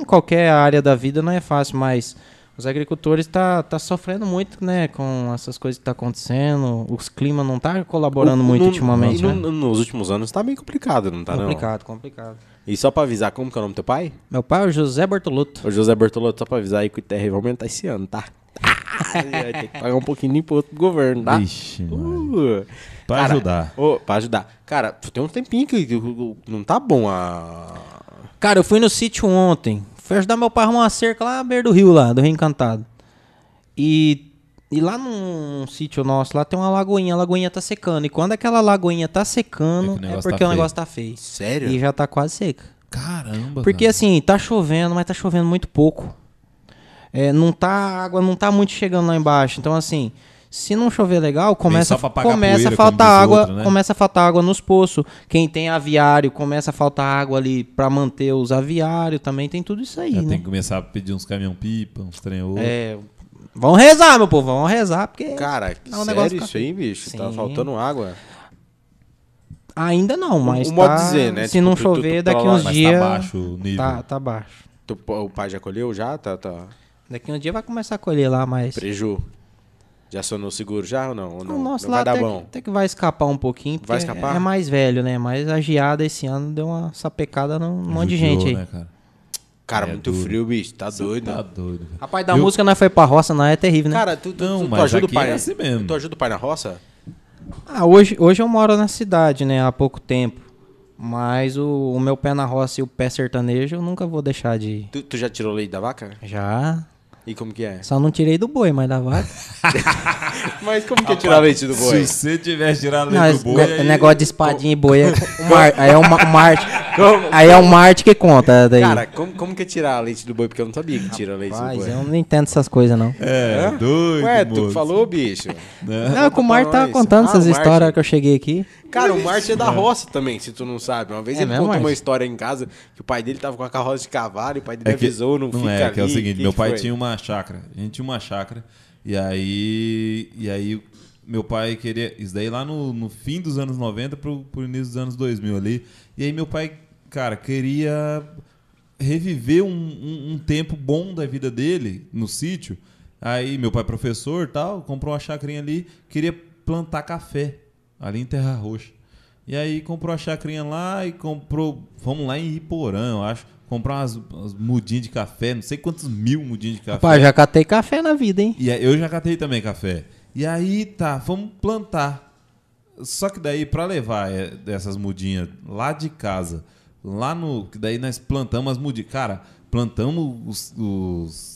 Em qualquer área da vida não é fácil, mas os agricultores tá, tá sofrendo muito, né? Com essas coisas que tá acontecendo. Os climas não tá colaborando O- muito no- ultimamente, no- né? no- Nos últimos anos tá bem complicado, não tá complicado, complicado. não? E só pra avisar, como que é o nome do teu pai? Meu pai é o José Bortoluto. O José Bertolotto, só pra avisar aí que o ITR vai aumentar esse ano, tá? vai ter que pagar um pouquinho de imposto pro governo, tá? Vixe. Uh, Pra cara, ajudar. ô, pra ajudar. Cara, tem um tempinho que não tá bom a... Cara, eu fui no sítio ontem. Fui ajudar meu pai a arrumar uma cerca lá à beira do rio, lá, do Rio Encantado. E, e lá num sítio nosso, lá tem uma lagoinha. A lagoinha tá secando. E quando aquela lagoinha tá É secando, é, negócio porque tá o feio. negócio tá feio. Sério? E já tá quase seca. Caramba, Porque cara. assim, tá chovendo, mas tá chovendo muito pouco. É, não tá, a água não tá muito chegando lá embaixo. Então assim, se não chover legal, começa, começa a faltar água, outro, né? começa a faltar água nos poços. Quem tem aviário, começa a faltar água ali pra manter os aviários, também tem tudo isso aí, Já né? tem que começar a pedir uns caminhão-pipa, uns trem outro. É, vamos rezar, meu povo, vamos rezar, porque Cara, É um sério negócio isso aí, bicho? Tá Sim. faltando água. ainda não, mas modo tá- dizer, né? se Tipo, não tu- tu- chover, tu tá daqui uns dias tá baixo o nível. tá, tá baixo. Tu- o pai já colheu já? Tá, tá. Daqui uns dias vai começar a colher lá, mas Preju. Já acionou o seguro já ou não? Ou não? O nosso não lá vai dar até, bom. que- até que vai escapar um pouquinho, porque Vai escapar? é mais velho, né? Mas a geada esse ano deu uma sapecada num monte de gente aí. Né, cara? Cara, É muito duro. frio, bicho. Tá doido. Tá doido. velho. Rapaz, da Eu- música nós foi pra roça, não é terrível, né? Cara, tu, tu, Não, tu- tu mas ajuda o pai. é assim mesmo. Tu ajuda o pai na roça? Ah, hoje, hoje eu moro na cidade, né? Há pouco tempo. Mas o, o meu pé na roça e o pé sertanejo eu nunca vou deixar de. Tu, tu já tirou leite da vaca? Já. E como que é? Só não tirei do boi, mas da vaca. Mas como que é tirar leite do boi? Se você tivesse tirado Não, leite do boi, ne- aí- negócio de espadinha e boi é o mar, aí é o ma- o Marte. Aí é o Marte que conta daí. Cara, como, como que é tirar leite do boi? Porque eu não sabia que tira leite Rapaz, do boi. eu não entendo essas coisas, não. É, Hã? doido, Ué, tu moço. que falou, bicho. Né? Não, que o Marte tava nós. contando Ah, essas histórias que eu cheguei aqui. Cara, o Marte é da roça também, se tu não sabe. Uma vez É ele mesmo, contou uma história em casa que o pai dele tava com a carroça de cavalo e o pai dele É que, avisou, não, não fica é, que é o ali. seguinte, Que meu pai foi? tinha uma chácara. A gente tinha uma chácara E aí, e aí meu pai queria. Isso daí lá no, no fim dos anos 90 pro, pro início dos anos 2000 ali. E aí meu pai, cara, queria reviver um, um, um tempo bom da vida dele no sítio. Aí meu pai, professor tal, comprou uma chacrinha ali, queria plantar café ali em Terra Roxa. E aí comprou a chacrinha lá e comprou. Vamos lá em Iporã, eu acho. Comprar umas, umas mudinhas de café, não sei quantos mil mudinhas de café. Rapaz, já catei café na vida, hein? E eu já catei também café. E aí tá, vamos plantar. Só que daí, pra levar é, dessas mudinhas lá de casa, lá no. Que daí nós plantamos as mudinhas. Cara, plantamos os. os-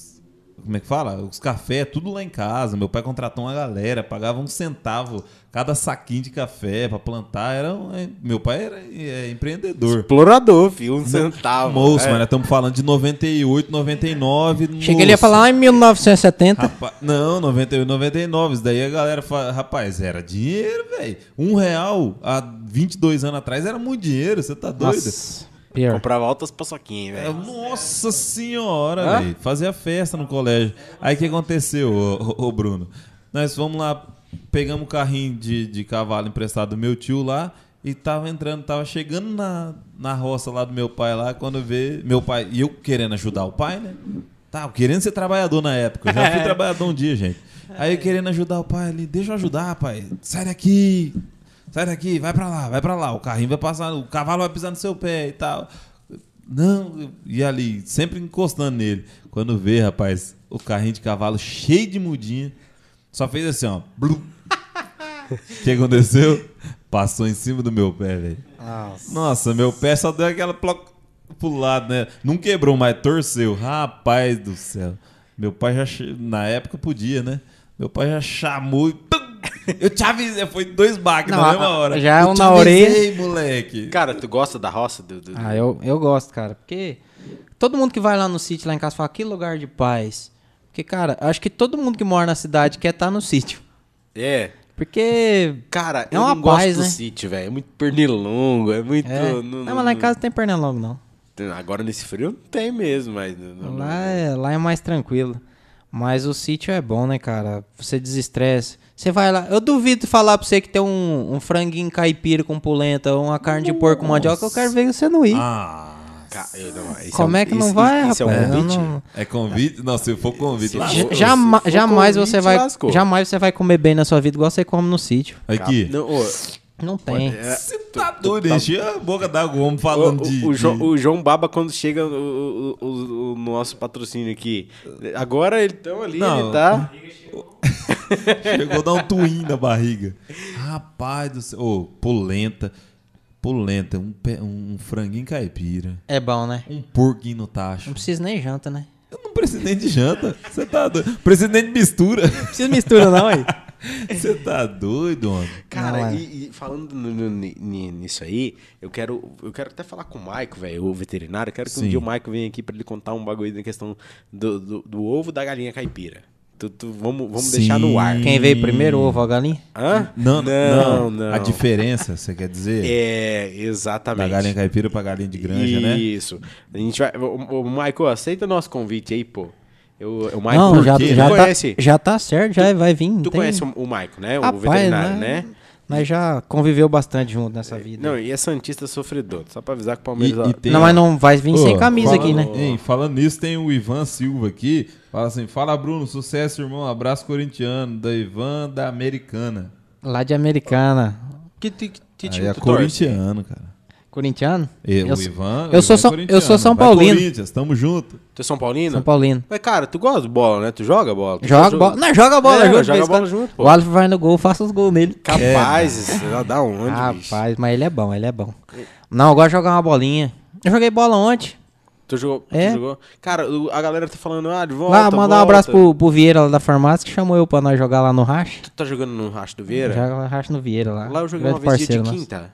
como é que fala? Os cafés, tudo lá em casa. Meu pai contratou uma galera, pagava um centavo cada saquinho de café pra plantar. Era, um- é, meu pai era é, empreendedor. Explorador, filho, um centavo. Moço, É. mas nós estamos falando de 98, 99. Cheguei ali a moço. falar em 1970. Rapaz, não, 98, 99. Isso daí a galera fala, rapaz, era dinheiro, velho. Um real há 22 anos atrás era muito dinheiro, você tá doido? Nossa, pior. Comprava altas paçoquinhas, É, velho. Nossa senhora, velho. Fazia festa no colégio. Aí o que aconteceu, ô, ô, ô, Bruno? Nós fomos lá, pegamos o carrinho de, de cavalo emprestado do meu tio lá e tava entrando, tava chegando na, na roça lá do meu pai lá, quando vê meu pai, e eu querendo ajudar o pai, né? Tá, eu querendo ser trabalhador na época. Eu já fui trabalhador um dia, gente. Aí eu querendo ajudar o pai ali, deixa eu ajudar, pai. Sai daqui. Sai daqui, vai pra lá, vai pra lá. O carrinho vai passar, o cavalo vai pisar no seu pé e tal. Não, e ali, sempre encostando nele. Quando vê, rapaz, o carrinho de cavalo cheio de mudinha, só fez assim, ó. Blum. O que aconteceu? Passou em cima do meu pé, velho. Nossa, meu pé só deu aquela ploc pro lado, né? Não quebrou, mas torceu. Rapaz do céu. Meu pai já. che- Na época podia, né? Meu pai já chamou e. tum! Eu te avisei, foi dois baques Não, na mesma hora. já eu um na orelha. moleque. Cara, tu gosta da roça? Do, do- Ah, eu, eu gosto, cara. Porque todo mundo que vai lá no sítio, lá em casa, fala que lugar de paz. Porque, cara, acho que todo mundo que mora na cidade quer estar no sítio. É. Porque. Cara, É eu uma não gosto paz, do né? sítio, velho. É muito pernilongo, é muito... É. não- Não, não- mas lá em casa não tem pernilongo, não. Agora nesse frio não tem mesmo, mas... não- Lá é, lá é mais tranquilo. Mas o sítio é bom, né, cara? Você desestressa. Você vai lá. Eu duvido falar pra você que tem um, um franguinho caipira com polenta, uma carne de porco com mandioca. Eu quero ver você não ir. Ah. Ca- eu não- esse Como um- é que não isso- vai, isso é um rapaz? Convite? não- É convite? Não, se for convite, Se jama- se for jamais convite, você vai, lascou. jamais você vai comer bem na sua vida igual você come no sítio. Aqui. Não, Não tem. é, Você tá doido, enche a boca d'água, homem falando o, de. o, de- João, o João Baba, quando chega o, o- o- o nosso patrocínio aqui, agora ele tão ali, Não. ele tá... Chegou a dar um twin na barriga. Rapaz do céu. Ô, polenta. Polenta, um, pé- um franguinho caipira. É bom, né? Um porquinho no tacho. Não precisa nem janta, né? Eu não preciso nem de janta. Você tá doido. Preciso nem de mistura. Não precisa mistura, não, aí. Você tá doido, homem. Cara, Não, é. e, e falando nisso aí, eu quero, eu quero até falar com o Maico, velho, o veterinário. Eu quero que um Sim. dia o Maico venha aqui pra ele contar um bagulho na questão do, do, do ovo da galinha caipira. Tu, tu- vamos vamos Sim. deixar no ar. Quem veio primeiro, o ovo ou a galinha? Hã? Não, não, não, não. A diferença, você quer dizer? É, Da exatamente. galinha caipira pra galinha de granja, né? Isso. A gente vai. O, o Maico, aceita nosso convite aí, pô. Eu, o Maico, Não, já, já, tu tá, conhece? já tá certo, já vai vir. Tu tem- conhece o, o Maico, né? o Rapaz, veterinário, né? né? Nós já conviveu bastante junto nessa vida. Não, e é Santista sofredor. Só pra avisar que o Palmeiras. E- e tem- Não, mas não vai vir sem camisa falando- aqui, né? Hein, falando nisso, tem o Ivan Silva aqui. Fala assim: fala, Bruno, sucesso, irmão. Abraço corintiano. Da Ivan da Americana. Lá de Americana. Que, que, que Aí time é tu torce? corintiano, cara. Corintiano? E, Eu o Ivan. eu o sou Ivan é São- corintiano. eu sou São Vai Paulino. Corinthians, tamo junto. Tu é São Paulino? São Paulino. Mas, cara, tu gosta de bola, né? Tu joga bola? Tu Joga joga- bola. Não, joga bola É, junto. joga bola junto, pô. O Alves vai no gol, faça os gols nele. Capaz, é. dá onde, bicho? Rapaz, mas ele é bom, ele é bom. Não, eu gosto de jogar uma bolinha. Eu joguei bola ontem. Tu jogou? É. Tu jogou? Cara, a galera tá falando, ah, de volta, Lá, mandar um abraço pro, pro Vieira lá da farmácia que chamou eu pra nós jogar lá no Racha. Tu tá jogando no Racho do Vieira? Joga Racha no Vieira lá. Lá eu joguei uma vez dia de quinta.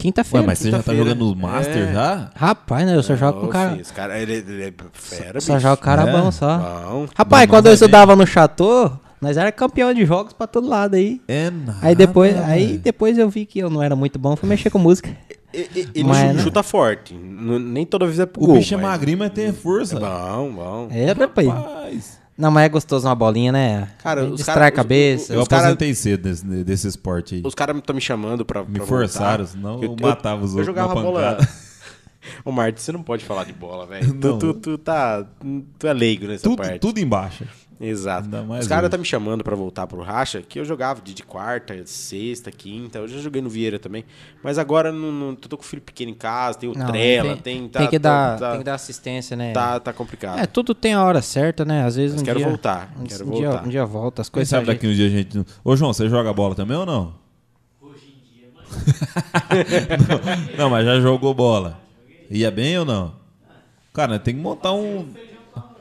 Quinta-feira. Ué, mas você já tá jogando no Master É. já? Rapaz, né? Eu só jogo com o cara. Esse cara, ele, ele é fera, Só bicho. joga cara É? bom só. Bom. Rapaz, Bom, quando eu é estudava no Chateau, nós era campeão de jogos pra todo lado aí. É nada. Aí depois, aí depois eu vi que eu não era muito bom, fui mexer com música. Ele Mas, chu- né? chuta forte. Nem toda vez é pro O gol. bicho é mas- magrinho, mas tem É força. bom, bom. É, rapaz. Rapaz. Não, mas é gostoso uma bolinha, né? Cara, os Distrai cara- a cabeça. Eu Os cara- aposentei cedo desse, desse esporte aí. Os caras estão me chamando pra. Me pra forçaram, voltar. senão Eu- eu matava os eu outros jogava na bola. Ô, Martin, você não pode falar de bola, velho. Tu, Não. tu, tu tá. Tu é leigo nessa tudo, parte. tudo embaixo. Exato. Ainda mais Os caras tá me chamando pra voltar pro Racha, que eu jogava de, de quarta, sexta, quinta. Eu já joguei no Vieira também. Mas agora não, não, tô com o filho pequeno em casa, tem o Não, Trela, tem, tem. tem que tá, dar, tá, tem que dar assistência, né? tá, tá complicado. É, tudo tem a hora certa, né? Às vezes Mas um quero dia, voltar, Um, quero um dia, voltar. um dia volta, as Quem coisas sabe ajeitam. daqui uns dias a gente. Ô, João, você joga bola também ou não? Hoje em dia, mas Não, mas já jogou bola. Ia bem ou não? Cara, tem que montar um.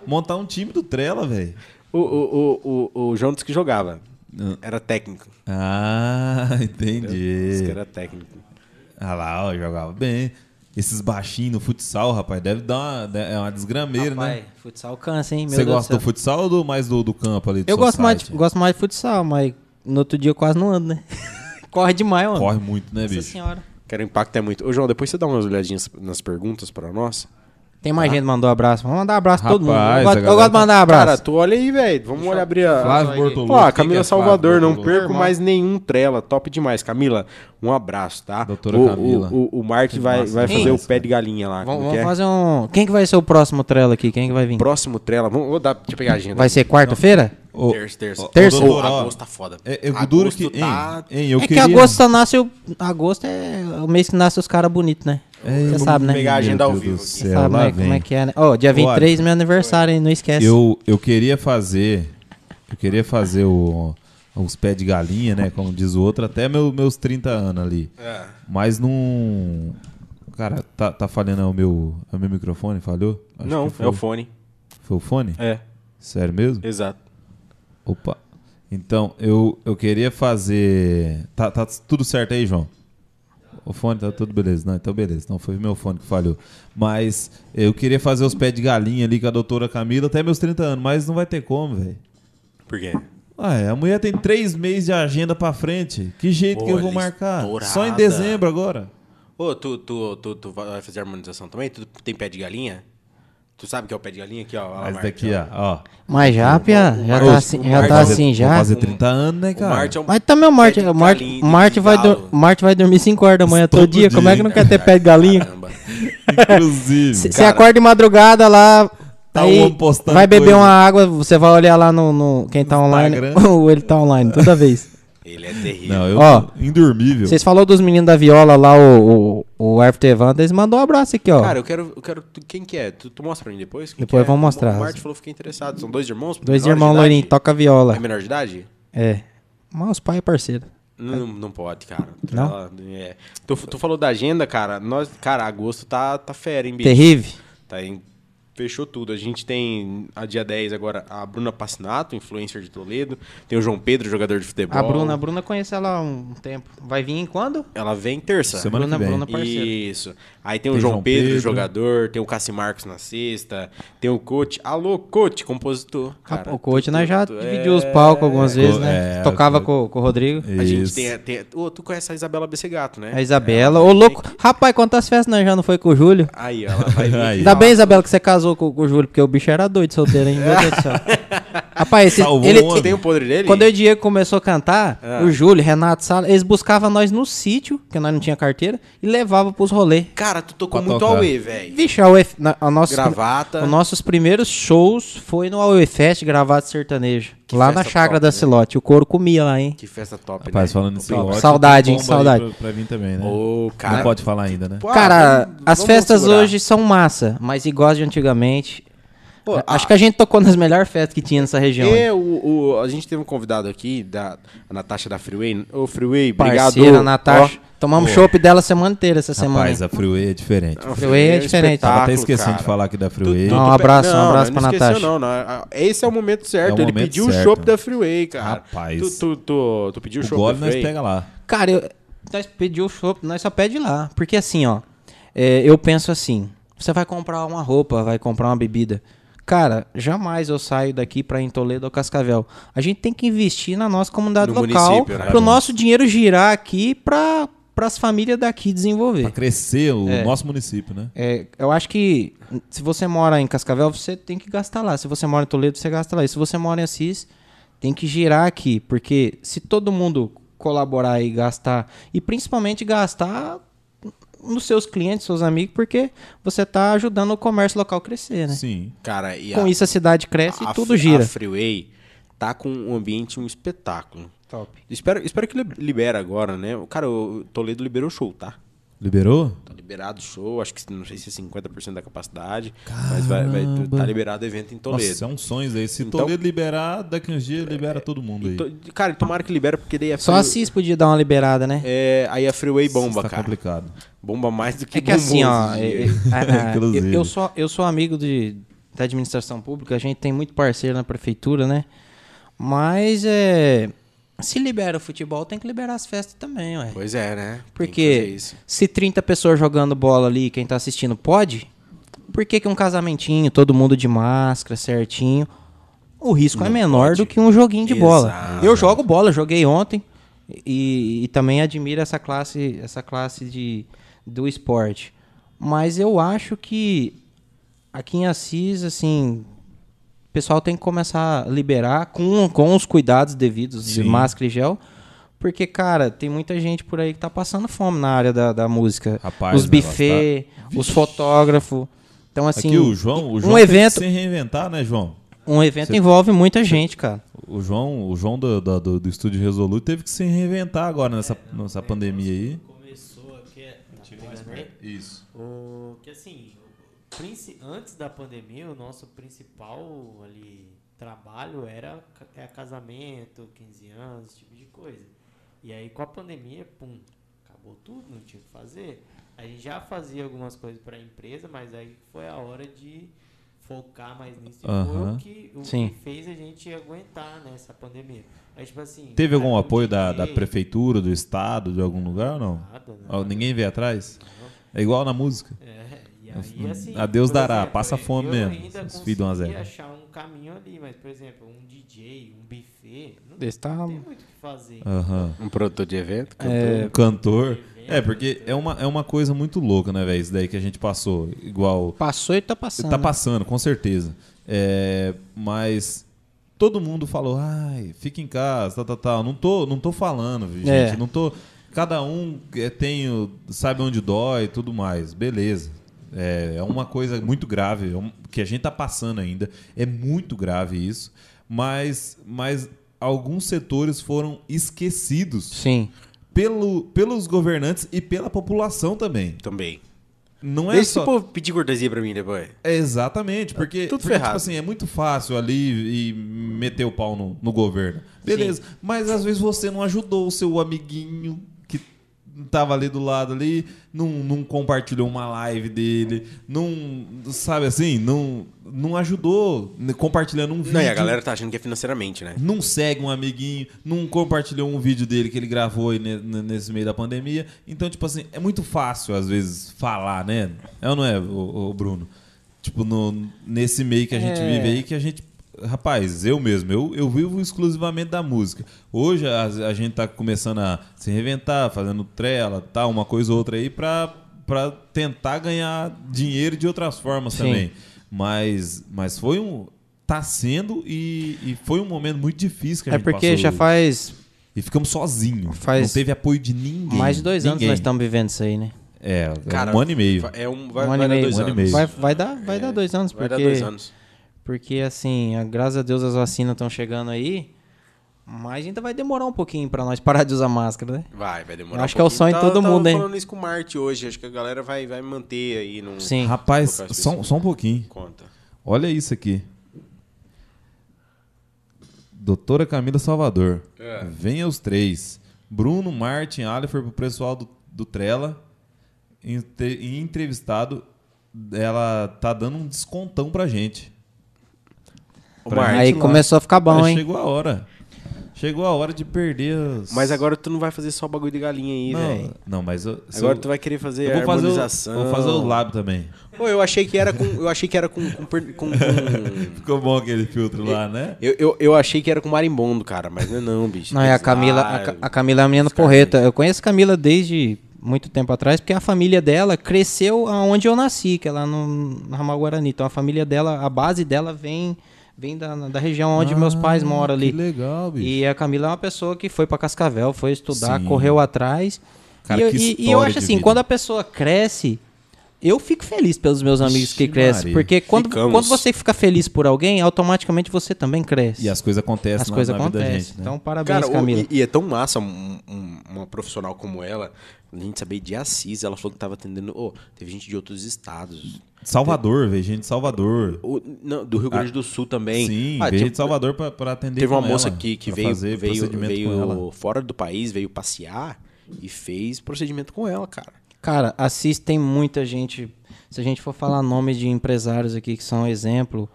Montar um time do Trela, velho. O, o, o, o, o João disse que jogava. Hum. Era técnico. Ah, Disse entendi. que era técnico. Ah lá, ó, jogava bem. Esses baixinhos no futsal, rapaz, deve dar uma, é uma desgrameira, Rapaz, né? futsal cansa, hein? Meu Você Deus gosta do céu. futsal ou do, mais do, do campo ali? Do Eu gosto mais, de, gosto mais de futsal, mas no outro dia eu quase não ando, né? Corre demais, mano. Corre muito, né, Nossa bicho? senhora. Quero impacto é muito. Ô, João, depois você dá umas olhadinhas nas perguntas pra nós. Tem mais gente que mandou abraço. Vamos mandar abraço pra todo mundo. Eu gosto, eu gosto de tá- mandar abraço. Cara, tu olha aí, velho. Vamos olhar abrir a. Flávio Bortolucci. Ó, Camila que é Salvador, Flávio não Bortolucci? perco mais nenhum trela. Top demais. Camila, um abraço, tá? Doutora o, Camila. O, o, o Mark vai, massa vai demais, fazer o cara. pé de galinha lá. Vamos, que é? fazer um. Quem que vai ser o próximo trela aqui? Quem que vai vir? Próximo trela. Vamos, vou dar, deixa eu pegar a agenda. Vai ser quarta-feira? Ô, Terça, terça. Terça? Doutor, agosto tá foda. É, é duro Agosto que. tá- Hein, hein, eu é queria... que agosto nasce. o- Agosto é o mês que nasce os caras bonitos, né? Você vamos sabe, né? pegar a agenda ao vivo céu, sabe né, como é que é, né? Ó, dia 23 é meu aniversário, hein? Não esquece. Eu, eu queria fazer. Eu queria fazer o, os pés de galinha, né? Como diz o outro, até meu- meus 30 anos ali. É. Mas não. Cara, tá, tá falhando o meu, o meu microfone? Falhou? Acho Não, que foi, é o fone. Foi o fone? É, Sério mesmo? exato. Opa. Então, eu, eu queria fazer. Tá, tá tudo certo aí, João? O fone tá tudo beleza. Não, então beleza. Não foi meu fone que falhou. Mas eu queria fazer os pés de galinha ali com a doutora Camila até meus 30 anos, mas não vai ter como, velho. Por quê? Ué, a mulher tem três meses de agenda pra frente. Que jeito que eu vou marcar? estourada. Só em dezembro agora. Ô, tu, tu, tu, tu vai fazer harmonização também? Tu tem pé de galinha? Tu sabe o que é o pé de galinha aqui, ó? Mas daqui, ó. ó. Mas já, Pia, já tá o assim, já tá assim já. fazer 30 anos, né, O cara? Marte é um Mas também o Marte, o Marte, galinha, Marte vai, dur- Marte vai dormir 5 horas da manhã todo, Todo dia. Como é que dia. não quer ter pé de galinha? Caramba. Inclusive. Você acorda de madrugada lá, Tá aí um homem postando vai beber coisa. uma água, você vai olhar lá no, no- quem tá online, ou ele tá online, toda vez. Ele é terrível. Não, eu Ó, indormível. Vocês falaram dos meninos da viola lá, o, o, o Arthur Evandro, eles mandou um abraço aqui, ó. Cara, eu quero, eu quero. tu- Quem que é? Tu, tu mostra pra mim depois? Quem Depois que é? vamos mostrar. O Marte falou que fiquei interessado. São dois irmãos? Dois irmãos idade? toca viola. É menor de idade? É. Mas os pais é parceiro. Não, não pode, cara. Não? Ela- é. Tu, tu falou da agenda, cara. Nós, cara, agosto tá, tá fera, hein, bicho? Terrível. Tá em- Fechou tudo. A gente tem, a dia 10 agora, a Bruna Passinato, influencer de Toledo. Tem o João Pedro, jogador de futebol. A Bruna, a Bruna conhece ela há um tempo. Vai vir em quando? Ela vem terça. Semana Bruna, que vem. Bruna, parceiro. Isso. Aí tem o Tem João, João Pedro, Pedro. jogador. Tem o Cassi Marcos na sexta. Tem o coach. Alô, coach, compositor. Cara, o coach, tu- nós já tu- dividiu os é- palcos algumas vezes, Co- né? é, Tocava co- com, com o Rodrigo. A gente Isso. tem. tem Ô, tu conhece a Isabela Bessegato, né? A Isabela. Ela Ô, vem louco. Rapaz, quantas festas nós já não foi com o Júlio? Aí, ela vai vir. Ainda bem, Isabela, que você casou com, com o Júlio, porque o bicho era doido solteiro, hein? Meu Deus do céu. Rapaz, esse, Salvou ele, ontem. Tem o podre dele? quando eu e o Diego começou a cantar, Ah. o Júlio, Renato Sala, eles buscavam nós no sítio, que nós não tinha carteira, e levavam pros rolês. Cara, tu tocou Pra muito tocar. Aue, velho. Vixe, a UF, na, a nossa, Gravata. os nossos primeiros shows foi no AUE Fest, gravado sertanejo. Que lá na chácara top, da né? Cilote. O couro comia lá, hein? Que festa top, Rapaz, né? falando Top. ótimo, Saudade, hein, saudade. Pra, pra mim também, né? Ô, cara. Não pode falar ainda, né? Pô, Cara, vamos- as vamos festas segurar. hoje são massa, mas igual as de antigamente. Pô, A- a- Acho que a gente tocou nas melhores festas que tinha nessa região. É, o, o- a gente teve um convidado aqui, da a Natasha da Freeway. Ô, Freeway, obrigado. Parceira, Natasha. Ó, Tomamos chopp dela a semana inteira essa semana. Rapaz, hein? a Freeway é diferente. a Freeway é diferente. Tava até esquecendo de cara. falar aqui da Freeway. tu- Não, tu um abraço, pe- um abraço não pra esqueceu, Natasha. Não, não, Esse é o momento certo. É o Ele momento pediu o certo. chopp da Freeway, cara. Rapaz. Tu, tu, tu, tu pediu o O chopp da nós Freeway? pega lá. Cara, eu, nós pedimos o chopp, nós só pede lá. Porque assim, ó, é, eu penso assim: você vai comprar uma roupa, vai comprar uma bebida. Cara, jamais eu saio daqui pra ir em Toledo ou Cascavel. A gente tem que investir na nossa comunidade No local né? pro nosso dinheiro girar aqui pra, para as famílias daqui desenvolver. crescer o É. nosso município, né? É, eu acho que se você mora em Cascavel, você tem que gastar lá. Se você mora em Toledo, você gasta lá. E se você mora em Assis, tem que girar aqui. Porque se todo mundo colaborar e gastar, e principalmente gastar nos seus clientes, seus amigos, porque você está ajudando o comércio local a crescer, né? Sim. Cara, e Com a, isso a cidade cresce a e tudo gira. A Freeway tá com um ambiente, um espetáculo. Top. Espero, espero que li- libera agora, né? Cara, o Toledo liberou show, tá? Liberou? Tá liberado o show, acho que não sei se é 50% da capacidade, mas vai, vai tá liberado o evento em Toledo. Nossa, é um sonho isso aí. Se Então- Toledo liberar, daqui uns dias libera todo mundo aí. To- Cara, tomara que libera, porque daí a Só Free- Assis podia dar uma liberada, né? É, aí a Freeway bomba, tá cara. complicado. Bomba mais do que É que assim, ó, é- é- a- a- eu, eu sou, eu sou amigo de, da administração pública, a gente tem muito parceiro na prefeitura, né? Mas é, se libera o futebol, tem que liberar as festas também, ué. Pois é, né? Porque se 30 pessoas jogando bola ali, quem tá assistindo pode, por que, que um casamentinho, todo mundo de máscara, certinho, o risco é Não menor pode. do que um joguinho de bola. Exato. Eu jogo bola, joguei ontem e, e também admiro essa classe, essa classe de, do esporte. Mas eu acho que aqui em Assis, assim, o pessoal tem que começar a liberar com, com os cuidados devidos de Sim. máscara e gel. Porque, cara, tem muita gente por aí que tá passando fome na área da, da música. Rapaz, os buffet, os fotógrafos. Então, assim, Aqui o João, o um João que evento, se reinventar, né, João? um evento Cê- envolve muita gente, cara. O João, o João do, do, do, do Estúdio Resoluto teve que se reinventar agora nessa, nessa pandemia aí. Começou aqui. Tá? Isso. O, que assim, antes da pandemia, o nosso principal ali trabalho era é, casamento, 15 anos, esse tipo de coisa. E aí com a pandemia, pum, acabou tudo, não tinha o que fazer. A gente já fazia algumas coisas para a empresa, mas aí foi a hora de focar mais nisso. E foi Aham. o, que, o que fez a gente aguentar nessa pandemia. Aí, tipo assim, Teve algum apoio da, da prefeitura, do estado, de algum lugar ou não? nada, nada. Ninguém veio atrás? É igual na música. É, aí, assim, A Deus dará, exemplo, passa eu- fome eu mesmo, ainda esses filhos de uma consegui zero. achar um caminho ali, mas, por exemplo, um DJ, um buffet, não Esse tá- tem muito o que fazer. Aham. Um produtor de evento? É, Um cantor. É, porque é uma, é uma coisa muito louca, né, velho? Isso daí que a gente passou. Igual. Passou e tá passando. Tá passando, com certeza. É, mas todo mundo falou, ai, fica em casa, tal, tal, tal. Não tô, não tô falando, viu, gente. É. Não tô. Cada um é, tem, o- sabe onde dói e tudo mais. Beleza. É, é uma coisa muito grave, é um- que a gente tá passando ainda. É muito grave isso. Mas, mas alguns setores foram esquecidos Sim. pelo, pelos governantes e pela população também. Também. Não é Deixa só... esse povo pedir cortesia pra mim depois. É, exatamente, porque, tudo porque, tipo assim, é muito fácil ali e meter o pau no, no governo. Beleza, mas às vezes você não ajudou o seu amiguinho tava ali do lado ali, não, não compartilhou uma live dele, não, sabe assim, não, não ajudou né, compartilhando um vídeo. Não, e a galera tá achando que é financeiramente, né? Não segue um amiguinho, não compartilhou um vídeo dele que ele gravou aí ne- ne- nesse meio da pandemia. Então, tipo assim, é muito fácil, às vezes, falar, né? É ou não é, o, Bruno? Tipo, no, nesse meio que a gente É. vive aí, que a gente. Rapaz, eu mesmo, eu, eu vivo exclusivamente da música. Hoje a, a gente tá começando a se reinventar, fazendo trela, tal, uma coisa ou outra aí, pra, pra tentar ganhar dinheiro de outras formas Sim. também. Mas, mas foi um. Tá sendo e, e foi um momento muito difícil que a É gente porque passou. já faz E ficamos sozinhos. Faz Não teve apoio de ninguém. mais de dois anos Ninguém. nós estamos vivendo isso aí, né? É, Cara, um ano e meio. É um, vai, Um ano vai e dar meio. dois Um ano e anos. meio. Vai, vai dar, vai É, dar dois anos, Vai porque, dar dois anos. Porque assim, a- graças a Deus as vacinas estão chegando aí, mas ainda vai demorar um pouquinho pra nós parar de usar máscara, né? Vai, vai demorar Eu acho um que é o sonho de todo tava mundo, hein? falando isso com o Marte hoje. Acho que a galera vai, vai manter aí num... Sim. Rapaz, só, só um pouquinho. Conta. Olha isso aqui. Doutora Camila Salvador. É. Venha os três. Bruno, Martin, Alifer pro pessoal do, do Trela. Entre- E entrevistado, ela tá dando um descontão pra gente. Pra aí lá. começou a ficar bom, Mas hein? Chegou a hora. Chegou a hora de perder os... Mas agora tu não vai fazer só bagulho de galinha aí, velho. não, mas eu, Agora eu- tu vai querer fazer eu vou fazer, o, harmonização. vou fazer o lábio também. Pô, eu achei que era com... Eu achei que era com... com, com- com- Ficou bom aquele filtro lá, né? eu, eu, eu achei que era com marimbondo, cara. Mas não é não, bicho. Não, é a Camila, Ah, a, a Camila é a menina porreta. Eu conheço a Camila desde muito tempo atrás, porque a família dela cresceu aonde eu nasci, que é lá no, na Ramal Guarani. Então a família dela, a base dela vem, vem da, da região onde meus pais moram ali. Ah, Que legal, bicho. E a Camila é uma pessoa que foi para Cascavel, foi estudar, Sim. correu atrás. Cara, e, eu- e- e eu acho assim, vida. quando a pessoa cresce, eu fico feliz pelos meus amigos que Ixi, crescem. Maria. Porque quando, Ficamos. quando você fica feliz por alguém, automaticamente você também cresce. E as coisas acontecem As na, coisas na vida da acontecem. gente, né? Então, parabéns, Cara, o- Camila. e, e é tão massa um- um- uma profissional como ela, a gente saber de Assis, ela falou que tava atendendo. ô, teve gente de outros estados. Salvador, veio gente de Salvador. O- não, do Rio Grande do Sul também. Sim, Ah, veio teve- gente de Salvador pra, pra atender Teve uma com moça ela, aqui que pra veio, fazer veio, procedimento com ela. veio fora do país, veio passear e fez procedimento com ela, cara. Cara, Assis tem muita gente. Se a gente for falar nome de empresários aqui que são exemplo.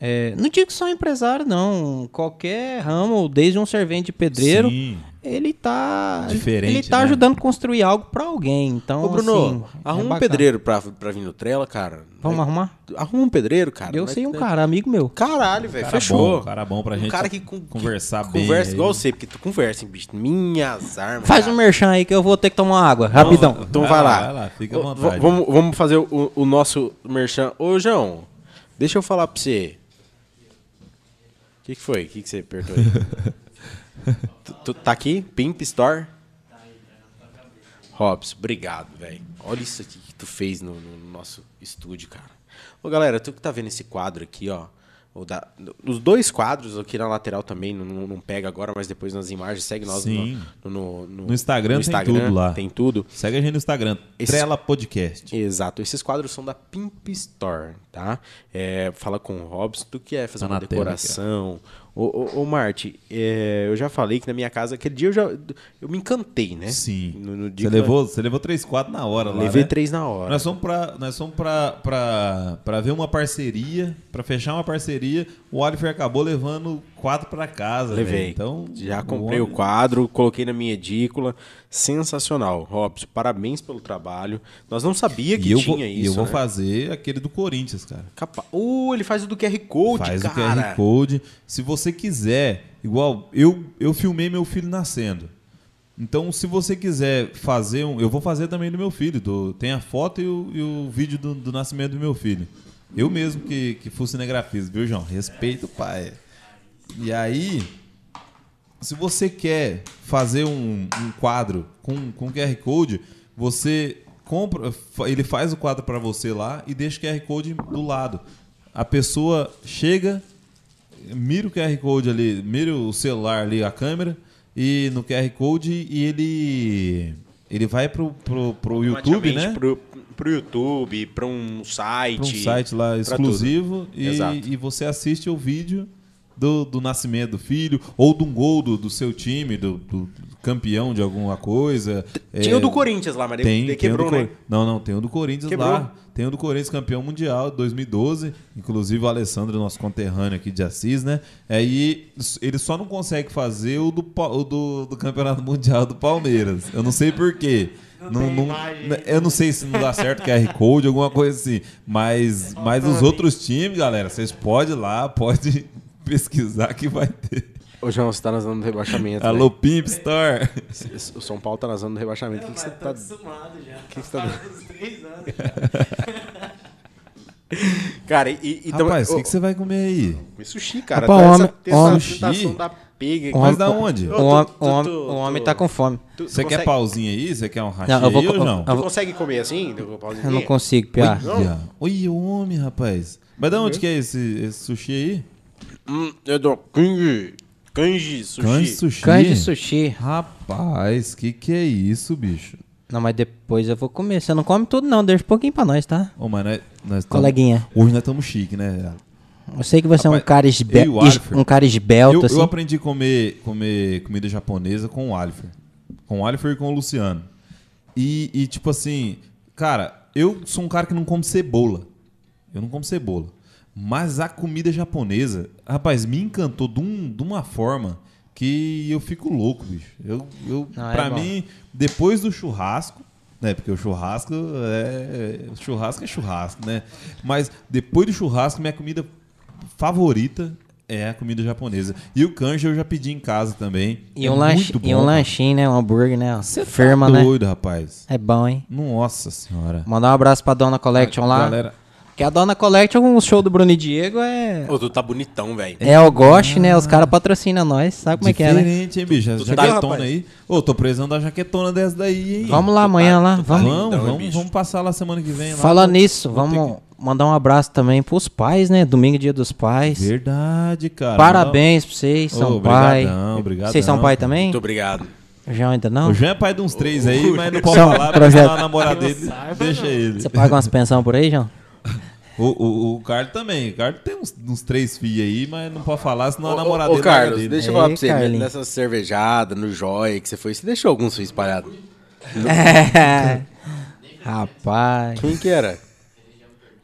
É, não digo que são empresários, não. Qualquer ramo, desde um servente de pedreiro, Sim. ele tá. Diferente, Ele tá né? ajudando a construir algo pra alguém. Então, Ô, Bruno, assim, é arruma um bacana. pedreiro pra, pra vir no Trela, cara. Vamos Vai- arrumar? Arruma um pedreiro, cara. Eu sei um cara, amigo meu. Caralho, velho. Cara Fechou. bom, cara bom pra um gente cara que con- conversar que bem Conversa aí. igual você, porque tu conversa, hein, bicho. Minhas armas. Faz cara. um merchan aí que eu vou ter que tomar uma água. Rapidão. Então Vai vai, lá, lá. vai lá, fica à vontade. vamos fazer o, o nosso merchan. Ô, João, deixa eu falar pra você. O que, que foi? O que, que você apertou aí? tu, tu tá aqui? Pimp Store? Robson, obrigado, velho. Olha isso aqui que tu fez no, no nosso estúdio, cara. Ô, galera, tu que tá vendo esse quadro aqui, ó. O da- os dois quadros aqui na lateral também, não, não- pega agora, mas depois nas imagens, segue nós Sim. no, no, no- No Instagram tem tudo lá. Tem tudo. Segue a gente no Instagram, Esse- Trela Podcast. Exato. Esses quadros são da Pimp Store, tá? É, fala com o Robson, tu que é fazer Tá uma decoração. Ô, ô, ô Marte, é, eu já falei que na minha casa, aquele dia eu já eu me encantei, né? Sim. No, no Você levou, você levou 3, 4 na hora lá, levei né? três na hora. Nós somos pra, nós pra, pra, pra ver uma parceria, pra fechar uma parceria. O Oliver acabou levando quatro pra casa. Levei. velho. Então, Já comprei o homem- quadro, coloquei na minha edícula. Sensacional. Robson, parabéns pelo trabalho. Nós não sabia que E eu tinha vou, e isso. eu vou né? fazer aquele do Corinthians, cara. Capa... Uh, ele faz o do QR Code, Faz o cara. QR Code. Se você quiser, igual eu, eu filmei meu filho nascendo. Então, se você quiser fazer um. Eu vou fazer também do meu filho. do- tem a foto e o, e o vídeo do, do nascimento do meu filho. Eu mesmo que, que fui cinegrafista, viu, João? Respeito o pai. E aí, se você quer fazer um, um quadro com, com QR Code, você compra, ele faz o quadro para você lá e deixa o QR Code do lado. A pessoa chega, mira o QR Code ali, mira o celular ali, a câmera, e no QR Code e ele ele vai pro, pro, pro YouTube, né? Pro, pro YouTube, pra um site. Pra um site lá exclusivo e, e você assiste o vídeo do, do nascimento do filho ou de um gol do, do seu time, do, do campeão de alguma coisa. Tinha É, o do Corinthians lá, mas tem, ele tem o quebrou, Cor- né? Não, não, tem o do Corinthians Quebrou. lá. Tem o do Corinthians campeão mundial 2012, inclusive o Alessandro, nosso conterrâneo aqui de Assis, né? Aí ele só não consegue fazer o do, o do, do campeonato mundial do Palmeiras. Eu não sei por quê. Não imagem. eu não sei se não dá certo QR Code, alguma coisa assim. Mas, mas os outros times, galera, vocês podem ir lá, pode pesquisar que vai ter. Ô, João, você tá na zona do rebaixamento. Alô, Pimp Store. né? O São Paulo tá na zona do rebaixamento. O que, que você tá. tô acostumado já. que você tá- uns três anos. Cara, e. e Rapaz, o que, que você vai comer aí? come sushi, cara. Rapaz, tá homem- essa homem- tentação da pega. O Mas da onde? O, homem- tu- tu- tá com fome. Você quer pauzinho aí? Você quer um rachi Não, eu vou ou não? Consegue comer assim? Eu Eu não consigo. Olha, Oi, homem, rapaz. Mas da onde que é esse, esse sushi aí? Hum, eu dou kanji. Kanji sushi. Kanji sushi. De sushi. Rapaz, que que é isso, bicho? Não, mas depois eu vou comer. Você não come tudo, não. Deixa um pouquinho pra nós, tá? Ô, mas nós, nós tamo- Coleguinha. Hoje nós estamos chique, né? Eu sei que você é um Rapaz, cara, eu esbe es- um cara esbelto, Eu, assim. eu aprendi a comer, comer comida japonesa com o Alifer. Com o Alifer e com o Luciano. E, e, tipo assim, cara, eu sou um cara que não come cebola. Eu não como cebola. Mas a comida japonesa, rapaz, me encantou de, um- de uma forma que eu fico louco, bicho. Eu, eu, Não, é pra bom. mim, depois do churrasco, né? Porque o churrasco é. O churrasco é churrasco, né? Mas depois do churrasco, minha comida favorita é a comida japonesa. E o kanji eu já pedi em casa também. E, é um, lanche, muito bom, e um lanchinho, né? Um hambúrguer, né? Você Firma, tá né? doido, rapaz. É bom, hein? Nossa senhora. Mandar um abraço pra Dona Collection lá. Galera, Que a Dona Collection, com o show do Bruno e Diego, é. Ô, tu tá bonitão, velho. É o Gosh, né? Os caras patrocinam nós. Sabe como é que é, né? diferente, hein, bicho? Tu Essa tá- jaquetona rapaz? aí. Ô, tô precisando da jaquetona dessa daí, hein? Vamos lá amanhã lá. tu tá Vamos. lindão, Vamos, hein, vamos, bicho? vamos passar lá semana que vem. Lá. Falando Vou- nisso, vamos mandar um abraço também pros pais, né? Domingo, dia dos pais. Verdade, cara. Parabéns pra vocês, Ô, são pai. obrigadão, obrigadão. Vocês são pai também? Muito obrigado. O João ainda não? O João é pai de uns três aí, mas não pode falar, projeto. porque a namorada dele deixa ele. Você paga umas pensão por aí, João? O, o, o Carlos também. O Carlos tem uns, uns três filhos aí, mas não pode falar, senão a Ô, namorada ô, dele Carlos, larga dele. deixa eu Ei, falar pra você. né, Carlinhos. Nessa cervejada, no joia que você foi, você deixou alguns filhos espalhados. Rapaz. Quem que era?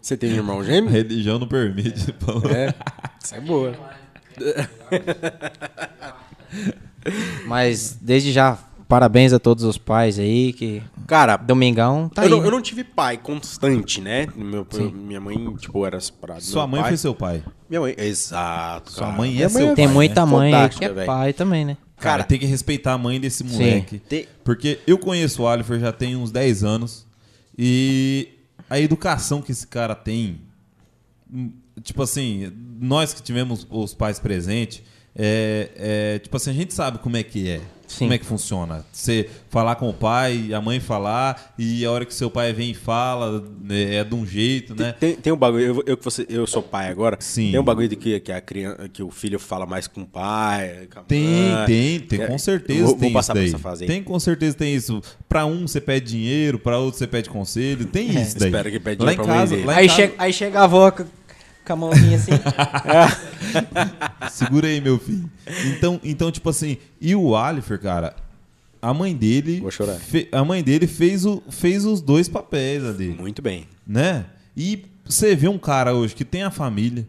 Você tem um irmão A gêmeo? religião não permite. É. Isso é boa. Mas desde já, parabéns a todos os pais aí que Cara, domingão tá eu, aí. não, né? eu não tive pai constante, né? Meu, minha mãe, tipo, era separada. do Sua mãe pai. foi seu pai. Minha mãe, exato. Sua cara. mãe é Minha seu Tem pai, muita né? mãe aí que é velho. pai também, né? Cara, Cara, tem que respeitar a mãe desse moleque. Tem- Porque eu conheço o Alifer já tem uns 10 anos. E a educação que esse cara tem. Tipo assim, nós que tivemos os pais presentes, é, é, tipo assim, a gente sabe como é que é. Sim. Como é que funciona? Você falar com o pai, a mãe falar, e a hora que seu pai vem e fala, né, é de um jeito, né? Tem, tem um bagulho, eu, eu, que você, eu sou pai agora. Sim. Tem um bagulho de que, que, a criança, que o filho fala mais com o pai. com a Tem, mãe. tem, tem, É, com certeza vou- vou tem passar isso essa fase aí. Tem, com certeza tem isso. Pra um você pede dinheiro, pra outro você pede conselho, tem isso daí. Espera que pede lá em dinheiro pra mãe casa, lá em Aí, casa- chega, aí chega a avó com, a mãozinha assim. Segura aí, meu filho. Então, então tipo assim, e o Alifer, cara, a mãe dele. Vou chorar. fe- a mãe dele fez, o, fez os dois papéis ali, Muito bem. né? E você vê um cara hoje que tem a família,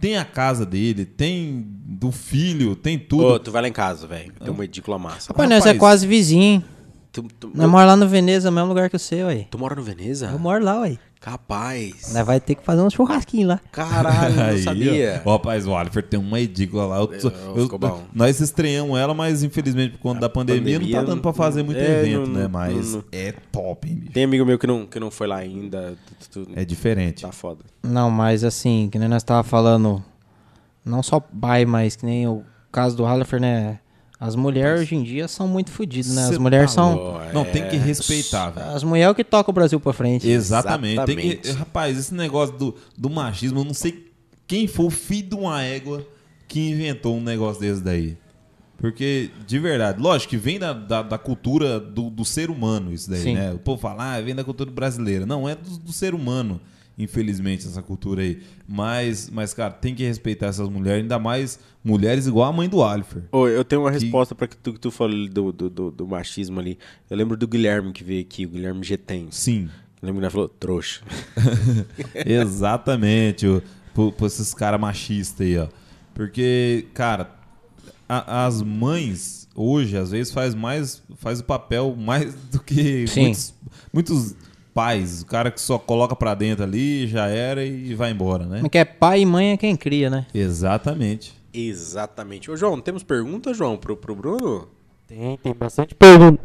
tem a casa dele, tem do filho, tem tudo. Ô, tu vai lá em casa, velho. Tem uma edícula massa. Rapaz, nós é quase vizinho. Tu, tu, Nós mora lá no Veneza, mesmo lugar que o seu, aí. tu mora no Veneza? Eu moro lá, ué. Capaz. Nós vai ter que fazer um churrasquinho lá. Caralho, não Aí, sabia. Ó, rapaz, o Alifer tem uma edícula lá. Eu- eu- bom. nós estreamos ela, mas infelizmente por conta da pandemia, não tá pandemia dando pra fazer muito é, evento, não- né? Mas não- é top, hein, bicho? Tem amigo meu que não, que não foi lá ainda. Tu- tu- É diferente. Tá foda. Não, mas assim, que nem nós tava falando, não só pai, mas que nem o caso do Hallifer, né? As mulheres hoje em dia são muito fodidas, né? As Cê mulheres tá são. Não, É. tem que respeitar, velho. As mulheres que tocam o Brasil pra frente. Exatamente. Tem que, Exatamente. rapaz, esse negócio do, do machismo, eu não sei quem foi o filho de uma égua que inventou um negócio desse daí. Porque, de verdade, lógico que vem da, da, da cultura do, do ser humano isso daí, Sim. né? O povo fala, ah, vem da cultura brasileira. Não, é do, do ser humano, infelizmente, essa cultura aí. Mas, mas, cara, tem que respeitar essas mulheres, ainda mais mulheres igual a mãe do Alifer. Ô, eu tenho uma resposta pra que tu, que tu falou do, do, do, do machismo ali. Eu lembro do Guilherme que veio aqui, o Guilherme Getens. Sim. Eu lembro que ele falou, trouxa. Exatamente, o, por, por esses caras machistas aí, ó. Porque, cara, a- as mães hoje, às vezes, faz mais faz o papel mais do que Sim. muitos, muitos pais. O cara que só coloca pra dentro ali, já era e vai embora, né? Porque é pai e mãe é quem cria, né? Exatamente. Exatamente. Ô, João, temos pergunta, João, pro, pro Bruno? Tem, tem bastante pergunta.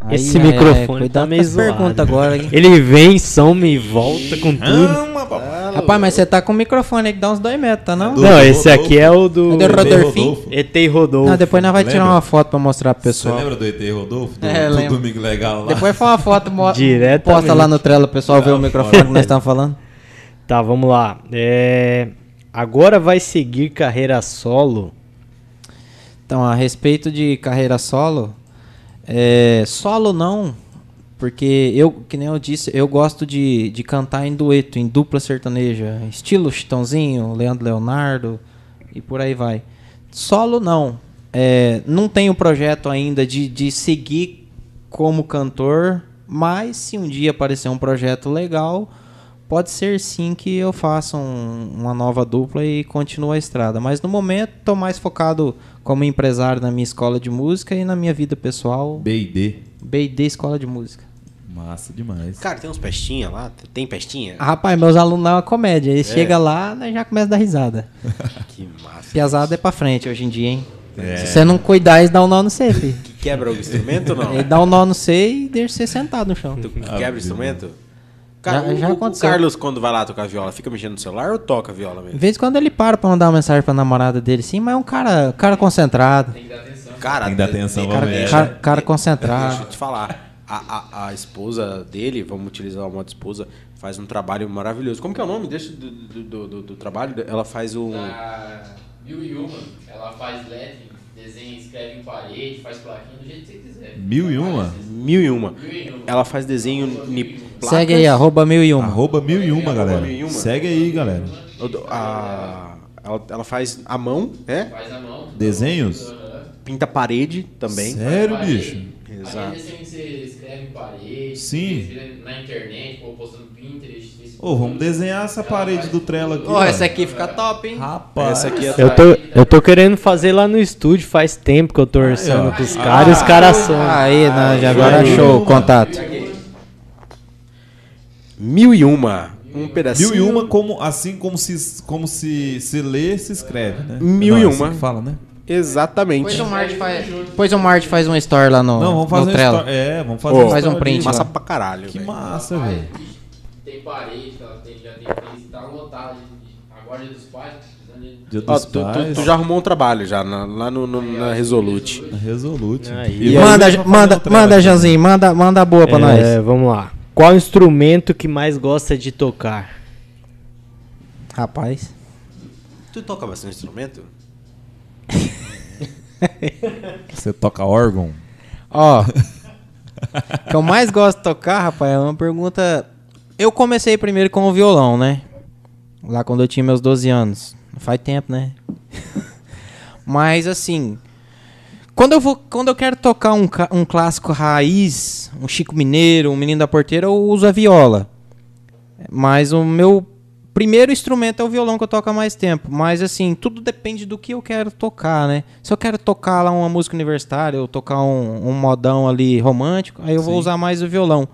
Aí, Esse é, microfone cuidado tá meio zoado. perguntas agora, hein? Ele vem, some e volta com tudo. Ama, papai. Rapaz, mas você tá com o microfone aí que dá uns dois metros, tá não? Do- Não, esse Rodolfo. aqui é o do É do Rodolfinho? Rodolfo. ET Rodolfo. Não, depois nós vai tirar uma foto pra mostrar pro Você pessoal. lembra do ET Rodolfo? Do, É, do lembro. Domingo Legal lá? Depois faz uma foto, mo Diretamente. posta lá no Trello, o pessoal ver o microfone que nós estamos falando. Tá, vamos lá. É, Agora vai seguir carreira solo. Então, a respeito de carreira solo, é, solo não, porque eu, que nem eu disse, eu gosto de, de cantar em dueto, em dupla sertaneja, estilo Chitãozinho, Leandro Leonardo e por aí vai. Solo não, é, não tenho projeto ainda de, de seguir como cantor, mas se um dia aparecer um projeto legal, pode ser sim que eu faça um- uma nova dupla e continue a estrada. Mas no momento estou mais focado como empresário na minha escola de música e na minha vida pessoal. B&D. B&D Escola de Música. Massa demais. Cara, tem uns pestinha lá? Tem pestinha? Ah, Rapaz, meus alunos lá é uma comédia. Eles É. chegam lá, né, já começam a dar risada. Que massa. Piazada é pra frente hoje em dia, hein? É. Se você não cuidar, eles dão um nó no C, filho. Que quebra o instrumento ou não? Ele dá um nó no C e deixa você sentado no chão. Tu que Ah, quebra o instrumento? Cara, Já- o- já o, aconteceu. Carlos, quando vai lá tocar viola, fica mexendo no celular ou toca viola De mesmo? vez em quando ele para pra mandar uma mensagem pra namorada dele, sim, mas é um cara, cara concentrado. Cara, Tem que dar atenção Cara, cara, cara Deixa concentrado. eu te falar. A, a, a esposa dele, vamos utilizar o modo esposa, faz um trabalho maravilhoso. Como que é o nome desse do, do, do, do- do trabalho? Ela faz o. A Mil e uma, ela faz lettering, desenha, escreve em parede, faz plaquinha do jeito que você quiser. Mil e uma? Mil e uma. Mil e uma. Ela faz desenho em placas. Segue aí, arroba mil e uma. Arroba mil e uma, galera. mil e uma. Segue aí, galera. A- ela, ela faz a mão, né? Faz a mão. Desenhos? Pinta a parede também. Sério, Parede. bicho? Aí Exato. desenho que você escreve parede, Sim. na internet, pô, postando Pinterest. Ô, vamos desenhar essa parede do Trello aqui. Ó, essa aqui fica top, hein? Rapaz. Essa aqui é Eu tô, eu tô querendo fazer lá no estúdio, faz tempo que eu tô orçando ó. pros caras e os caras são. Aí, já agora show, uma. contato. mil e uma. Um pedacinho. Mil e uma, como, assim como se, como se, se lê, se escreve, né? Mil Não, e é assim uma. fala, né? Exatamente. Depois o Marte faz, depois o Marte faz um story lá no, Não, vamos fazer no um Trello. story- É, vamos fazer Ô, um faz um story print. Massa lá. pra caralho, Que velho. massa, velho. Tem parede, ela tem, já tem fez, tá de- Agora dia dos pais. Dia dos tu, tu- pais. tu já arrumou um trabalho já na- lá no, no- na Resolute. Resolute. Aí. E E aí, Manda, manda, um manda. Janzinho, manda, manda a boa pra nós. É, vamos lá. Qual instrumento que mais gosta de tocar? Rapaz. Tu toca bastante instrumento? Você toca órgão? Ó. O que eu mais gosto de tocar, rapaz, é uma pergunta. Eu comecei primeiro com o violão, né? Lá quando eu tinha meus 12 anos. Faz tempo, né? Mas assim. Quando eu, vou, quando eu quero tocar um, um clássico raiz, um Chico Mineiro, um Menino da Porteira, eu uso a viola. Mas o meu primeiro instrumento é o violão que eu toco há mais tempo. Mas assim, tudo depende do que eu quero tocar, né? Se eu quero tocar lá uma música universitária, ou tocar um, um modão ali romântico, aí eu vou Sim. usar mais o violão.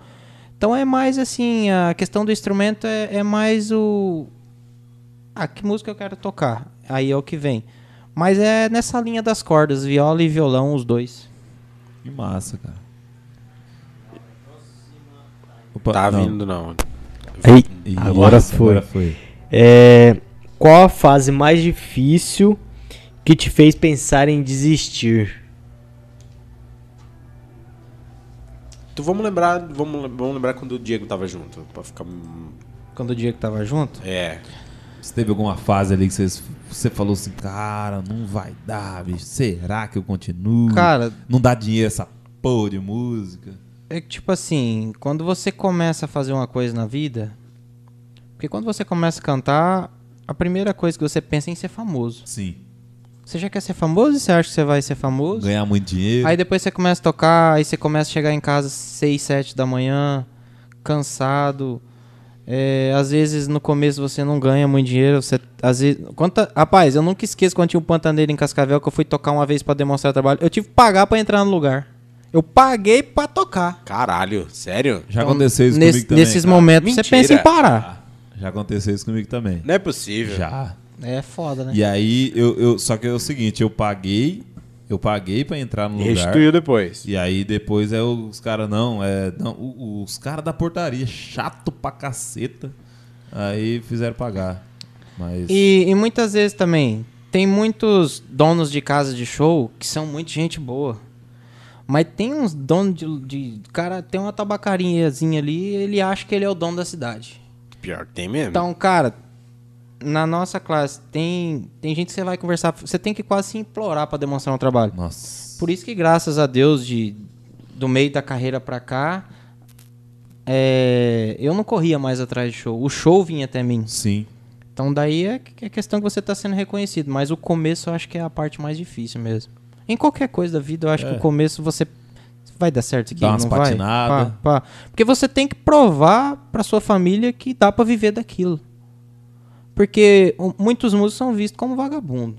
Então é mais assim, a questão do instrumento é, é mais o. Ah, que música eu quero tocar? Aí é o que vem. Mas é nessa linha das cordas, viola e violão, os dois. Que massa, cara. Opa, Tá não. vindo, não. Aí, Ih, agora nossa, foi. Agora foi. É, qual a fase mais difícil que te fez pensar em desistir? Tu vamos lembrar, vamos, vamos lembrar quando o Diego tava junto, pra ficar Quando o Diego tava junto. é. Você teve alguma fase ali que vocês- você falou assim, cara, não vai dar, bicho. Será que eu continuo? Cara, Não dá dinheiro essa porra de música. É que, tipo assim, quando você começa a fazer uma coisa na vida. Porque quando você começa a cantar, a primeira coisa que você pensa é em ser famoso. Sim. Você já quer ser famoso e você acha que você vai ser famoso? Ganhar muito dinheiro. Aí depois você começa a tocar, aí você começa a chegar em casa às 6, 7 da manhã, cansado. É, às vezes no começo você não ganha muito dinheiro. Você, às vezes, quanta, rapaz, eu nunca esqueço quando tinha um pantaneiro em Cascavel que eu fui tocar uma vez pra demonstrar trabalho. Eu tive que pagar pra entrar no lugar. Eu paguei pra tocar. Caralho, sério? Já Então, aconteceu isso nesse- comigo também. Nesses cara. momentos você Mentira. pensa em parar. Já aconteceu isso comigo também. Não é possível. Já. É foda, né? E aí, eu, eu, só que é o seguinte, eu paguei, eu paguei pra entrar no lugar. restituiu depois. E aí depois é os caras, não, é. Não, o- os caras da portaria, chato pra caceta. Aí fizeram pagar. Mas. E, e muitas vezes também, tem muitos donos de casa de show que são muito gente boa. Mas tem uns donos de, de. Cara, tem uma tabacarinhazinha ali, ele acha que ele é o dono da cidade. Pior que tem mesmo. Então, cara, na nossa classe, tem, tem gente que você vai conversar. Você tem que quase se implorar pra demonstrar um trabalho. Nossa. Por isso que, graças a Deus, de, do meio da carreira pra cá, é, eu não corria mais atrás de show. O show vinha até mim. Sim. Então daí é que- é questão que você está sendo reconhecido, mas o começo eu acho que é a parte mais difícil mesmo. Em qualquer coisa da vida, eu acho É. que o começo você vai dar certo aqui, Dá umas não vai? patinadas. Pá, pá. Porque você tem que provar para sua família que dá para viver daquilo. Porque muitos músicos são vistos como vagabundo.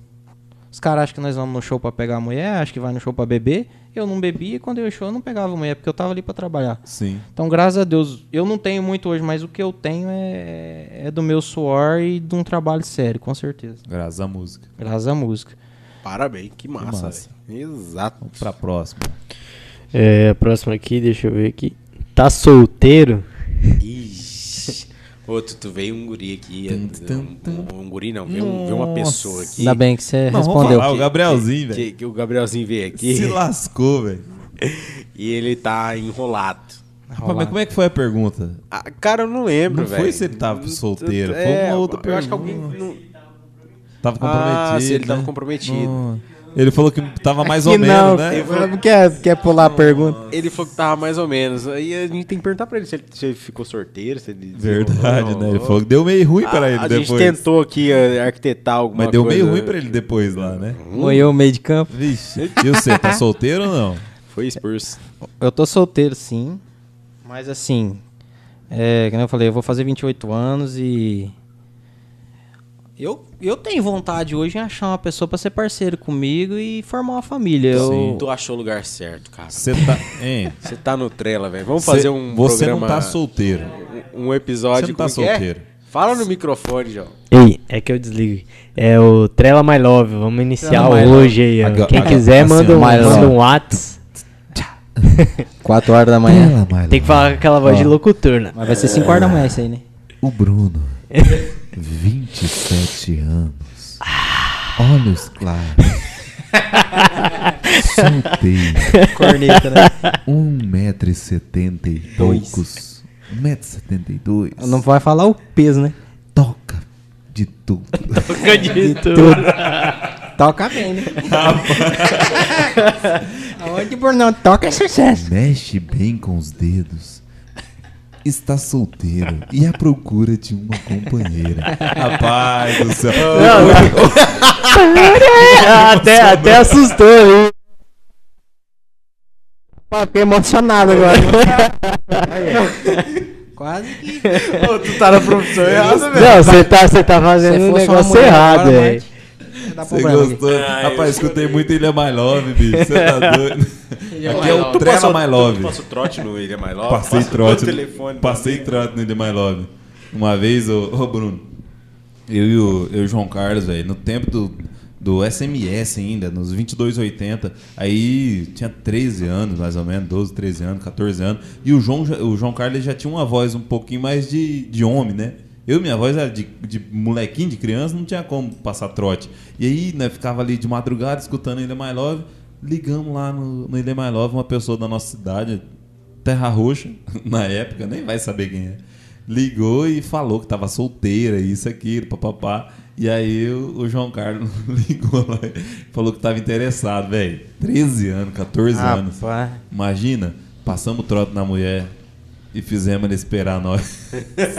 Os caras acham que nós vamos no show para pegar a mulher, acham que vai no show para beber, eu não bebia e quando eu ia show eu não pegava mulher, porque eu tava ali pra trabalhar. Sim. Então, graças a Deus, eu não tenho muito hoje, mas o que eu tenho é, é do meu suor e de um trabalho sério, com certeza. Graças à música. Graças à música. Parabéns, que massa, massa. Velho. Exato. Vamos pra próxima. É, a próxima aqui, deixa eu ver aqui. Tá solteiro? Ixi. Ô, tu, tu veio um guri aqui. Tum, um, tum, tum. um, um guri não, veio, um- veio uma pessoa aqui. Ainda bem que você Não, vamos respondeu. falar, o Gabrielzinho, que, velho. que o Gabrielzinho veio aqui Se lascou, velho. e ele tá enrolado. Rapaz, Mas como é que foi a pergunta? Ah, cara, eu não lembro, Não velho. foi se ele tava solteiro, foi É, uma outra Eu acho que pergunta. alguém. Não... Tava comprometido. Ah, se ele tava né? comprometido. Hum. Ele falou que tava mais ou Que menos, não, né? Ele quer, quer pular a pergunta. Ele falou que tava mais ou menos. Aí a gente tem que perguntar pra ele se ele, se ele ficou sorteiro, se ele. Verdade, né? Ele falou que deu meio ruim pra A- ele a depois. gente tentou aqui eh, arquitetar alguma Mas deu coisa. meio ruim pra ele depois lá, né? Moeu o meio de campo. Vixe. E você, tá solteiro ou não? Foi expulso. Eu tô solteiro, sim. Mas assim, é, como eu falei, eu vou fazer 28 anos e. Eu, eu tenho vontade hoje em achar uma pessoa pra ser parceiro comigo e formar uma família. Eu, Sim. Tu achou o lugar certo, cara. Você tá. Hein? Você tá no trela, velho. Vamos Cê- fazer um Você programa... não tá solteiro. Um um episódio... Você não tá que é? solteiro. Fala no microfone, João. Ei, é que eu desligo. É o Trela My Love. Vamos iniciar Trela hoje aí. ó. Agora- Quem agora- quiser, assim, manda, ó, um, manda um Whats. 4 horas da manhã. Tem que falar com aquela voz de locutor, né? Mas vai ser 5 horas da manhã isso aí, né? O Bruno, 27 anos, olhos claros, solteiro, Corneta, né? 1,70m e poucos, 1,72m, Não vai falar o peso, né? toca de tudo. De tudo. Toca bem, né? Aonde por não toca é sucesso. Mexe bem com os dedos. Está solteiro e à procura de uma companheira. Rapaz do céu. até, até assustou aí. Fiquei emocionado agora. Quase que. tu tá na profissão errada, Não, você tá, você tá fazendo Se um negócio errado, velho. Dá Você problema aqui. gostou? Rapaz, escutei muito Ilha My Love, bicho. Você tá doido? Aqui é o Tu Trela passou- My Love. Tu passou trote no Ilha My Love? Passei trote. no telefone. Passei trote no Ilha My Love. Uma vez, ô, ô Bruno, eu e o, eu e o João Carlos, velho, no tempo do, do SMS ainda, nos 2280, aí tinha 13 anos, mais ou menos, 12, 13 anos, 14 anos, e o João, o João Carlos já tinha uma voz um pouquinho mais de, de homem, né? Eu, minha voz era de, de molequinho, de criança, não tinha como passar trote. E aí, né, ficava ali de madrugada escutando Ilha My Love, ligamos lá no, no Ilha My Love, uma pessoa da nossa cidade, Terra Roxa, na época, nem vai saber quem é. Ligou e falou que tava solteira, isso, aquilo, papapá. E aí o, o João Carlos ligou lá e falou que tava interessado, velho. 13 anos, 14 anos. Rapaz. Imagina, passamos trote na mulher e fizemos ele esperar nós.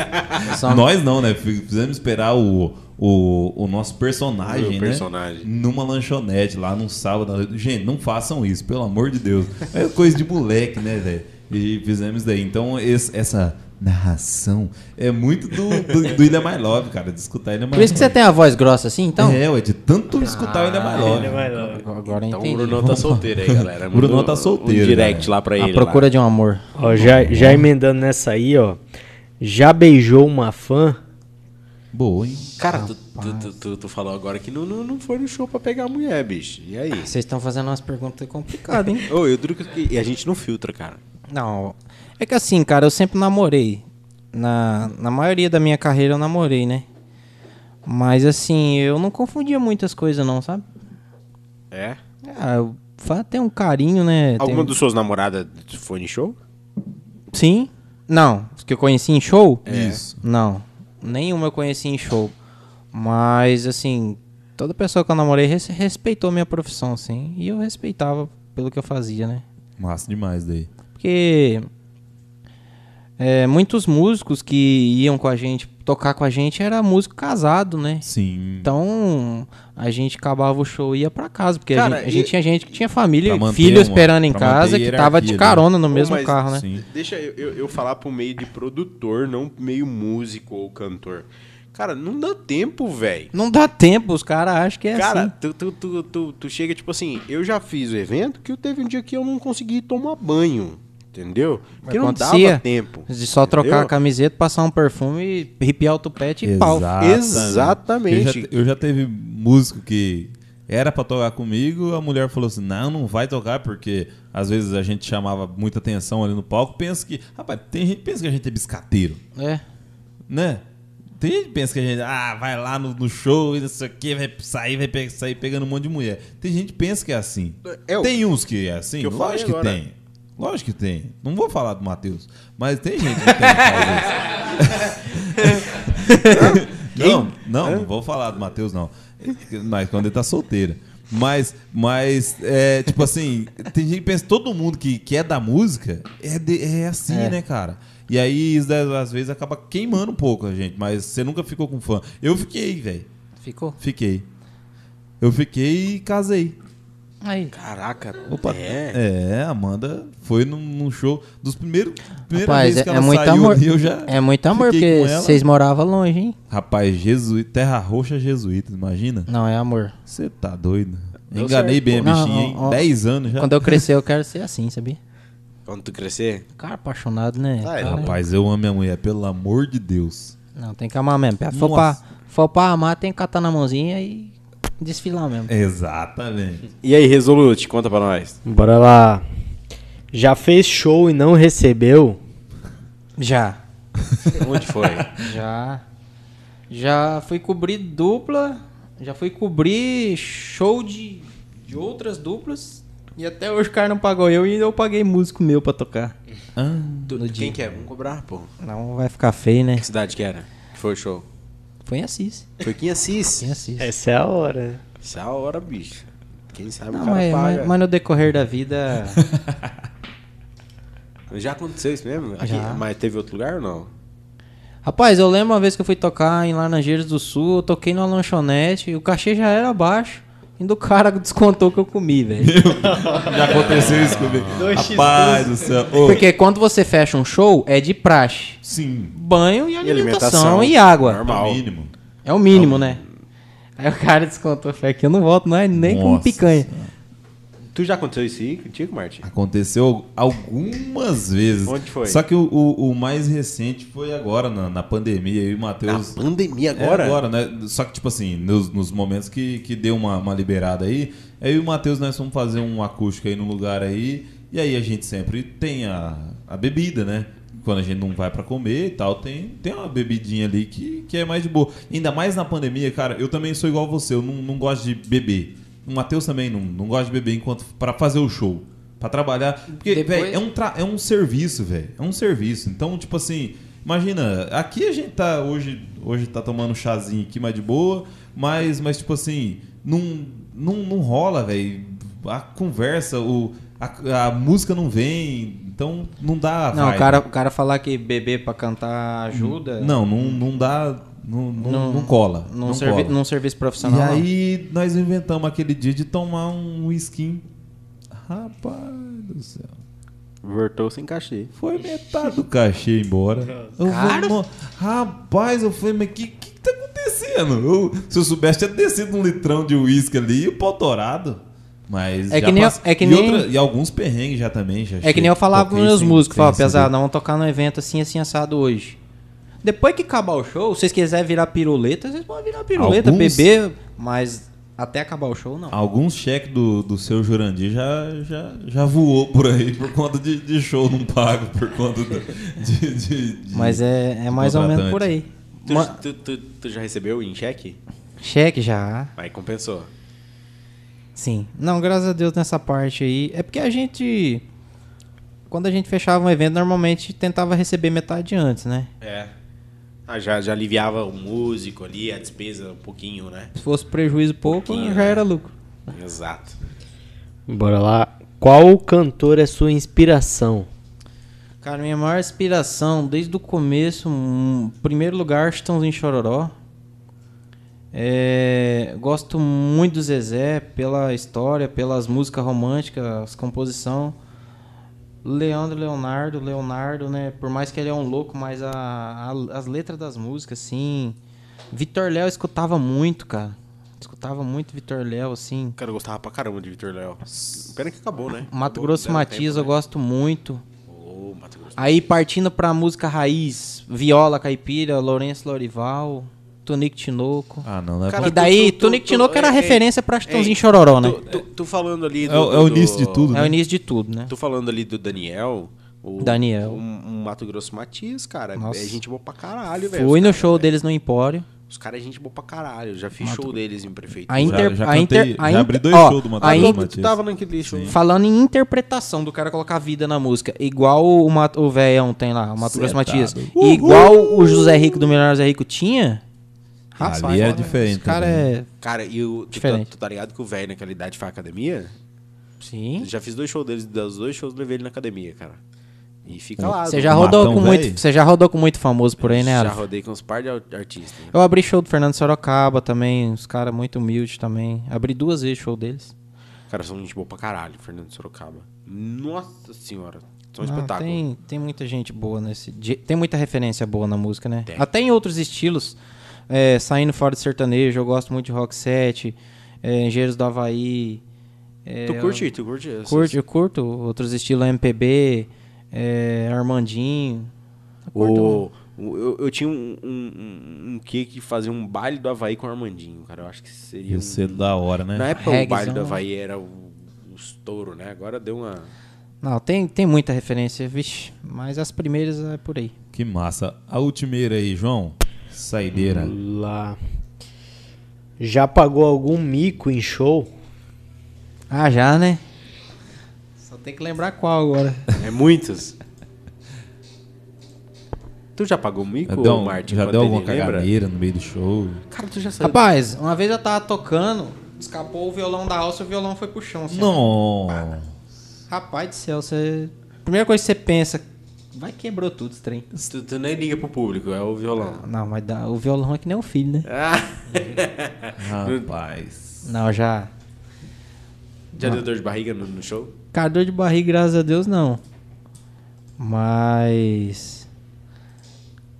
Só- Nós não, né? Fizemos esperar o, o, o nosso personagem, O né? personagem. Numa lanchonete lá num sábado. Gente, não façam isso, pelo amor de Deus. É coisa de moleque, né, velho? E fizemos daí. Então, esse- essa narração é muito do, do, do Ilha My Love, cara, de escutar Ilha My Por isso que você Love. tem a voz grossa assim, então? É, ué, de tanto escutar o Ilha My Love. Agora eu Então entendi. o Brunão tá solteiro aí, galera. O Brunão Mandou tá solteiro, Um direct galera. lá pra A ele. procura lá. de um amor. Ó, já, já emendando nessa aí, ó. Já beijou uma fã? Boa, hein? Cara, tu, tu, tu, tu- tu falou agora que não, não, não foi no show pra pegar a mulher, bicho. E aí? Vocês estão fazendo umas perguntas complicadas, hein? Ô, eu duro que e a gente não filtra, cara. Não, é que assim, cara, eu sempre namorei. Na, na maioria da minha carreira eu namorei, né? Mas assim, eu não confundia muitas coisas não, sabe? É? Ah, eu tem um carinho, né? Alguma Tem- dos suas namoradas foi no show? Sim. Não, os que eu conheci em show? Isso. Não, nenhuma eu conheci em show. Mas assim, toda pessoa que eu namorei res- respeitou minha profissão, sim. E eu respeitava pelo que eu fazia, né? Massa demais daí. Porque é, muitos músicos que iam com a gente, tocar com a gente, era músico casado, né? Sim. Então a gente acabava o show e ia pra casa, porque a Cara, gente, a gente tinha gente que tinha família, filho uma- esperando em casa, que tava de hierarquia, carona no mesmo mas- carro, né? Sim. Deixa eu, eu, eu falar pro meio de produtor, não meio músico ou cantor. Cara, não dá tempo, velho. Não dá tempo, os caras acham que é Cara, assim. tu, tu, tu, tu, tu chega, tipo assim, eu já fiz o evento que eu teve um dia que eu não consegui tomar banho. Entendeu? Porque não dava tempo. De só trocar entendeu? a camiseta, passar um perfume, arrepiar o tupete e pau. Exatamente. Eu já, eu já teve músico que era pra tocar comigo, a mulher falou assim: não, não vai tocar, porque às vezes a gente chamava muita atenção ali no palco. Pensa que. Rapaz, tem gente que pensa que a gente é biscateiro, É. né? Tem gente que pensa que a gente ah, vai lá no, no show e não sei o que, vai sair, vai pe- sair pegando um monte de mulher. Tem gente que pensa que é assim. É o- tem uns que é assim, que eu lógico que tem. Lógico que tem. Não vou falar do Matheus, mas tem gente que tem. que faz isso. Não, não, não vou falar do Matheus, não. Mas quando ele tá solteiro. Mas, mas é, tipo assim, tem gente que pensa, todo mundo que, que é da música é, de- é assim, É. né, cara? E aí, isso às vezes, acaba queimando um pouco a gente, mas você nunca ficou com fã. Eu fiquei, velho. Ficou? Fiquei. Eu fiquei e casei. Aí. Caraca. Opa, É. é, a Amanda foi num, num show dos primeiros. Primeira Rapaz, vez é, que é ela muito saiu amor. eu já. É muito amor, porque vocês moravam longe, hein? Rapaz, jesuíta, terra roxa jesuíta, imagina? Não, é amor. Você tá doido. Deu Enganei certo, bem a bichinha, Não, hein? ó, ó. 10 anos já. Quando eu crescer, eu quero ser assim, sabia? Quando tu crescer. Cara apaixonado, né? Ah, é, Cara, Rapaz, eu amo minha mulher, pelo amor de Deus. Não, tem que amar mesmo. Se for pra, for pra amar, tem que catar na mãozinha e desfilar mesmo. Exatamente. E aí, Resolute, conta pra nós. Bora lá. Já fez show e não recebeu? Já. Onde foi? Já. Já fui cobrir dupla. Já fui cobrir show de, de outras duplas. E até hoje o cara não pagou eu e eu paguei músico meu pra tocar. Ah, No Quem dia. que é? Vamos cobrar, pô. Não vai ficar feio, né? Que cidade que era? Que foi o show? Foi em Assis. Foi aqui em Assis. Foi em Assis. Essa é a hora. Essa é a hora, bicho. Quem sabe Não, o cara mas, paga. mas- mas no decorrer da vida. Já aconteceu isso mesmo? Aqui- Já. Mas teve outro lugar ou não? Rapaz, eu lembro uma vez que eu fui tocar em Laranjeiras do Sul, eu toquei numa lanchonete e o cachê já era baixo. Ainda o cara descontou que eu comi, velho. já aconteceu isso comigo. Rapaz do céu. Ô, Porque quando você fecha um show, é de praxe. Sim, Banho e alimentação, alimentação. e água. é o Normal. mínimo. É o mínimo, né? Aí o cara descontou, falei, aqui eu não volto não é nem com picanha. Tu já aconteceu isso aí contigo, Martin? Aconteceu algumas vezes. Onde foi? Só que o, o- o mais recente foi agora, na, na pandemia. Eu e o Na Matheus. pandemia É agora? agora, né? Só que, tipo assim, nos, nos momentos que, que deu uma, uma liberada aí, eu e o Matheus nós fomos fazer um acústico aí no lugar aí, e aí a gente sempre tem a, a bebida, né? Quando a gente não vai pra comer e tal, tem, tem uma bebidinha ali que, que é mais de boa. Ainda mais na pandemia, cara, eu também sou igual você, eu não, não gosto de beber. O Matheus também não, não gosta de beber enquanto para fazer o show. Pra trabalhar. Porque, Depois- velho, é um, tra- é um serviço, velho. É um serviço. Então, tipo assim, imagina, aqui a gente tá hoje, hoje tá tomando um chazinho aqui mais de boa, mas, mas tipo assim, não, não, não rola, velho. A conversa, o, a, a música não vem, então não dá. Não, o vibe. cara, o cara falar que beber pra cantar ajuda. Não, não, não dá. Não, não, não cola. Num, não servi cola. num serviço E profissional. não. aí nós inventamos aquele dia de tomar um whisky. Rapaz do céu. Voltou sem cachê. Foi metade do cachê embora. Eu falei, "No- rapaz, eu falei, mas o que, que, que tá acontecendo? Eu- se eu soubesse, tinha descido um litrão de uísque ali e o pau torado. Mas É já que nem- passa- é que e, nem- e alguns perrengues já também. Já É que nem eu falava com meus músicos, falava, pesado, vamos tocar no evento assim, assim, assado hoje. Depois que acabar o show, se vocês quiserem virar piruleta, vocês podem virar piruleta, Alguns- beber, mas até acabar o show, não. Alguns cheques do, do seu Jurandir já, já, já voou por aí por conta de, de show não pago, por conta do- de, de, de- Mas é, é mais ou menos por aí. Tu, Ma- tu, tu, tu já recebeu em cheque? Cheque já. Aí compensou. Sim. Não, graças a Deus nessa parte aí. É porque a gente. Quando a gente fechava um evento, normalmente tentava receber metade antes, né? É. Ah, já, já aliviava o músico ali, a despesa um pouquinho, né? Se fosse prejuízo pouco, Pouquinho, já né? era lucro. Exato. Bora lá. Qual cantor é sua inspiração? Cara, minha maior inspiração desde o começo, um, primeiro lugar, Chitãozinho Chororó. É, gosto muito do Zezé pela história, pelas músicas românticas, composição. Leandro Leonardo, Leonardo, né? Por mais que ele é um louco, mas a, a- as letras das músicas, sim. Vitor Léo eu escutava muito, cara. Escutava muito Vitor Léo, assim. Cara, eu gostava pra caramba de Vitor Léo. Pena que acabou, né? Mato Acabou, Grosso Matias tempo, eu né? gosto muito. Ô, Mato Grosso. Aí partindo pra música raiz, Viola Caipira, Lourenço Lorival, Tonico Tinoco. Ah, não, não é Cara, e daí, tu- tu- Tonico tu- Tinoco era é- referência pra Chitãozinho é- Chororó, né? Tu, tu- tu falando ali do, É o- é o do- início de tudo, É o né? início de tudo, né? Tu falando ali do Daniel. O, Daniel. Um, um Mato Grosso Matias, cara. Nossa. É gente boa pra caralho, velho. Fui no cara- show deles no Empório. Os caras é gente boa pra caralho. Eu já fiz show deles em prefeitura. A Inter, já a Inter, cantei- a já Inter- abri dois ó, shows do Mato Grosso In- Tu Matias. tava naquele show. Falando em interpretação do cara colocar vida na música, igual o, Mato, o velhão tem lá, o Mato Grosso tá Matias, doido. e igual o José Rico do Melhor José Rico tinha, Ali era diferente Esse cara também. é... Cara, e o, tu, tá, Diferente. tu tá ligado que o velho naquela idade faz academia? Sim. Já fiz dois shows deles, dos dois shows levei ele na academia, cara. E fica lá. Você já rodou com muito, você já rodou com muito famoso por aí, né? Já rodei com uns par de ar- artistas. né? Eu abri show do Fernando Sorocaba também, os caras muito humildes também. Abri duas vezes show deles. Cara, são gente boa pra caralho, Fernando Sorocaba. Nossa senhora. São um Não, espetáculo. tem, tem muita gente boa nesse. Tem muita referência boa na música, né? Tem. Até em outros estilos. É, saindo fora do sertanejo, eu gosto muito de rock set, é, Engenheiros do Havaí. é, Tu curte, tu curte eu, essas- curto, eu curto outros estilos MPB, é, Armandinho. Eu curto. O, eu, eu tinha um, um, um, um que que fazia um baile do Havaí com o Armandinho, cara. Eu acho que seria. Ia Um... da hora, né? Na época o baile do Havaí era o, o estouro, né? Agora deu uma. Não, tem, tem muita referência, vixe. Mas as primeiras é por aí. Que massa. A ultimeira aí, João. Saideira. Lá. Já pagou algum mico em show? Ah, já, né? Só tem que lembrar qual agora. É muitas. tu já pagou mico, Já deu, um- Martin? já quando deu alguma lembra? caganeira no meio do show? Cara, tu já sabe. Rapaz, uma vez eu tava tocando, escapou o violão da alça e o violão foi pro chão. assim. Não. Rapaz do céu, você. Primeira coisa que você pensa, vai quebrou tudo esse trem. Tu, tu nem liga pro público, é o violão. Não, mas dá- o violão é que nem o filho, né? Ah, Rapaz. Não, já. já deu dor de barriga no, no show? Cara, dor de barriga, graças a Deus, não. Mas.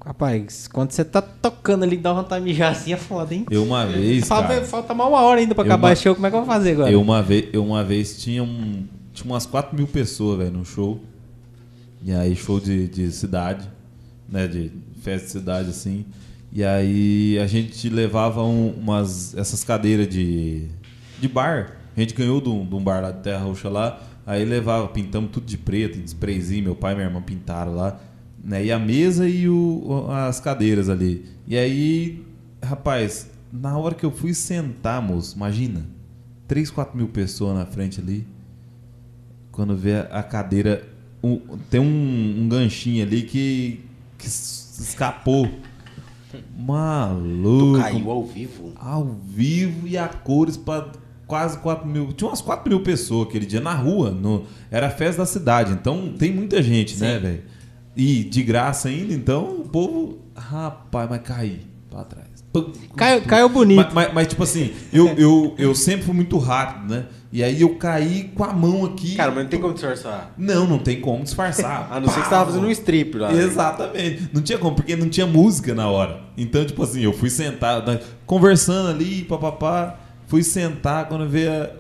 Rapaz, quando você tá tocando ali, dá vontade de mijar assim, é foda, hein? Eu uma vez, Falta, cara, falta mais uma hora ainda pra Eu acabar uma- o show, como é que eu vou fazer agora? eu uma vez, eu uma vez tinha um, tinha umas 4 mil pessoas, velho, no show. E aí show de, de cidade, né, de festa de cidade assim. E aí a gente levava um- umas essas cadeiras de de bar. A gente ganhou de um, de um bar lá de Terra Roxa lá. Aí levava, pintamos tudo de preto, de sprayzinho, meu pai e minha irmã pintaram lá. Né? E a mesa e o, as cadeiras ali. E aí, rapaz, na hora que eu fui sentar, moço, imagina, 3, 4 mil pessoas na frente ali. Quando vê a cadeira, um- tem um, um ganchinho ali que, que escapou. Maluco. Tu caiu ao vivo? Ao vivo e a cores para quase 4 mil. Tinha umas 4 mil pessoas aquele dia na rua. No, era a festa da cidade. Então tem muita gente, né, velho? E de graça ainda, então o povo. Rapaz, mas caí pra trás. Caiu, caiu bonito. Mas, mas- mas, tipo assim, eu, eu, eu sempre fui muito rápido, né? E aí eu caí com a mão aqui. Cara, mas não tem como disfarçar. Não, não tem como disfarçar. A não ser que você tava fazendo um strip lá. né? Exatamente. Não tinha como, porque não tinha música na hora. Então, tipo assim, eu fui sentar, né, conversando ali, papapá. Fui sentar, quando veio. a-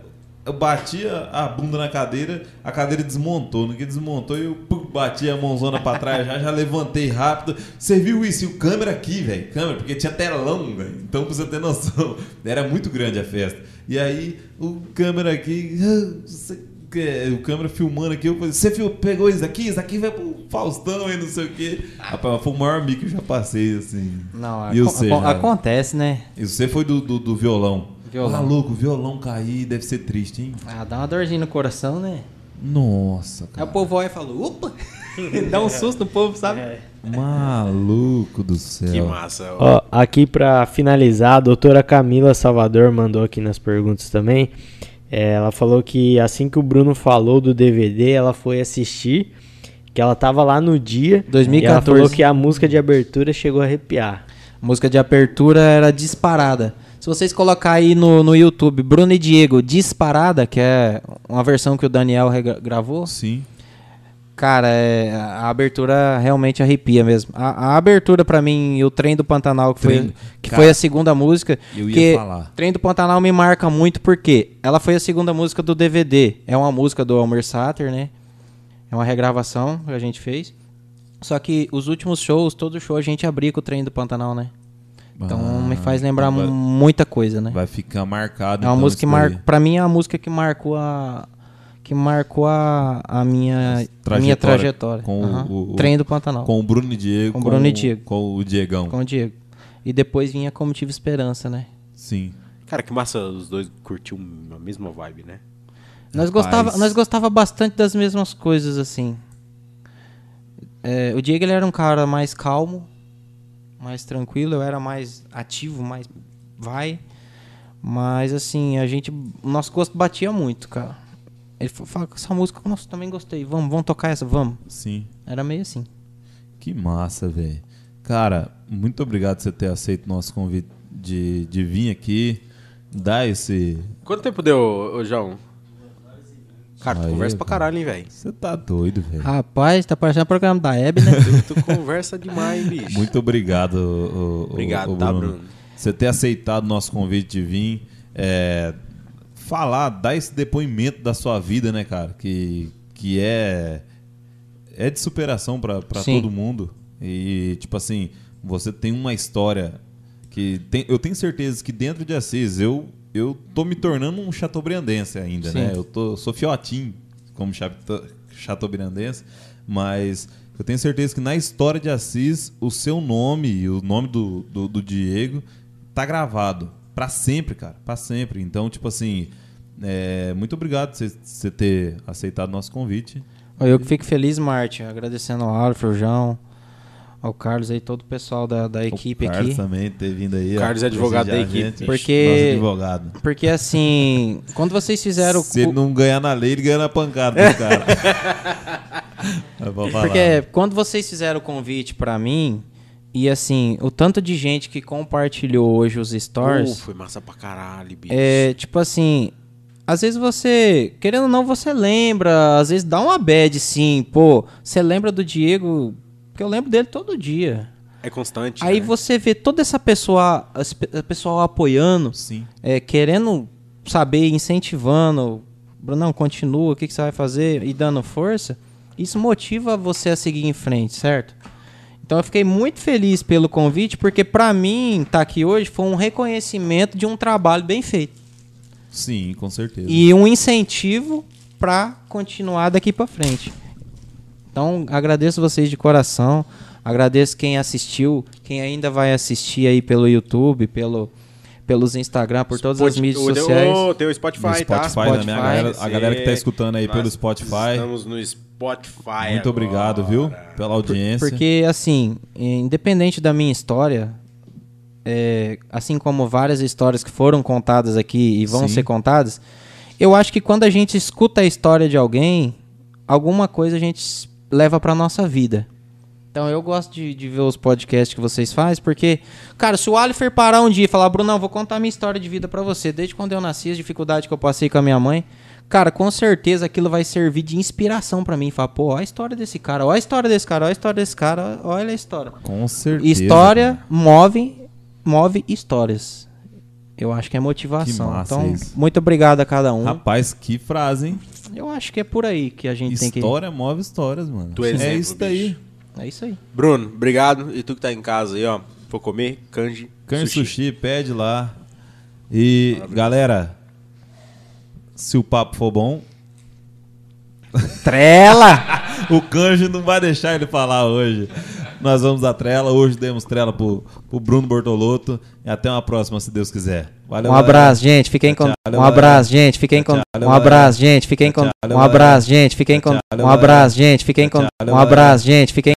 Eu bati a, a bunda na cadeira, a cadeira desmontou. No que desmontou, eu pum, bati a mãozona pra trás, já, já levantei rápido. Você viu isso? E o câmera aqui, velho. Câmera, porque tinha telão, velho. Então, pra você ter noção, era muito grande a festa. E aí, o câmera aqui. "Ah, o câmera filmando aqui, eu falei, você pegou isso aqui? Isso aqui vai pro Faustão e não sei o quê. Rapaz, foi o maior mico que eu já passei, assim. Não, você, aco- já? acontece, né? E você foi do, do, do violão. Violão. Maluco, o violão cair deve ser triste, hein? Ah, dá uma dorzinha no coração, né? Nossa, Aí cara. o povo olha e fala, opa! Dá um susto no povo, sabe? Maluco do céu. Que massa. ó. Ó, aqui pra finalizar, a doutora Camila Salvador mandou aqui nas perguntas também. É, ela falou que assim que o Bruno falou do DVD, ela foi assistir, que ela tava lá no dia. 2014. E ela falou que a música de abertura chegou a arrepiar. Música de abertura era disparada. Se vocês colocar aí no, no YouTube Bruno e Diego Disparada, que é uma versão que o Daniel gravou, Sim. Cara, é, a abertura realmente arrepia mesmo. A, a abertura pra mim, e o Trem do Pantanal, que, Trem- foi, que cara, foi a segunda música. eu ia que falar. Trem do Pantanal me marca muito porque ela foi a segunda música do DVD. É uma música do Almer Sater, né? É uma regravação que a gente fez. Só que os últimos shows, todo show a gente abria com o Trem do Pantanal, né? Então Ah, me faz lembrar vai- muita coisa, né? Vai ficar marcado. É uma então, música que daí. Pra mim é a música que marcou a. Que marcou a, a minha, a minha Trajetória trajetória. com o- Aham. o- o- Trem do Pantanal. Com, Com o Bruno e Diego. Com o Bruno e Diego. Com o Diegão. o Diego. E depois vinha Como Tive Esperança, né? Sim. Cara, que massa os dois curtiu a mesma vibe, né? Nós Rapaz. gostava, nós gostava bastante das mesmas coisas, assim. É, o Diego ele era um cara mais calmo, mais tranquilo, eu era mais ativo, mais vai. Mas assim, a gente. O nosso gosto batia muito, cara. Ele falou, fala com essa música, nossa, também gostei. Vamos, vamos tocar essa, vamos. Sim. Era meio assim. Que massa, velho. Cara, muito obrigado por você ter aceito o nosso convite de, de vir aqui, dar esse. Quanto tempo deu, ô João? Cara, tu Aí, conversa pra caralho, hein, velho? Você tá doido, velho. Rapaz, tá parecendo o programa da Hebe, né? Tu, conversa demais, bicho. Muito obrigado, o, Obrigado, tá, Bruno? Você ter aceitado o nosso convite de vir, é, falar, dar esse depoimento da sua vida, né, cara? Que, que é, é de superação Sim. todo mundo. E, tipo assim, você tem uma história que tem, eu tenho certeza que dentro de Assis eu, eu tô me tornando um chateaubriandense ainda, Sim. né? Eu tô, sou fiotinho como chateaubriandense, mas eu tenho certeza que na história de Assis o seu nome e o nome do, do, do Diego tá gravado pra sempre, cara, Pra sempre. Então, tipo assim, é, muito obrigado por você- ter aceitado o nosso convite. Eu que fico feliz, Marte. Agradecendo ao Alfred, ao João, ao Carlos aí, todo o pessoal da, da equipe o Carlos aqui. também ter vindo aí. O Carlos é advogado da equipe. gente. Porque- Nosso advogado. Porque assim, quando vocês fizeram. Se ele não ganhar na lei, ele ganha na pancada do cara. Eu vou falar. Porque quando vocês fizeram o convite pra mim, e assim, o tanto de gente que compartilhou hoje os Pô, stories, foi massa pra caralho, bicho. é tipo assim, às vezes você, querendo ou não, você lembra, às vezes dá uma bad sim, pô, você lembra do Diego, porque eu lembro dele todo dia. É constante, Aí né? você vê toda essa pessoa, esse pe- pessoal apoiando, Sim. é, querendo saber, incentivando, Brunão, continua, o que, que você vai fazer e dando força, isso motiva você a seguir em frente, certo? Então eu fiquei muito feliz pelo convite, porque pra mim, estar aqui hoje foi um reconhecimento de um trabalho bem feito. Sim, com certeza. E um incentivo pra continuar daqui pra frente. Então, agradeço vocês de coração. Agradeço quem assistiu, quem ainda vai assistir aí pelo YouTube, pelo, pelos Instagram, por todas as Spot- mídias o- o- sociais. o- Tem o Spotify, no Spotify, tá? né, Spotify. minha galera- a galera que tá escutando aí nós pelo Spotify. Estamos no Spotify Muito obrigado, agora. viu? Pela audiência. Porque, assim, independente da minha história, é, assim como várias histórias que foram contadas aqui e vão Sim. ser contadas, eu acho que quando a gente escuta a história de alguém, alguma coisa a gente leva pra nossa vida. Então eu gosto de, de ver os podcasts que vocês fazem, porque, cara, se o Alifer parar um dia e falar, Brunão, vou contar minha história de vida pra você, desde quando eu nasci, as dificuldades que eu passei com a minha mãe, cara, com certeza aquilo vai servir de inspiração pra mim. Falar, pô, olha a história desse cara, olha a história desse cara, olha a história desse cara, olha a história. Com certeza. História move, move histórias. Eu acho que é motivação. Que massa então, isso. muito obrigado a cada um. Rapaz, que frase, hein? Eu acho que é por aí que a gente tem que. História move histórias, mano. Tu é é exemplo, isso daí. bicho. É isso aí. Bruno, obrigado. E tu que tá em casa aí, ó. For comer, kanji, Canho sushi. pede lá. E, galera, se o papo for bom, Trela! o Kanji não vai deixar ele falar hoje. Nós vamos dar trela. Hoje demos trela pro, pro Bruno Bortolotto. E até uma próxima, se Deus quiser. Valeu, Um galera. abraço, gente. Fiquem com. Um galera. abraço, gente. Fiquem com. Um galera. abraço, gente. Fiquem com. Um galera. abraço, gente. Fiquem com. Um galera. abraço, gente. Fiquem com. Um galera. abraço, gente. Fiquem